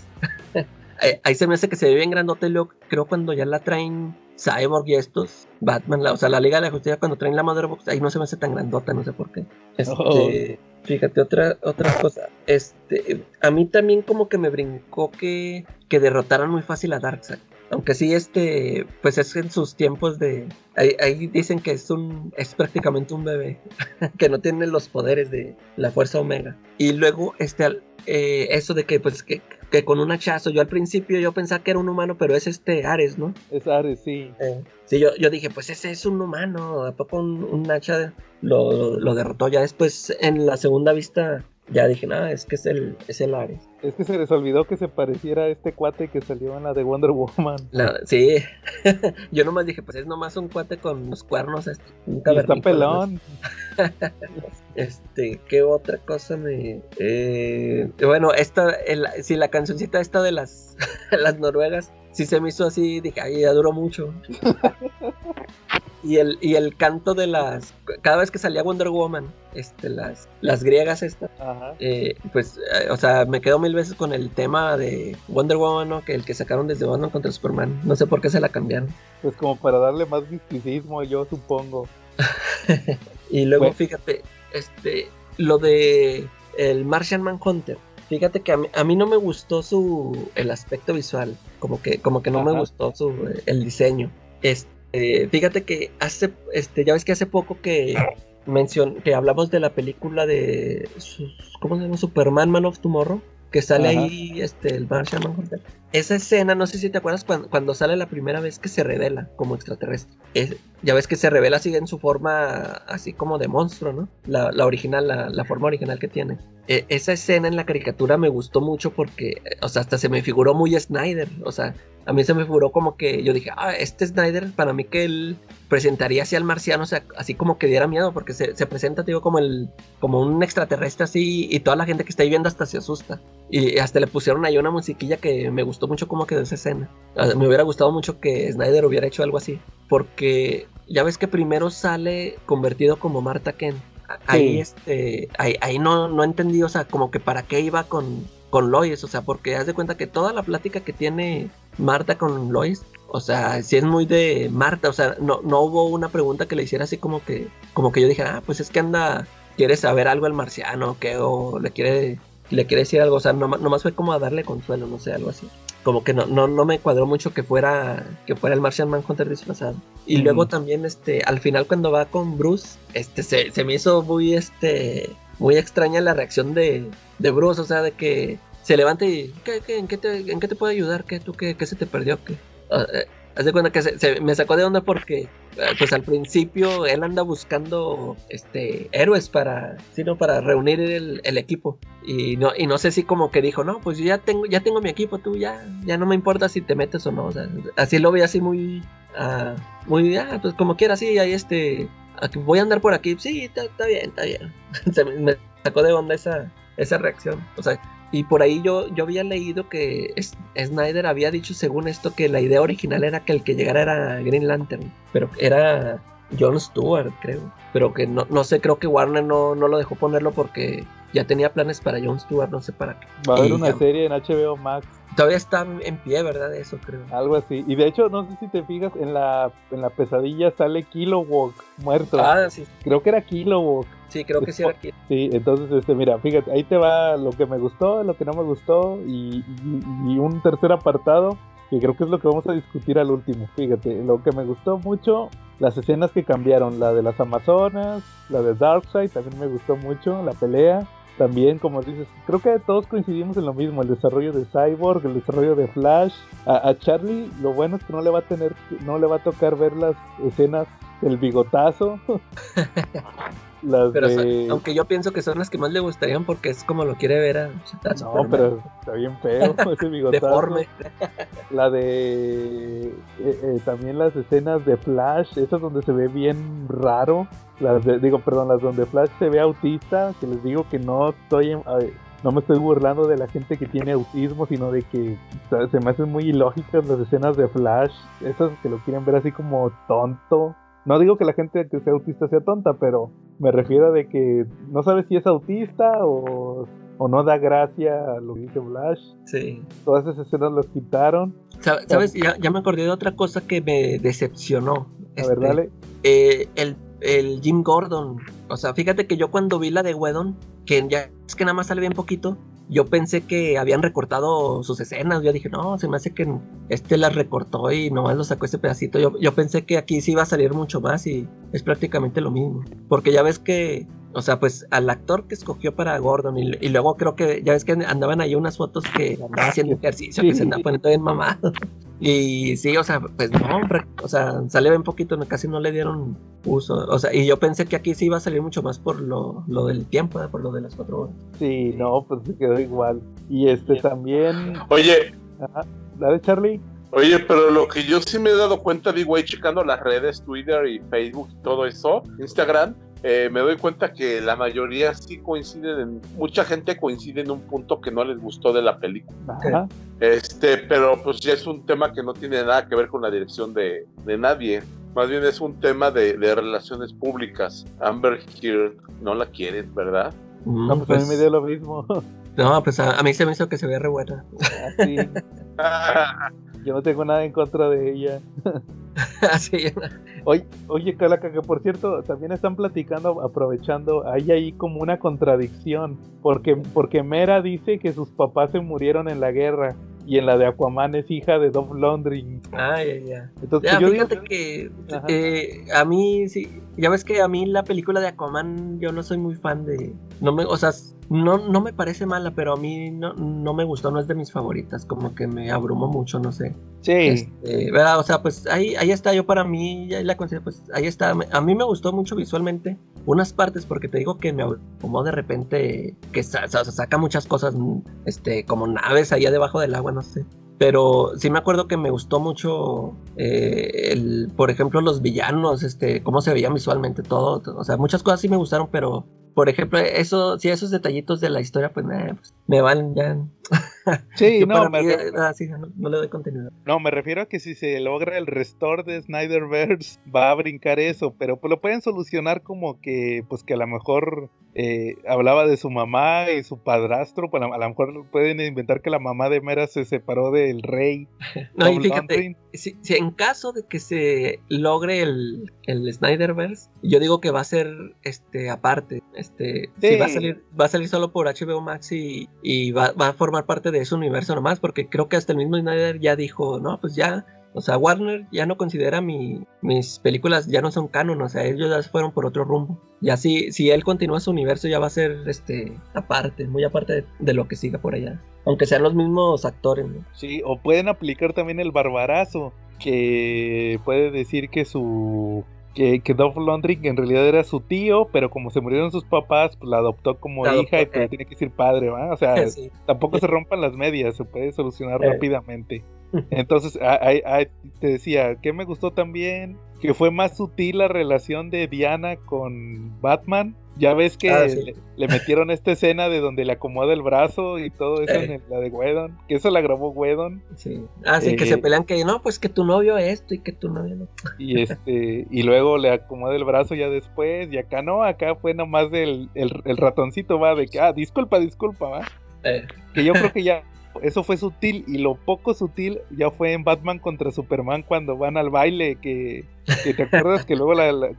ahí, se me hace que se ve bien grandota y luego creo cuando ya la traen Cyborg y estos, Batman, o sea, la Liga de la Justicia cuando traen la Motherbox, ahí no se me hace tan grandota, no sé por qué. Este, oh. Fíjate, otra, otra cosa. Este, a mí también como que me brincó que, que derrotaran muy fácil a Darkseid. Aunque sí, este, pues es en sus tiempos de. Ahí, dicen que es un. es prácticamente un bebé. que no tiene los poderes de la fuerza omega. Y luego, este, eh, eso de que, pues, que, que, con un hachazo. Yo al principio yo pensaba que era un humano, pero es este Ares, ¿no? Es Ares, sí. Eh, sí, yo, yo dije, pues ese es un humano. ¿A poco un, un hacha lo, lo derrotó? Ya después, en la segunda vista ya dije, nada, es que es el, es el Ares. Es que se les olvidó que se pareciera a este cuate que salió en la de Wonder Woman. sí, yo nomás dije, pues es nomás un cuate con los cuernos. Este, un y está pelón. este, ¿qué otra cosa me...? Eh, bueno, esta, el, sí, la cancioncita esta de las, las noruegas, sí se me hizo así, dije, ay, ya duró mucho. y el, y el canto de las. Cada vez que salía Wonder Woman, este, las, las griegas estas, eh, pues, eh, o sea, me quedo mil veces con el tema de Wonder Woman, ¿no? Que el que sacaron desde Batman contra Superman. No sé por qué se la cambiaron. Pues como para darle más misticismo, yo supongo. y luego, fíjate, este, lo de el Martian Manhunter. Fíjate que a mí, no me gustó su el aspecto visual, como que como que no me gustó su el diseño. Este, fíjate que hace, este, ya ves que hace poco que mencion, que hablamos de la película de, ¿cómo se llama? Superman Man of Tomorrow que sale ahí este, el Martian Manhunter. Esa escena, no sé si te acuerdas cuando, sale la primera vez que se revela como extraterrestre. ya ves que se revela así en su forma así como de monstruo, ¿no? La, original, la, forma original que tiene. E, esa escena en la caricatura me gustó mucho porque, o sea, hasta se me figuró muy Snyder. O sea, a mí se me figuró como que yo dije, ah, este Snyder, para mí que él presentaría así al marciano, o sea, así como que diera miedo, porque se, presenta, digo, como el, como un extraterrestre así, y toda la gente que está ahí viendo hasta se asusta. Y hasta le pusieron ahí una musiquilla que me gustó mucho cómo quedó esa escena. Ah, me hubiera gustado mucho que Snyder hubiera hecho algo así, porque ya ves que primero sale convertido como Marta Ken. Ahí, este, ahí, no, no entendí, o sea, como que para qué iba con, con Lois, o sea, porque haz de cuenta que toda la plática que tiene Marta con Lois o sea, si es muy de Marta, o sea, no, no hubo una pregunta que le hiciera así como que, como que yo dijera, ah, pues es que anda, quiere saber algo el marciano, que o le quiere, le quiere decir algo, o sea, no, nomás fue como a darle consuelo, no sé, algo así. Como que no, no, no me cuadró mucho que fuera, que fuera el Martian Manhunter disfrazado. Y luego también, este, al final cuando va con Bruce, este, se, se me hizo muy, este, muy extraña la reacción de, de Bruce, o sea, de que se levanta y, ¿qué, qué, en, qué te, ¿en qué te puedo ayudar? ¿Qué, tú, qué, qué se te perdió? ¿Qué? Ah, de cuenta que se, me sacó de onda porque, eh, pues al principio él anda buscando este héroes para, sino para reunir el, equipo. Y no y no sé si como que dijo no, pues ya tengo ya tengo mi equipo, tú ya ya no me importa si te metes o no, así lo vi así muy uh, muy ah, pues como quiera sí, ahí este voy a andar por aquí, sí, está, bien, está bien, se me sacó de onda esa esa reacción, o sea y por ahí yo, yo había leído que Snyder había dicho, según esto, que la idea original era que el que llegara era Green Lantern, pero era John Stewart, creo. Pero que no, no sé, creo que Warner no, no lo dejó ponerlo porque ya tenía planes para John Stewart, no sé para qué. Va a haber una serie en HBO Max. Todavía está en pie, ¿verdad? Eso creo. Algo así. Y de hecho, no sé si te fijas, en la, en la pesadilla sale Kilowog muerto. Ah, sí. Creo que era Kilowog. Sí, creo que sí era aquí. Sí, entonces, este, mira, fíjate, ahí te va lo que me gustó, lo que no me gustó y, un tercer apartado que creo que es lo que vamos a discutir al último. Fíjate, lo que me gustó mucho, las escenas que cambiaron, la de las Amazonas, la de Darkseid, también me gustó mucho, la pelea. También, como dices, creo que todos coincidimos en lo mismo, el desarrollo de Cyborg, el desarrollo de Flash. A, a Charlie, lo bueno es que no le va a tener, no le va a tocar ver las escenas del bigotazo. Las pero aunque yo pienso que son las que más le gustarían porque es como lo quiere ver a No, pero está bien feo ese bigotazo. Deforme. La de eh, eh, también las escenas de Flash, esas donde se ve bien raro. Las digo, perdón, las donde Flash se ve autista, que les digo que no estoy no me estoy burlando de la gente que tiene autismo, sino de que se me hacen muy ilógicas las escenas de Flash, esas que lo quieren ver así como tonto. No digo que la gente que sea autista sea tonta, pero me refiero a de que no sabes si es autista o, no da gracia a lo que dice Flash. Sí. Todas esas escenas las quitaron. ¿Sabes? Ya, me acordé de otra cosa que me decepcionó. A ver, dale. Eh, el, el Jim Gordon. O sea, fíjate que yo cuando vi la de Wedon, que ya es que nada más sale bien poquito, yo pensé que habían recortado sus escenas. Yo dije, no, se me hace que este las recortó y nomás lo sacó ese pedacito. Yo, yo pensé que aquí sí iba a salir mucho más y es prácticamente lo mismo. Porque ya ves que, o sea, pues al actor que escogió para Gordon y, luego creo que, ya ves que andaban ahí unas fotos que andaba haciendo ejercicio, que se andaba poniendo bien mamado. Y sí, o sea, pues no, o sea, sale bien poquito, casi no le dieron uso. O sea, y yo pensé que aquí sí iba a salir mucho más por lo, lo del tiempo, por lo de las cuatro horas. Sí, no, pues se quedó igual. Y este también. Oye. Ajá. Dale, Charlie. Oye, pero lo que yo sí me he dado cuenta, digo, ahí checando las redes, Twitter y Facebook y todo eso, Instagram, eh, me doy cuenta que la mayoría sí coinciden, en, mucha gente coincide en un punto que no les gustó de la película. Este, pero pues ya es un tema que no tiene nada que ver con la dirección de, de nadie. Más bien es un tema de, de, relaciones públicas. Amber Heard no la quieren, ¿verdad? Mm, no, pues, a mí me dio lo mismo. No, pues a, mí se me hizo que se vea re buena. Ah, Yo no tengo nada en contra de ella. Así. Oye, oye, Calaca, que por cierto, también están platicando, aprovechando, hay ahí como una contradicción, porque, porque Mera dice que sus papás se murieron en la guerra y en la de Aquaman es hija de Dove Laundry. Ah, ya, ya. Entonces, ya, fíjate que eh, a mí, sí, ya ves que a mí la película de Aquaman yo no soy muy fan de, no me, o sea, no, no me parece mala, pero a mí no, no me gustó, no es de mis favoritas, como que me abrumó mucho, no sé. Sí. Este, ¿verdad? O sea, pues ahí, ahí está, yo para mí, ya la considero, pues ahí está. A mí me gustó mucho visualmente unas partes, porque te digo que me abrumó de repente, que saca muchas cosas, este, como naves allá debajo del agua, no sé. Pero sí me acuerdo que me gustó mucho, eh, el, por ejemplo, los villanos, este, cómo se veían visualmente todo. O sea, muchas cosas sí me gustaron, pero por ejemplo, eso, si esos detallitos de la historia, pues, pues me van ya. Sí, no, ah, no, le doy contenido. No, me refiero a que si se logra el restore de Snyderverse, va a brincar eso, pero pues lo pueden solucionar como que, pues que a lo mejor eh, hablaba de su mamá y su padrastro, pues a lo mejor pueden inventar que la mamá de Mera se separó del rey. no, y fíjate, si, en caso de que se logre el, el Snyderverse, yo digo que va a ser este aparte. Este, va a salir, va a salir solo por HBO Max y, va, a formar parte de ese universo nomás, porque creo que hasta el mismo Snyder ya dijo, no, pues ya, o sea, Warner ya no considera mi, mis películas, ya no son canon, o sea, ellos ya fueron por otro rumbo. Y así, si él continúa su universo, ya va a ser este aparte, muy aparte de, lo que siga por allá. Aunque sean los mismos actores, Sí, o pueden aplicar también el barbarazo, que puede decir que su que, que Dolph Lundgren en realidad era su tío, pero como se murieron sus papás, pues la adoptó como hija y pues tiene que ser padre, ¿va? O sea, tampoco se rompan las medias, se puede solucionar eh. rápidamente. Entonces, te decía, que me gustó también, que fue más sutil la relación de Diana con Batman ya ves que ah, le, metieron esta escena de donde le acomoda el brazo y todo eso en la de Wedon, que eso la grabó Wedon. Sí. Ah, sí, que se eh, pelean que no, pues que tu novio esto y que tu novio no. Y este, y luego le acomoda el brazo ya después, y acá no, acá fue nomás del el, ratoncito, va, de que, ah, disculpa, disculpa, va. Eh. Que yo creo que ya eso fue sutil y lo poco sutil ya fue en Batman contra Superman cuando van al baile que, te acuerdas que luego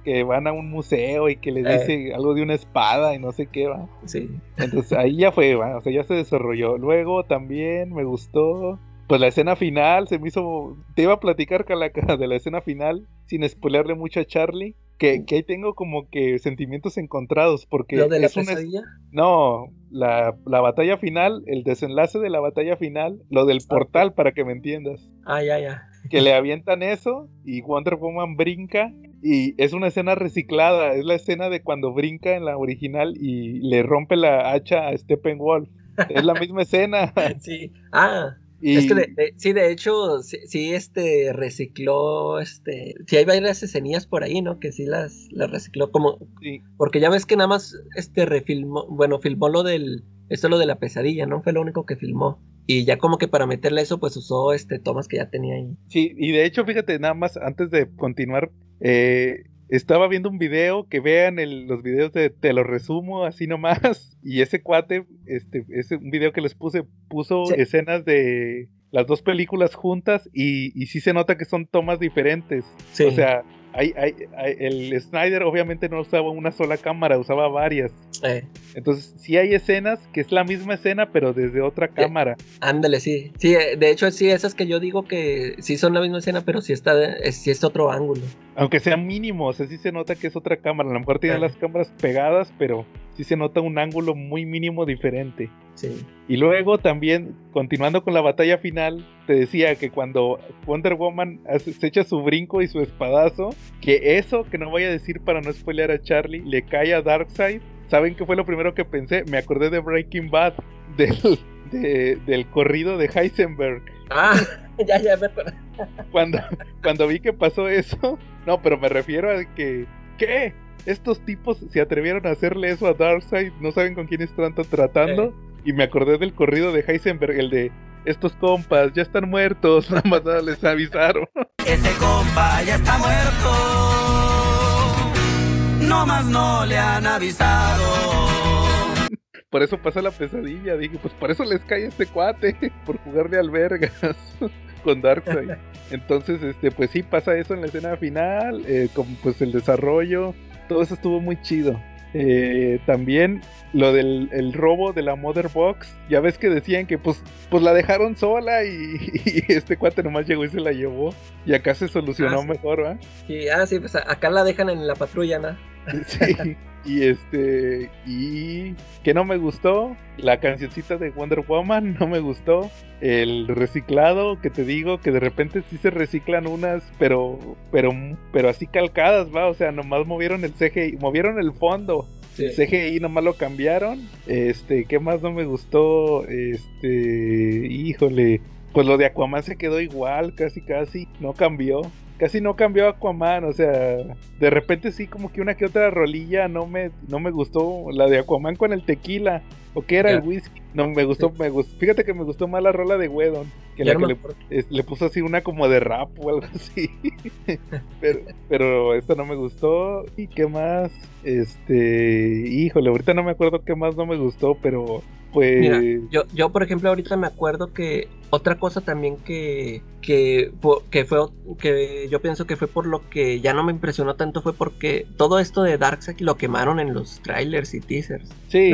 que van a un museo y que le eh. dice algo de una espada y no sé qué va. Sí. Entonces ahí ya fue, o sea, ya se desarrolló. Luego también me gustó pues la escena final se me hizo. Te iba a platicar, Calaca, de la escena final, sin spoilerle mucho a Charlie. Que, que ahí tengo como que sentimientos encontrados. Porque ¿Lo de la es pesadilla? No, la, la batalla final, el desenlace de la batalla final, lo del portal, para que me entiendas. Ah, ya, ya. Que le avientan eso y Wonder Woman brinca. Y es una escena reciclada. Es la escena de cuando brinca en la original y le rompe la hacha a Steppenwolf. Es la misma escena. Sí. Ah, Y, es que de- de- sí, de hecho, sí, sí, este recicló, este, sí hay varias escenillas por ahí, ¿no? Que sí las, las recicló como, sí, porque ya ves que nada más, este, refilmó, bueno, filmó lo del, esto lo de la pesadilla, ¿no? Fue lo único que filmó. Y ya como que para meterle eso, pues usó, este, tomas que ya tenía ahí. sí, y de hecho, fíjate, nada más antes de continuar, eh, estaba viendo un video, que vean el- los videos de Te lo resumo así nomás, y ese cuate, este, ese un video que les puse, puso Sí. escenas de las dos películas juntas y, y sí se nota que son tomas diferentes. Sí. O sea, hay, hay, hay- el Snyder obviamente no usaba una sola cámara, usaba varias. Eh, Entonces, sí hay escenas que es la misma escena, pero desde otra cámara. ándale, sí. Sí, eh, de hecho, sí, esas que yo digo que sí son la misma escena, pero sí está, es, sí es otro ángulo. Aunque sean mínimos, así se nota que es otra cámara. A lo mejor tienen las cámaras pegadas, pero sí se nota un ángulo muy mínimo diferente. Sí. Y luego también, continuando con la batalla final, te decía que cuando Wonder Woman hace- se echa su brinco y su espadazo, que eso, que no voy a decir para no spoilear a Charlie, le cae a Darkseid. ¿Saben qué fue lo primero que pensé? Me acordé de Breaking Bad, del, de- del corrido de Heisenberg. Ah, ya, ya me acuerdo. Cuando, cuando vi que pasó eso, no, pero me refiero a que, ¿qué? Estos tipos se atrevieron a hacerle eso a Darkseid, no saben con quién están tra- tratando. Y me acordé del corrido de Heisenberg, el de estos compas ya están muertos, nada más nada les avisaron. Ese compa ya está muerto. No más no le han avisado. Por eso pasa la pesadilla, dije, pues por eso les cae este cuate, por jugarle al vergas con Darkseid. Entonces, este, pues sí pasa eso en la escena final, eh, como pues el desarrollo, todo eso estuvo muy chido. Eh, también lo del el robo de la Mother Box, ya ves que decían que pues, pues la dejaron sola y, y este cuate nomás llegó y se la llevó. Y acá se solucionó Ah, sí. mejor, ¿va? Sí, ah, sí, pues acá la dejan en la patrulla, ¿no? Sí. Y este, y que no me gustó, la cancioncita de Wonder Woman no me gustó, el reciclado que te digo que de repente sí se reciclan unas, pero, pero, pero así calcadas, va, o sea, nomás movieron el CGI, movieron el fondo, Sí. el CGI nomás lo cambiaron, este, ¿qué más no me gustó? Este, híjole, pues lo de Aquaman se quedó igual, casi casi, no cambió. Casi no cambió Aquaman, o sea, de repente sí como que una que otra rolilla no me, no me gustó, la de Aquaman con el tequila, o que era el whisky, no me gustó, me gustó, fíjate que me gustó más la rola de Wedon, que la que le, puso así una como de rap o algo así, pero, pero esta no me gustó, y qué más, este, híjole, ahorita no me acuerdo qué más no me gustó, pero pues... Mira, yo, yo, por ejemplo, ahorita me acuerdo que otra cosa también que, que, que fue, que yo pienso que fue por lo que ya no me impresionó tanto fue porque todo esto de Darkseid lo quemaron en los trailers y teasers. sí,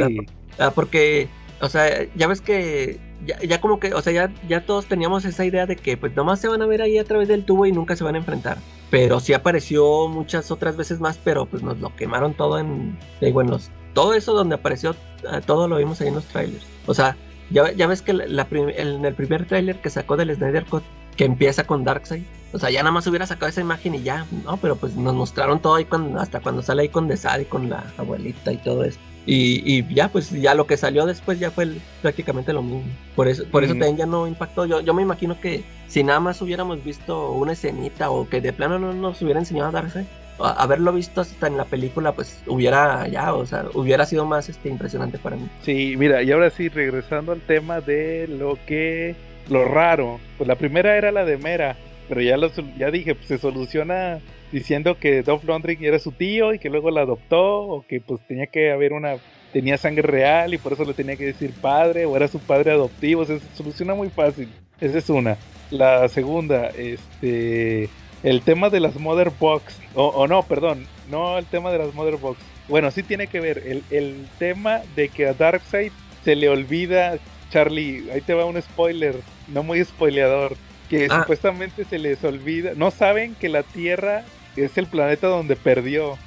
Ah, porque, o sea, ya ves que ya, como que, o sea, ya, ya todos teníamos esa idea de que pues nomás se van a ver ahí a través del tubo y nunca se van a enfrentar. Pero sí apareció muchas otras veces más, pero pues nos lo quemaron todo en, digo, en todo eso donde apareció, ah, todo lo vimos ahí en los trailers. O sea, ya, ya ves que en el primer trailer que sacó del Snyder Cut, que empieza con Darkseid, o sea, ya nada más hubiera sacado esa imagen y ya, no, pero pues nos mostraron todo ahí cuando, hasta cuando sale ahí con Desad y con la abuelita y todo eso. Y, y ya, pues ya lo que salió después ya fue el- prácticamente lo mismo. Por eso, por eso también ya no impactó. Yo, yo me imagino que si nada más hubiéramos visto una escenita o que de plano no nos hubiera enseñado a darse, a- haberlo visto hasta en la película, pues hubiera ya, o sea, hubiera sido más este impresionante para mí. Sí, mira, y ahora sí, regresando al tema de lo que, lo raro, pues la primera era la de Mera, pero ya, lo, ya dije, pues se soluciona diciendo que Dolph Lundgren era su tío y que luego la adoptó, o que pues tenía que haber una, tenía sangre real y por eso le tenía que decir padre, o era su padre adoptivo, o sea, se soluciona muy fácil, esa es una. La segunda, este, el tema de las Mother Box, o, o no, perdón, no el tema de las Mother Box. Bueno, sí tiene que ver el, el tema de que a Darkseid se le olvida, Charlie, ahí te va un spoiler, no muy spoileador, que Ah. supuestamente se les olvida, no saben que la Tierra es el planeta donde perdió.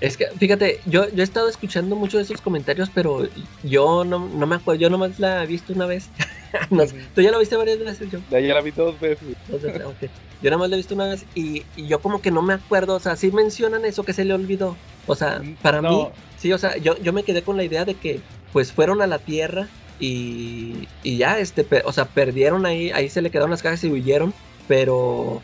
Es que, fíjate, yo, yo he estado escuchando muchos de esos comentarios, pero yo no, no me acuerdo, yo nomás la he visto una vez. No Tú ya la viste varias veces, yo. Ya la vi dos veces. Dos veces, ok. Yo nada más la he visto una vez y, y yo como que no me acuerdo, o sea, sí mencionan eso que se le olvidó. O sea, para No. mí, sí, o sea, yo, yo me quedé con la idea de que pues fueron a la Tierra y, y ya, este, o sea, perdieron ahí, ahí se le quedaron las cajas y huyeron, pero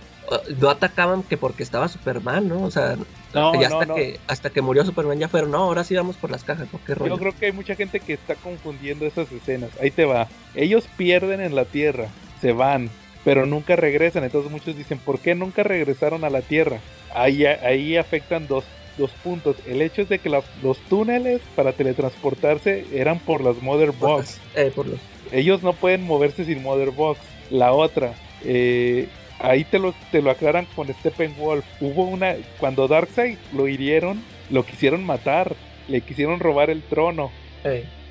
no atacaban que porque estaba Superman, ¿no? O sea, No, hasta, no. Que, hasta que murió Superman ya fueron, no, ahora sí vamos por las cajas, ¿no? ¿Qué rollo? Yo creo que hay mucha gente que está confundiendo esas escenas. Ahí te va. Ellos pierden en la Tierra, se van, pero nunca regresan. Entonces muchos dicen, ¿por qué nunca regresaron a la Tierra? Ahí, ahí afectan dos, dos puntos. El hecho es de que la- los túneles para teletransportarse eran por las Mother Por Box. las- eh, por los- Ellos no pueden moverse sin Mother Box. La otra, eh, ahí te lo, te lo aclaran con Steppenwolf. Hubo una, cuando Darkseid lo hirieron, lo quisieron matar, le quisieron robar el trono.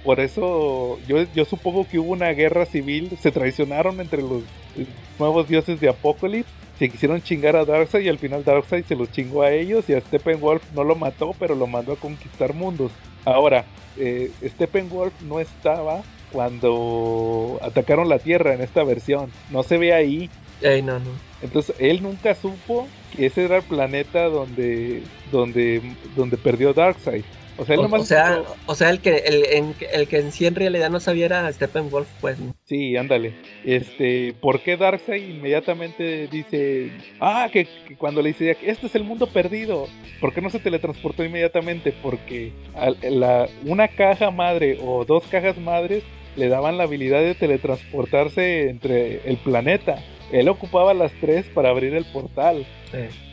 Por eso yo, yo supongo que hubo una guerra civil, se traicionaron entre los eh, nuevos dioses de Apocalypse, se quisieron chingar a Darkseid y al final Darkseid se los chingó a ellos y a Steppenwolf no lo mató, pero lo mandó a conquistar mundos. Ahora, eh, Steppenwolf no estaba cuando atacaron la Tierra en esta versión, no se ve ahí. No, no. Entonces él nunca supo que ese era el planeta donde, donde, donde perdió Darkseid. O sea, él O, nomás o sea, supo- o sea, el que, el, en- el que en sí en realidad no sabía era Steppenwolf, pues, ¿no? Sí, ándale. Este, ¿por qué Darkseid inmediatamente dice, ah, que, que cuando le dice, este es el mundo perdido, ¿por qué no se teletransportó inmediatamente? Porque al- la, una caja madre o dos cajas madres le daban la habilidad de teletransportarse entre el planeta. Él ocupaba las tres para abrir el portal.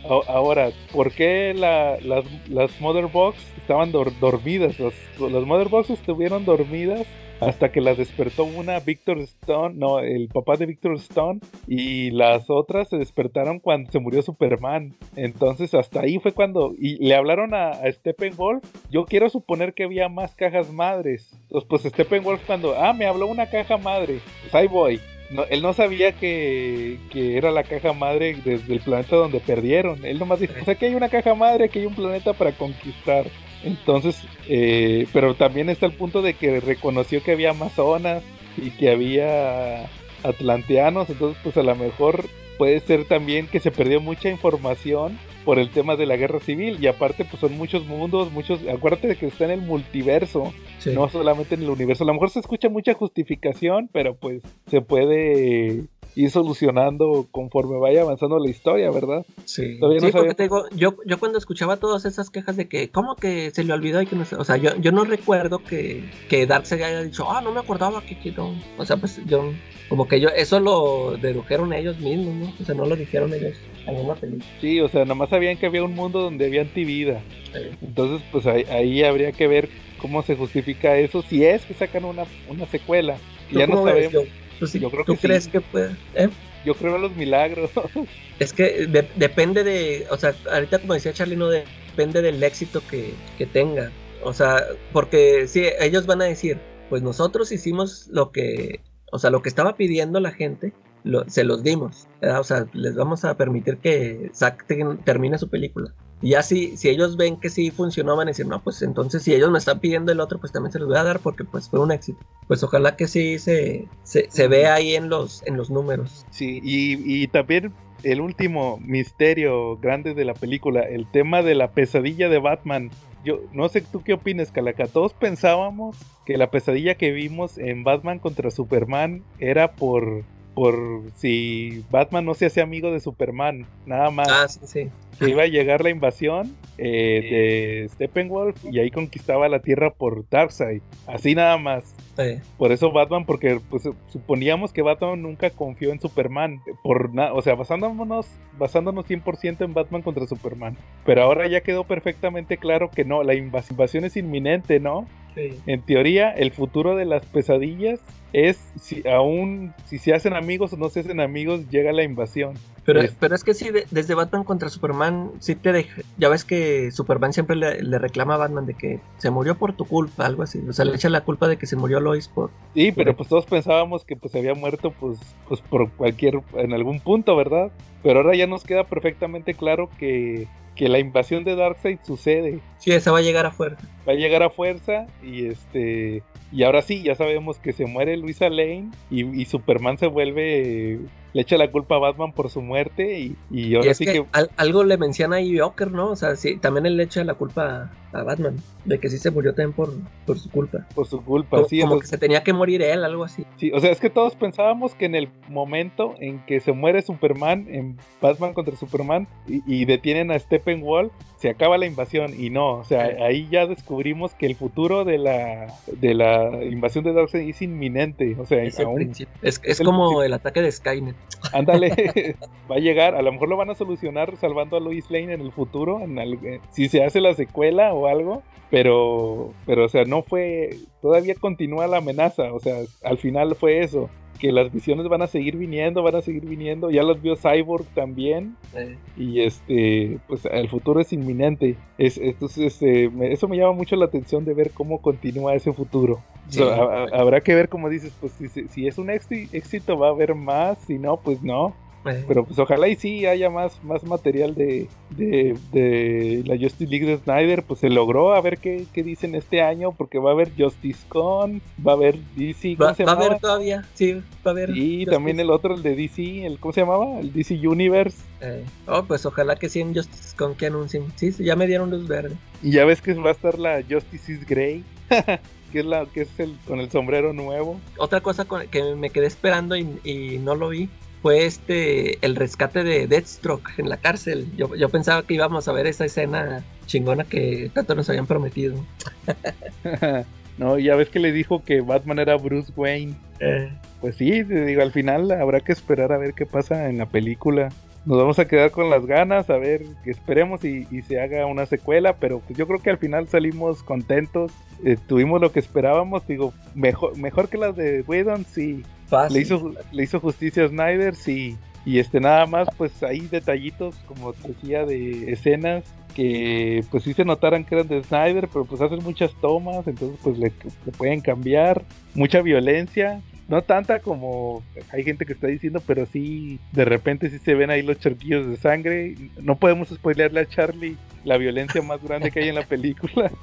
A- Ahora, ¿por qué la- las, las Mother Box estaban dor- dormidas? Las, las Mother Box estuvieron dormidas hasta que las despertó una Victor Stone, no, el papá de Victor Stone, y las otras se despertaron cuando se murió Superman. Entonces, hasta ahí fue cuando. Y le hablaron a, a Steppenwolf. Yo quiero suponer que había más cajas madres. Entonces, pues Steppenwolf, cuando. Ah, me habló una caja madre. Pues ahí voy. No, él no sabía que, que era la caja madre desde el planeta donde perdieron. Él nomás dijo, pues aquí hay una caja madre, aquí hay un planeta para conquistar. Entonces, eh, pero también está el punto de que reconoció que había amazonas y que había atlanteanos. Entonces, pues a lo mejor puede ser también que se perdió mucha información por el tema de la guerra civil. Y aparte, pues son muchos mundos, muchos... Acuérdate de que está en el multiverso sí. no solamente en el universo. A lo mejor se escucha mucha justificación, pero pues se puede ir solucionando conforme vaya avanzando la historia, ¿verdad? Sí, Todavía no Sí, porque sabemos. te digo, yo, yo cuando escuchaba todas esas quejas de que, ¿cómo que se le olvidó y que no sé? O sea, yo, yo no recuerdo que, que Darkseid haya dicho, ah, no me acordaba que, que no. O sea, pues yo, como que yo, eso lo dedujeron ellos mismos, ¿no? O sea, no lo dijeron ellos en una película. Sí, o sea, nada más sabían que había un mundo donde había antivida. Entonces, pues ahí, ahí habría que ver cómo se justifica eso, si es que sacan una, una secuela. ¿tú Ya no ves, ¿Tú, sí- Yo creo ¿tú que sí. crees que puede? ¿Eh? Yo creo en los milagros. Es que de- depende de, o sea, ahorita como decía Charlie, no de- depende del éxito que, que tenga. O sea, porque sí, ellos van a decir, pues nosotros hicimos lo que, o sea, lo que estaba pidiendo la gente, lo- se los dimos. ¿verdad? O sea, les vamos a permitir que Zack te- termine su película. Y ya si, ellos ven que sí funcionó, van a decir, no, pues entonces si ellos me están pidiendo el otro, pues también se los voy a dar porque pues fue un éxito. Pues ojalá que sí se, se, se vea ahí en los, en los números. Sí, y, y también el último misterio grande de la película, el tema de la pesadilla de Batman. Yo no sé tú qué opinas, Calaca. Todos pensábamos que la pesadilla que vimos en Batman contra Superman era por por si Batman no se hace amigo de Superman, nada más. Ah, sí, sí. Que iba a llegar la invasión eh, de Steppenwolf y ahí conquistaba la Tierra por Darkseid. Así nada más. Eh, Por eso Batman, porque pues suponíamos que Batman nunca confió en Superman. Por o sea, basándonos, basándonos 100% en Batman contra Superman. Pero ahora ya quedó perfectamente claro que no, la invas- invasión es inminente, ¿no? sí. En teoría, el futuro de las pesadillas es si aún si se hacen amigos o no se hacen amigos, llega la invasión. Pero, Es- pero es que sí, de- desde Batman contra Superman, sí te deja. Ya ves que Superman siempre le, le reclama a Batman de que se murió por tu culpa, algo así. O sea, le echa la culpa de que se murió Lois por. Sí, pero pues todos pensábamos que pues había muerto pues, pues por cualquier, en algún punto, ¿verdad? Pero ahora ya nos queda perfectamente claro que, que la invasión de Darkseid sucede. Sí, esa va a llegar a fuerza. Va a llegar a fuerza y este y ahora sí, ya sabemos que se muere Luisa Lane y, y Superman se vuelve, le echa la culpa a Batman por su muerte y, y Y ahora es sí que, que al- algo le menciona ahí Joker, ¿no? O sea, sí, también él le echa la culpa a, Batman. De que sí se murió también por, por su culpa. por su culpa, Como, sí, como que se tenía que morir él, algo así. Sí, o sea, es que todos pensábamos que en el momento en que se muere Superman, en Batman contra Superman, y, y detienen a Steppenwolf, se acaba la invasión. Y no, o sea, Sí. ahí ya descubrimos que el futuro de la, de la invasión de Darkseid es inminente. O sea, Es, el aún, es, es es el como principio. el ataque de Skynet. ándale, va a llegar. A lo mejor lo van a solucionar salvando a Lois Lane en el futuro, en eh, si se hace la secuela o algo. Pero, pero, o sea, no fue, todavía continúa la amenaza, o sea, al final fue eso, que las visiones van a seguir viniendo, van a seguir viniendo, ya las vio Cyborg también, y este, pues el futuro es inminente, es, entonces este, me- eso me llama mucho la atención de ver cómo continúa ese futuro. Sí. Habrá que ver, como dices, pues si, es un éxi- éxito va a haber más, si no, pues no. Eh. Pero pues ojalá y sí haya más, más material de, de, de la Justice League de Snyder. Pues se logró a ver qué, qué dicen este año. Porque va a haber Justice Con, va a haber DC. ¿cómo Va, se va a haber todavía, sí, va a haber. Y Justice. también el otro, el de DC, el ¿cómo se llamaba? El DC Universe. Eh, oh, pues ojalá que sí en Justice con que anuncien. Sí, sí, ya me dieron luz verde. Y ya ves que va a estar la Justice is Grey. que es la que es el con el sombrero nuevo. Otra cosa con- que me quedé esperando y, y no lo vi fue este el rescate de Deathstroke en la cárcel. Yo, yo pensaba que íbamos a ver esa escena chingona que tanto nos habían prometido. no, ya ves que le dijo que Batman era Bruce Wayne. Eh, Pues sí, digo, al final habrá que esperar a ver qué pasa en la película. Nos vamos a quedar con las ganas, a ver, que esperemos y, y se haga una secuela, pero pues yo creo que al final salimos contentos, eh, tuvimos lo que esperábamos, digo, mejor, mejor que las de Whedon, sí, le hizo, le hizo justicia a Snyder, sí, y este nada más, pues hay detallitos, como te decía, de escenas que pues sí se notaran que eran de Snyder, pero pues hacen muchas tomas, entonces pues le pueden cambiar, mucha violencia, no tanta como hay gente que está diciendo, pero sí, de repente sí se ven ahí los charquillos de sangre. No podemos spoilearle a Charlie la violencia más grande que hay en la película.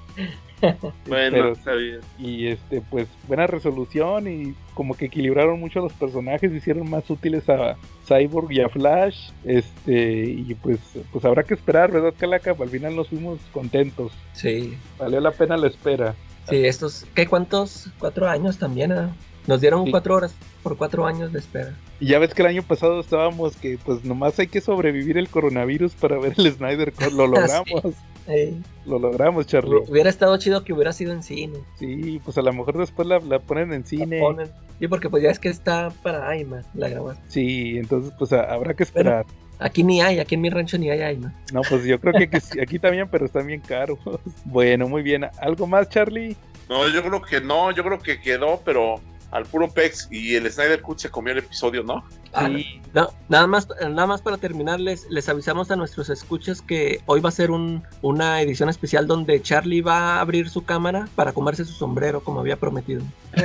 Bueno, Pero- está bien. y este, pues buena resolución y como que equilibraron mucho a los personajes, hicieron más útiles a Cyborg y a Flash. Este, y pues, pues habrá que esperar, ¿verdad, Calaca? Al final nos fuimos contentos. Sí, Valió la pena la espera. sí, estos, ¿qué cuántos? Cuatro años también, ¿eh? Nos dieron Sí. cuatro horas por cuatro años de espera. Y ya ves que el año pasado estábamos que pues nomás hay que sobrevivir el coronavirus para ver el Snyder Cut. Lo logramos, Eh, lo logramos, Charlie. hubiera estado chido que hubiera sido en cine. Sí, pues a lo mejor después la, la ponen en cine. La ponen. Sí, porque pues ya es que está para IMAX la grabación. Sí, entonces pues a- habrá que esperar. Aquí ni hay, aquí en mi rancho ni hay IMAX. No, pues yo creo que aquí, sí- aquí también, pero están bien caros. Bueno, muy bien. ¿Algo más, Charlie? No, yo creo que no, yo creo que quedó, pero al puro Pex y el Snyder Cut se comió el episodio, ¿no? Ah, Sí. No, nada más, nada más para terminar, les, les avisamos a nuestros escuchas que hoy va a ser un, una edición especial donde Charlie va a abrir su cámara para comerse su sombrero como había prometido.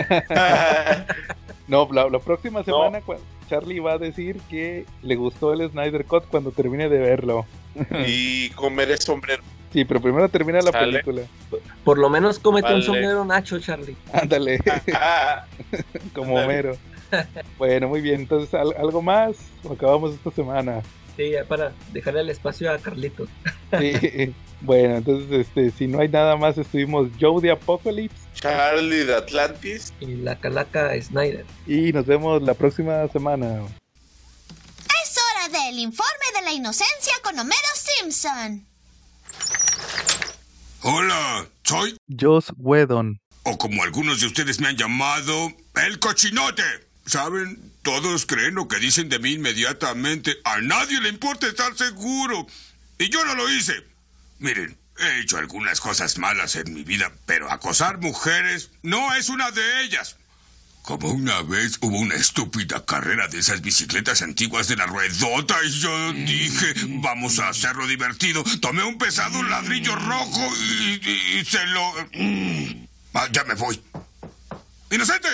No, la, la próxima semana Charlie va a decir que le gustó el Snyder Cut cuando termine de verlo. y comeré sombrero. Sí, pero primero termina la Sale. película. Por lo menos cómete un Vale. sombrero nacho, Charlie. Ándale, como Homero. Bueno, muy bien. Entonces, ¿al- ¿algo más? ¿O acabamos esta semana? Sí, ya para dejarle el espacio a Carlitos. Sí. Bueno, entonces, este, si no hay nada más, estuvimos Joe de Apocalypse Charlie de Atlantis. Y la calaca Snyder. y nos vemos la próxima semana. Es hora del informe de la inocencia con Homero Simpson. Hola, soy, Joss Whedon. o como algunos de ustedes me han llamado, el cochinote. ¿Saben? Todos creen lo que dicen de mí inmediatamente. A nadie le importa estar seguro. Y yo no lo hice. Miren, he hecho algunas cosas malas en mi vida, pero acosar mujeres no es una de ellas. Como una vez hubo una estúpida carrera de esas bicicletas antiguas de la ruedota y yo dije, vamos a hacerlo divertido. Tomé un pesado ladrillo rojo y, se lo... Ah, ya me voy. ¡Inocente!